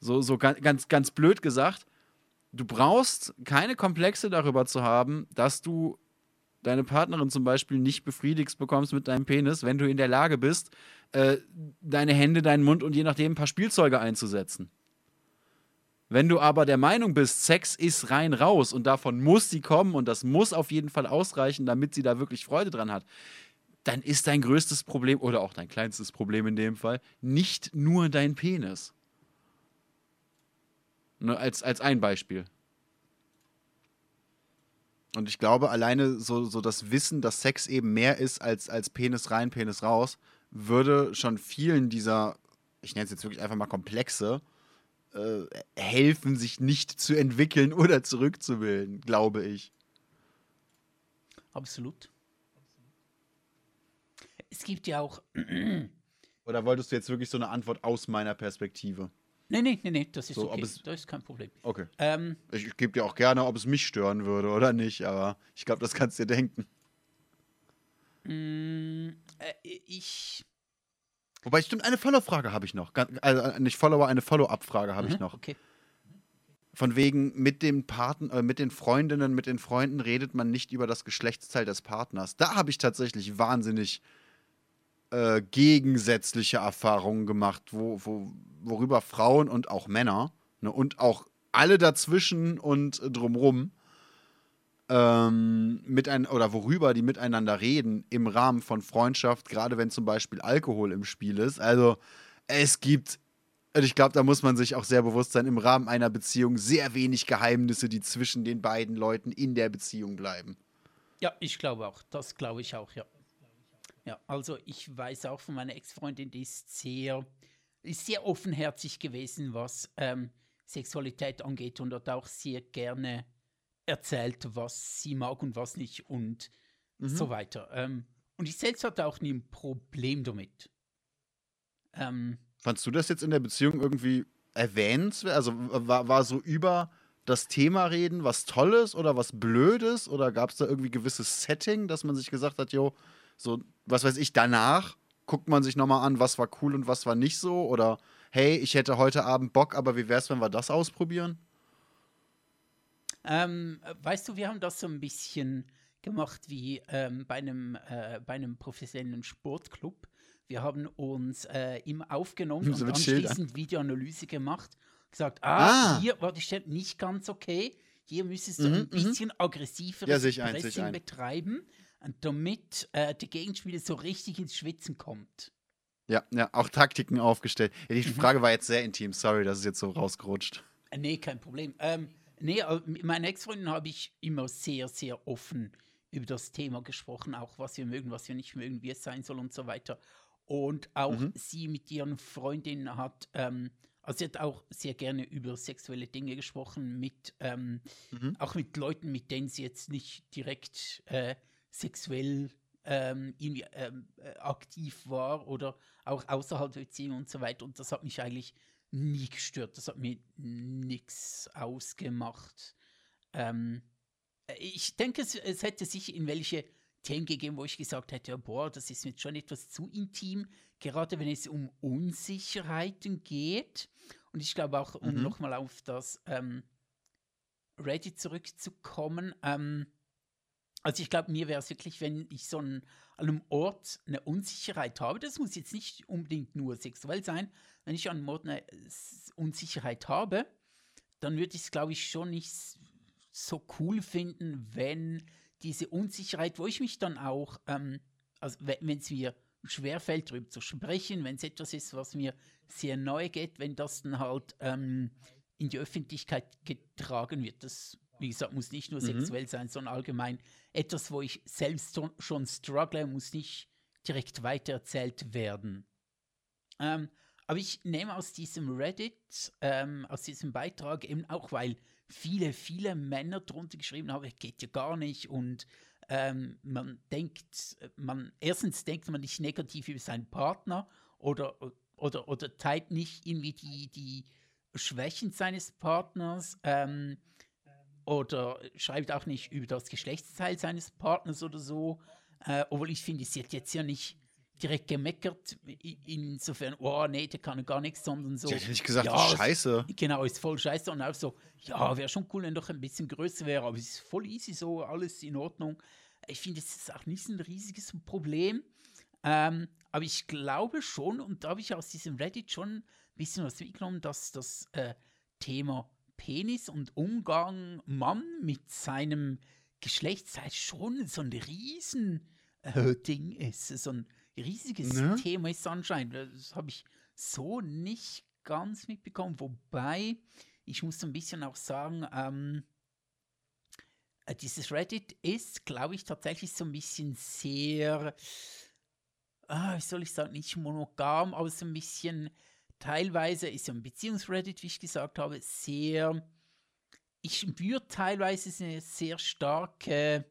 So, so ganz, ganz blöd gesagt, du brauchst keine Komplexe darüber zu haben, dass du deine Partnerin zum Beispiel nicht befriedigst bekommst mit deinem Penis, wenn du in der Lage bist, äh, deine Hände, deinen Mund und je nachdem ein paar Spielzeuge einzusetzen. Wenn du aber der Meinung bist, Sex ist rein raus und davon muss sie kommen und das muss auf jeden Fall ausreichen, damit sie da wirklich Freude dran hat, dann ist dein größtes Problem oder auch dein kleinstes Problem in dem Fall nicht nur dein Penis. Nur als, als ein Beispiel. Und ich glaube, alleine so, so das Wissen, dass Sex eben mehr ist als, als Penis rein, Penis raus, würde schon vielen dieser, ich nenne es jetzt wirklich einfach mal Komplexe, äh, helfen, sich nicht zu entwickeln oder zurückzubilden, glaube ich. Absolut. Es gibt ja auch. oder wolltest du jetzt wirklich so eine Antwort aus meiner Perspektive? Nee, nee, nee, nee, das ist so, okay. Es, das ist kein Problem. Okay. Ähm, ich, ich gebe dir auch gerne, ob es mich stören würde oder nicht, aber ich glaube, das kannst du dir denken. Mm, äh, ich. Wobei, stimmt, eine Follow-Frage habe ich noch. Also nicht Follower, eine Follow-up-Frage habe mhm, ich noch. Okay. Von wegen, mit den Paten, äh, mit den Freundinnen, mit den Freunden redet man nicht über das Geschlechtsteil des Partners. Da habe ich tatsächlich wahnsinnig äh, gegensätzliche Erfahrungen gemacht, wo, wo, worüber Frauen und auch Männer ne, und auch alle dazwischen und drumrum ähm, mit ein, oder worüber die miteinander reden im Rahmen von Freundschaft, gerade wenn zum Beispiel Alkohol im Spiel ist. Also es gibt, und ich glaube, da muss man sich auch sehr bewusst sein, im Rahmen einer Beziehung sehr wenig Geheimnisse, die zwischen den beiden Leuten in der Beziehung bleiben. Ja, ich glaube auch. Das glaube ich auch, ja. Ja, also ich weiß auch von meiner Ex-Freundin, die ist sehr, ist sehr offenherzig gewesen, was ähm, Sexualität angeht und hat auch sehr gerne erzählt, was sie mag und was nicht und mhm. so weiter. Ähm, und ich selbst hatte auch nie ein Problem damit. Ähm, Fandst du das jetzt in der Beziehung irgendwie erwähnt? Also war, war so über das Thema reden was Tolles oder was Blödes? Oder gab es da irgendwie gewisses Setting, dass man sich gesagt hat, jo, so, was weiß ich, danach guckt man sich nochmal an, was war cool und was war nicht so. Oder hey, ich hätte heute Abend Bock, aber wie wär's, wenn wir das ausprobieren? Ähm, weißt du, wir haben das so ein bisschen gemacht wie ähm, bei, einem, äh, bei einem professionellen Sportclub. Wir haben uns äh, immer aufgenommen so und anschließend Videoanalyse gemacht. Gesagt, ah, ah. hier war die Stelle nicht ganz okay. Hier müsstest du mhm, ein mhm. bisschen aggressiveres ja, Pressing betreiben damit äh, der Gegenspieler so richtig ins Schwitzen kommt. Ja, ja, auch Taktiken aufgestellt. Ja, die mhm. Frage war jetzt sehr intim, sorry, das ist jetzt so rausgerutscht. Äh, nee, kein Problem. Ähm, nee, mit meinen Ex-Freunden habe ich immer sehr, sehr offen über das Thema gesprochen, auch was wir mögen, was wir nicht mögen, wie es sein soll und so weiter. Und auch mhm. sie mit ihren Freundinnen hat, ähm, also sie hat auch sehr gerne über sexuelle Dinge gesprochen, mit, ähm, mhm. auch mit Leuten, mit denen sie jetzt nicht direkt äh, sexuell ähm, irgendwie ähm, äh, aktiv war oder auch außerhalb der Beziehung und so weiter. Und das hat mich eigentlich nie gestört. Das hat mir nichts ausgemacht. Ähm, ich denke, es, es, hätte sich in welche Themen gegeben, wo ich gesagt hätte, boah, das ist mir schon etwas zu intim, gerade wenn es um Unsicherheiten geht. Und ich glaube auch, um mhm. nochmal auf das ähm, Reddit zurückzukommen, ähm, also ich glaube, mir wäre es wirklich, wenn ich so einen, an einem Ort eine Unsicherheit habe, das muss jetzt nicht unbedingt nur sexuell sein, wenn ich an einem Ort eine Unsicherheit habe, dann würde ich es, glaube ich, schon nicht so cool finden, wenn diese Unsicherheit, wo ich mich dann auch, ähm, also wenn es mir schwerfällt, darüber zu sprechen, wenn es etwas ist, was mir sehr neu geht, wenn das dann halt ähm, in die Öffentlichkeit getragen wird. Das Wie gesagt, muss nicht nur mhm. sexuell sein, sondern allgemein etwas, wo ich selbst schon struggle, muss nicht direkt weitererzählt werden. Ähm, aber ich nehme aus diesem Reddit, ähm, aus diesem Beitrag eben auch, weil viele, viele Männer drunter geschrieben haben, geht ja gar nicht und ähm, man denkt, man, erstens denkt man nicht negativ über seinen Partner oder, oder, oder teilt nicht irgendwie die, die Schwächen seines Partners ähm, oder schreibt auch nicht über das Geschlechtsteil seines Partners oder so. Äh, obwohl ich finde, sie hat jetzt ja nicht direkt gemeckert, insofern, oh nee, der kann gar nichts, sondern so. Sie hat nicht gesagt, ja, ist scheiße. Genau, ist voll scheiße und auch so, ja, wäre schon cool, wenn doch ein bisschen größer wäre, aber es ist voll easy so, alles in Ordnung. Ich finde, es ist auch nicht ein riesiges Problem. Ähm, aber ich glaube schon, und da habe ich aus diesem Reddit schon ein bisschen was mitgenommen, dass das äh, Thema Penis und Umgang Mann mit seinem Geschlechtsteil schon so ein riesen äh, Ding ist. So ein riesiges ne? Thema ist anscheinend. Das habe ich so nicht ganz mitbekommen. Wobei, ich muss so ein bisschen auch sagen, ähm, äh, dieses Reddit ist, glaube ich, tatsächlich so ein bisschen sehr, ah, wie soll ich sagen, nicht monogam, aber so ein bisschen, teilweise ist ja ein Beziehungsreddit, wie ich gesagt habe, sehr, ich spüre teilweise eine sehr starke,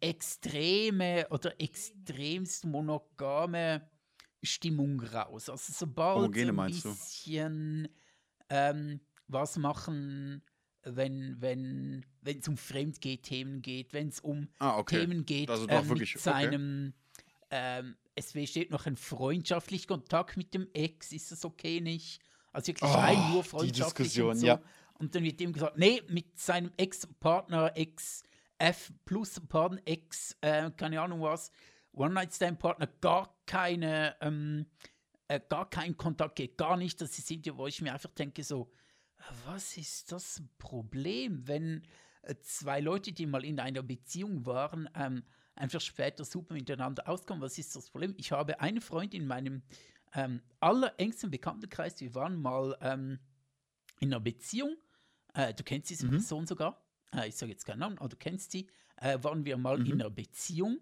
extreme oder extremst monogame Stimmung raus. Also sobald Homogene, ein bisschen ähm, was machen wenn wenn wenn es um Fremdgeh-Themen geht, wenn es um ah, okay. Themen geht also ähm, mit seinem okay. ähm, es besteht noch ein freundschaftlicher Kontakt mit dem Ex, ist das okay nicht? Also wirklich oh, rein nur freundschaftlich und so. Ja. Und dann wird ihm gesagt, nee, mit seinem Ex-Partner, Ex-F plus Partner, Ex, äh, keine Ahnung was, One-Night-Stand-Partner, gar keine, ähm, äh, gar kein Kontakt geht, gar nicht. Das sind ja, wo ich mir einfach denke, so, was ist das Problem, wenn äh, zwei Leute, die mal in einer Beziehung waren, ähm, einfach später super miteinander auskommen? Was ist das Problem? Ich habe eine Freundin in meinem ähm, allerengsten Bekanntenkreis, wir waren mal ähm, in einer Beziehung. Äh, du kennst diese mhm. Person sogar. Äh, ich sage jetzt keinen Namen, aber du kennst sie. Äh, waren wir mal mhm. in einer Beziehung.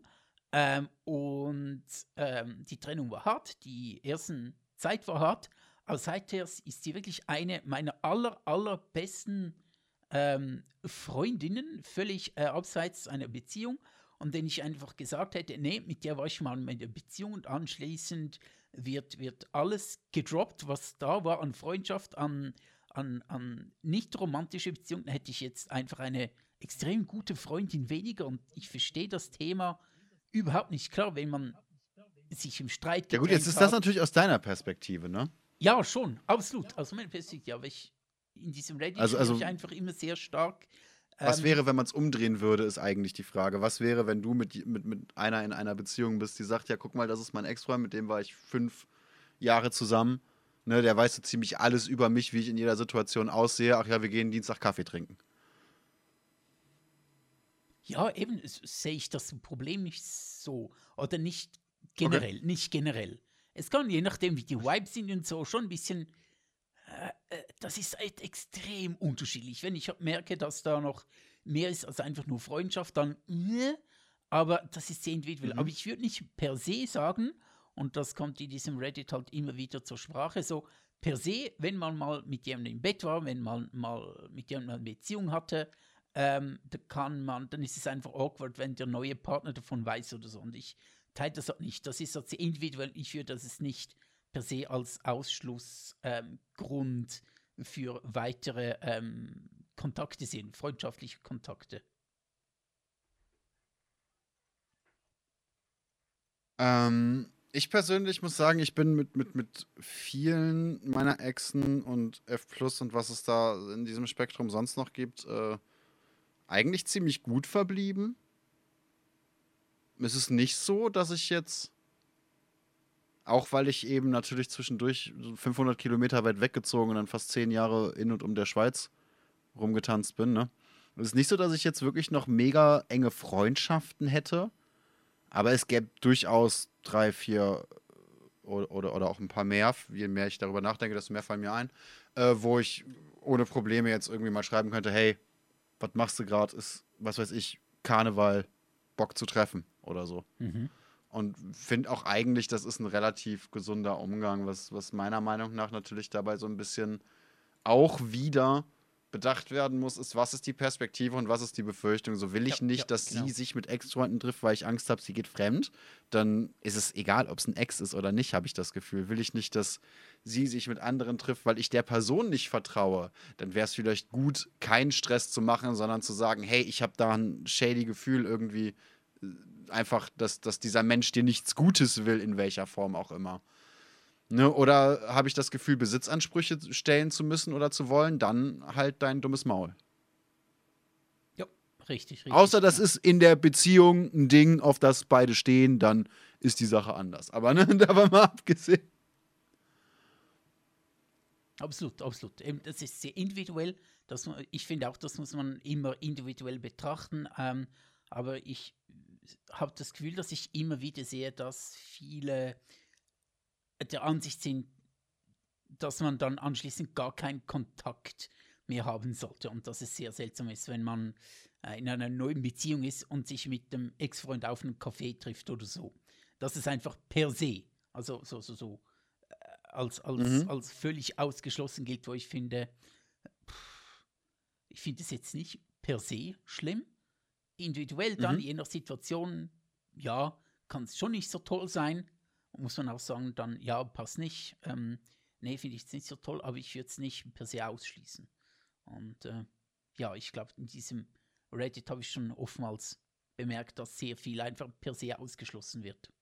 Ähm, und ähm, die Trennung war hart, die ersten Zeit war hart. Aber seither ist sie wirklich eine meiner aller, allerbesten ähm, Freundinnen, völlig äh, abseits einer Beziehung. Und wenn ich einfach gesagt hätte, nee, mit der war ich mal in der Beziehung und anschließend wird, wird alles gedroppt, was da war an Freundschaft, an, an, an nicht romantische Beziehungen, hätte ich jetzt einfach eine extrem gute Freundin weniger. Und ich verstehe das Thema überhaupt nicht. Klar, wenn man sich im Streit Ja gut, jetzt ist das natürlich aus deiner Perspektive, ne? Ja, schon, absolut. Aus meiner Perspektive, aber ich in diesem Reddit also, also ich einfach immer sehr stark. Was ähm, wäre, wenn man es umdrehen würde, ist eigentlich die Frage. Was wäre, wenn du mit, mit, mit einer in einer Beziehung bist, die sagt, ja, guck mal, das ist mein Ex-Freund, mit dem war ich fünf Jahre zusammen. Ne, der weiß so ziemlich alles über mich, wie ich in jeder Situation aussehe. Ach ja, wir gehen Dienstag Kaffee trinken. Ja, eben sehe ich das Problem nicht so. Oder nicht generell, okay. nicht generell. Es kann, je nachdem, wie die Vibes sind und so, schon ein bisschen. Äh, äh das ist halt extrem unterschiedlich. Wenn ich merke, dass da noch mehr ist als einfach nur Freundschaft, dann. Äh, aber das ist sehr individuell. Mhm. Aber ich würde nicht per se sagen, und das kommt in diesem Reddit halt immer wieder zur Sprache, so per se, wenn man mal mit jemandem im Bett war, wenn man mal mit jemandem eine Beziehung hatte, ähm, da kann man, dann ist es einfach awkward, wenn der neue Partner davon weiß oder so. Und ich teilt das nicht. Das ist so individuell. Ich würde das nicht per se als Ausschlussgrund ähm, für weitere ähm, Kontakte sehen, freundschaftliche Kontakte. Ähm, ich persönlich muss sagen, ich bin mit, mit, mit vielen meiner Exen und F Plus und was es da in diesem Spektrum sonst noch gibt, äh, eigentlich ziemlich gut verblieben es ist nicht so, dass ich jetzt, auch weil ich eben natürlich zwischendurch 500 Kilometer weit weggezogen und dann fast zehn Jahre in und um der Schweiz rumgetanzt bin, ne? Es ist nicht so, dass ich jetzt wirklich noch mega enge Freundschaften hätte, aber es gäbe durchaus drei, vier oder, oder, oder auch ein paar mehr, je mehr ich darüber nachdenke, desto mehr fallen mir ein, äh, wo ich ohne Probleme jetzt irgendwie mal schreiben könnte, hey, was machst du gerade, ist, was weiß ich, Karneval, Bock zu treffen oder so. Mhm. Und finde auch eigentlich, das ist ein relativ gesunder Umgang, was, was meiner Meinung nach natürlich dabei so ein bisschen auch wieder bedacht werden muss, ist, was ist die Perspektive und was ist die Befürchtung. So will ich ja, nicht, ja, dass genau. sie sich mit Ex-Freunden trifft, weil ich Angst habe, sie geht fremd. Dann ist es egal, ob es ein Ex ist oder nicht, habe ich das Gefühl. Will ich nicht, dass sie sich mit anderen trifft, weil ich der Person nicht vertraue, dann wäre es vielleicht gut, keinen Stress zu machen, sondern zu sagen, hey, ich habe da ein shady Gefühl irgendwie, äh, einfach, dass, dass dieser Mensch dir nichts Gutes will, in welcher Form auch immer. Ne, oder habe ich das Gefühl, Besitzansprüche stellen zu müssen oder zu wollen, dann halt dein dummes Maul. Ja, richtig, richtig. Außer das ja. ist in der Beziehung ein Ding, auf das beide stehen, dann ist die Sache anders. Aber ne, davon mal abgesehen. Absolut, absolut. Das ist sehr individuell. Das, ich finde auch, das muss man immer individuell betrachten. Ähm, aber ich habe das Gefühl, dass ich immer wieder sehe, dass viele der Ansicht sind, dass man dann anschließend gar keinen Kontakt mehr haben sollte und dass es sehr seltsam ist, wenn man äh, in einer neuen Beziehung ist und sich mit dem Ex-Freund auf einen Café trifft oder so. Das ist einfach per se, also so, so, so, äh, als, als, mhm. als völlig ausgeschlossen gilt, wo ich finde, pff, ich finde es jetzt nicht per se schlimm. Individuell dann, mhm. je nach Situation, ja, kann es schon nicht so toll sein, muss man auch sagen, dann, ja, passt nicht. Ähm, nee, finde ich jetzt nicht so toll, aber ich würde es nicht per se ausschließen. Und äh, ja, ich glaube, in diesem Reddit habe ich schon oftmals bemerkt, dass sehr viel einfach per se ausgeschlossen wird.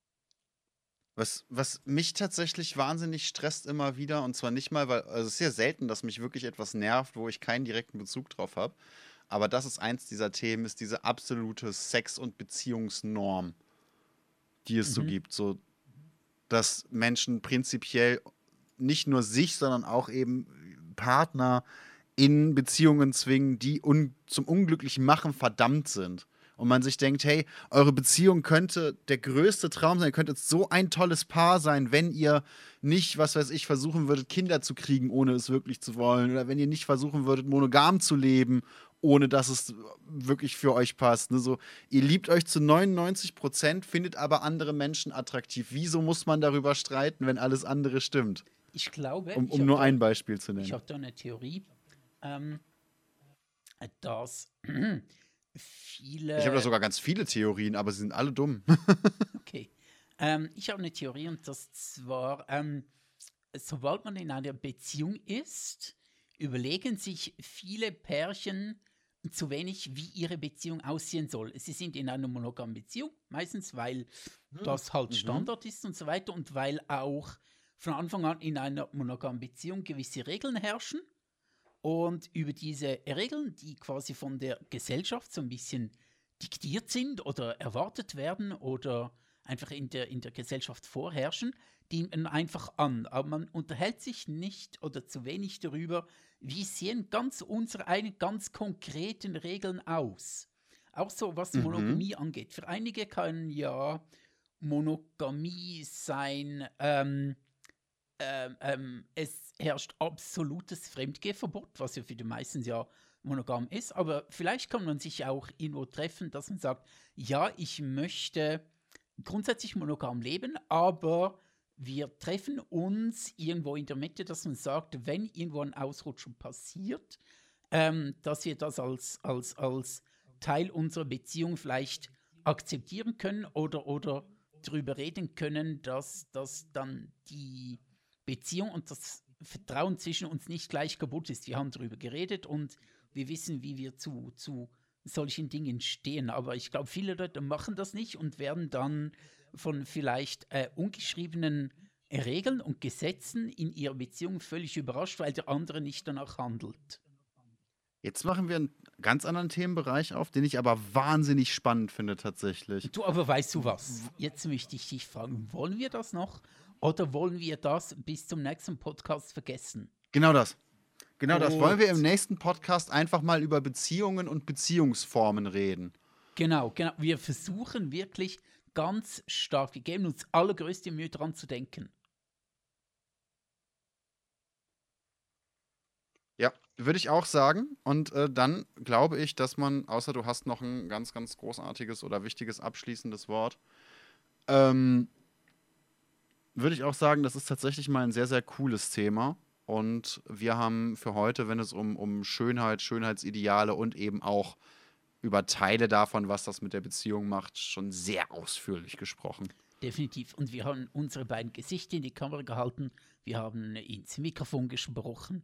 Was, was mich tatsächlich wahnsinnig stresst immer wieder, und zwar nicht mal, weil also es ist sehr selten, dass mich wirklich etwas nervt, wo ich keinen direkten Bezug drauf habe. Aber das ist eins dieser Themen, ist diese absolute Sex- und Beziehungsnorm, die es mhm. so gibt. So, dass Menschen prinzipiell nicht nur sich, sondern auch eben Partner in Beziehungen zwingen, die un zum unglücklichen Machen verdammt sind. Und man sich denkt, hey, eure Beziehung könnte der größte Traum sein, ihr könntet so ein tolles Paar sein, wenn ihr nicht, was weiß ich, versuchen würdet, Kinder zu kriegen, ohne es wirklich zu wollen. Oder wenn ihr nicht versuchen würdet, monogam zu leben, ohne dass es wirklich für euch passt. Ne? So, ihr liebt euch zu 99 Prozent, findet aber andere Menschen attraktiv. Wieso muss man darüber streiten, wenn alles andere stimmt? Ich glaube. Um, um nur da, ein Beispiel zu nennen. Ich habe da eine Theorie, ähm, dass viele. Ich habe da sogar ganz viele Theorien, aber sie sind alle dumm. okay. Ähm, ich habe eine Theorie und das zwar, ähm, sobald man in einer Beziehung ist, überlegen sich viele Pärchen, zu wenig, wie ihre Beziehung aussehen soll. Sie sind in einer monogamen Beziehung, meistens, weil hm. das halt mhm. Standard ist und so weiter und weil auch von Anfang an in einer monogamen Beziehung gewisse Regeln herrschen. Und über diese Regeln, die quasi von der Gesellschaft so ein bisschen diktiert sind oder erwartet werden oder einfach in der, in der Gesellschaft vorherrschen, die man einfach an. Aber man unterhält sich nicht oder zu wenig darüber, wie sehen ganz unsere eigenen ganz konkreten Regeln aus? Auch so, was mhm. Monogamie angeht. Für einige kann ja Monogamie sein, ähm, ähm, ähm, es herrscht absolutes Fremdgehverbot, was ja für die meisten ja monogam ist, aber vielleicht kann man sich auch irgendwo treffen, dass man sagt, ja, ich möchte grundsätzlich monogam leben, aber wir treffen uns irgendwo in der Mitte, dass man sagt, wenn irgendwo ein Ausrutschen passiert, ähm, dass wir das als, als, als Teil unserer Beziehung vielleicht akzeptieren können oder, oder darüber reden können, dass, dass dann die Beziehung und das Vertrauen zwischen uns nicht gleich kaputt ist. Wir haben darüber geredet und wir wissen, wie wir zu, zu solchen Dingen stehen. Aber ich glaube, viele Leute machen das nicht und werden dann von vielleicht äh, ungeschriebenen Regeln und Gesetzen in ihrer Beziehung völlig überrascht, weil der andere nicht danach handelt. Jetzt machen wir einen ganz anderen Themenbereich auf, den ich aber wahnsinnig spannend finde tatsächlich. Du, aber weißt du was? Jetzt möchte ich dich fragen, wollen wir das noch oder wollen wir das bis zum nächsten Podcast vergessen? Genau das. Genau das. Wollen wir im nächsten Podcast einfach mal über Beziehungen und Beziehungsformen reden? Genau, genau. Wir versuchen wirklich ganz stark, wir geben uns allergrößte Mühe dran zu denken. Ja, würde ich auch sagen. Und äh, dann glaube ich, dass man, außer du hast noch ein ganz, ganz großartiges oder wichtiges abschließendes Wort, ähm, würde ich auch sagen, das ist tatsächlich mal ein sehr, sehr cooles Thema. Und wir haben für heute, wenn es um, um Schönheit, Schönheitsideale und eben auch über Teile davon, was das mit der Beziehung macht, schon sehr ausführlich gesprochen. Definitiv. Und wir haben unsere beiden Gesichter in die Kamera gehalten. Wir haben ins Mikrofon gesprochen.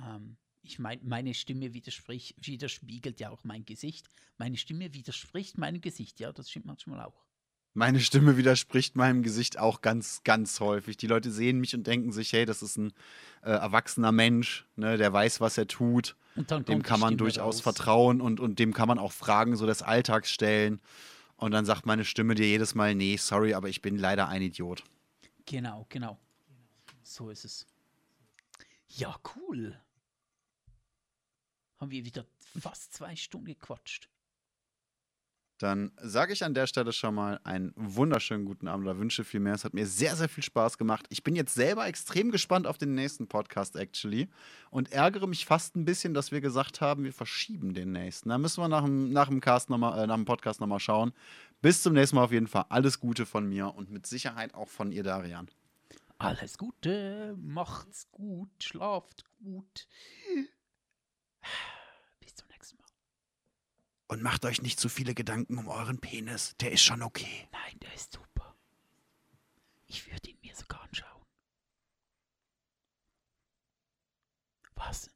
Ähm, ich meine, meine Stimme widerspiegelt ja auch mein Gesicht. Meine Stimme widerspricht meinem Gesicht. Ja, das stimmt manchmal auch. Meine Stimme widerspricht meinem Gesicht auch ganz, ganz häufig. Die Leute sehen mich und denken sich, hey, das ist ein äh, erwachsener Mensch, ne, der weiß, was er tut. dem kann man durchaus raus. vertrauen und, und dem kann man auch Fragen so des Alltags stellen. Und dann sagt meine Stimme dir jedes Mal, nee, sorry, aber ich bin leider ein Idiot. Genau, genau. So ist es. Ja, cool. Haben wir wieder fast zwei Stunden gequatscht. Dann sage ich an der Stelle schon mal einen wunderschönen guten Abend oder wünsche viel mehr. Es hat mir sehr, sehr viel Spaß gemacht. Ich bin jetzt selber extrem gespannt auf den nächsten Podcast, actually. Und ärgere mich fast ein bisschen, dass wir gesagt haben, wir verschieben den nächsten. Da müssen wir nach dem, nach dem, Cast noch mal, äh, nach dem Podcast nochmal schauen. Bis zum nächsten Mal auf jeden Fall. Alles Gute von mir und mit Sicherheit auch von ihr, Darian. Alles Gute, macht's gut, schlaft gut. Und macht euch nicht zu viele Gedanken um euren Penis. Der ist schon okay. Nein, der ist super. Ich würde ihn mir sogar anschauen. Was?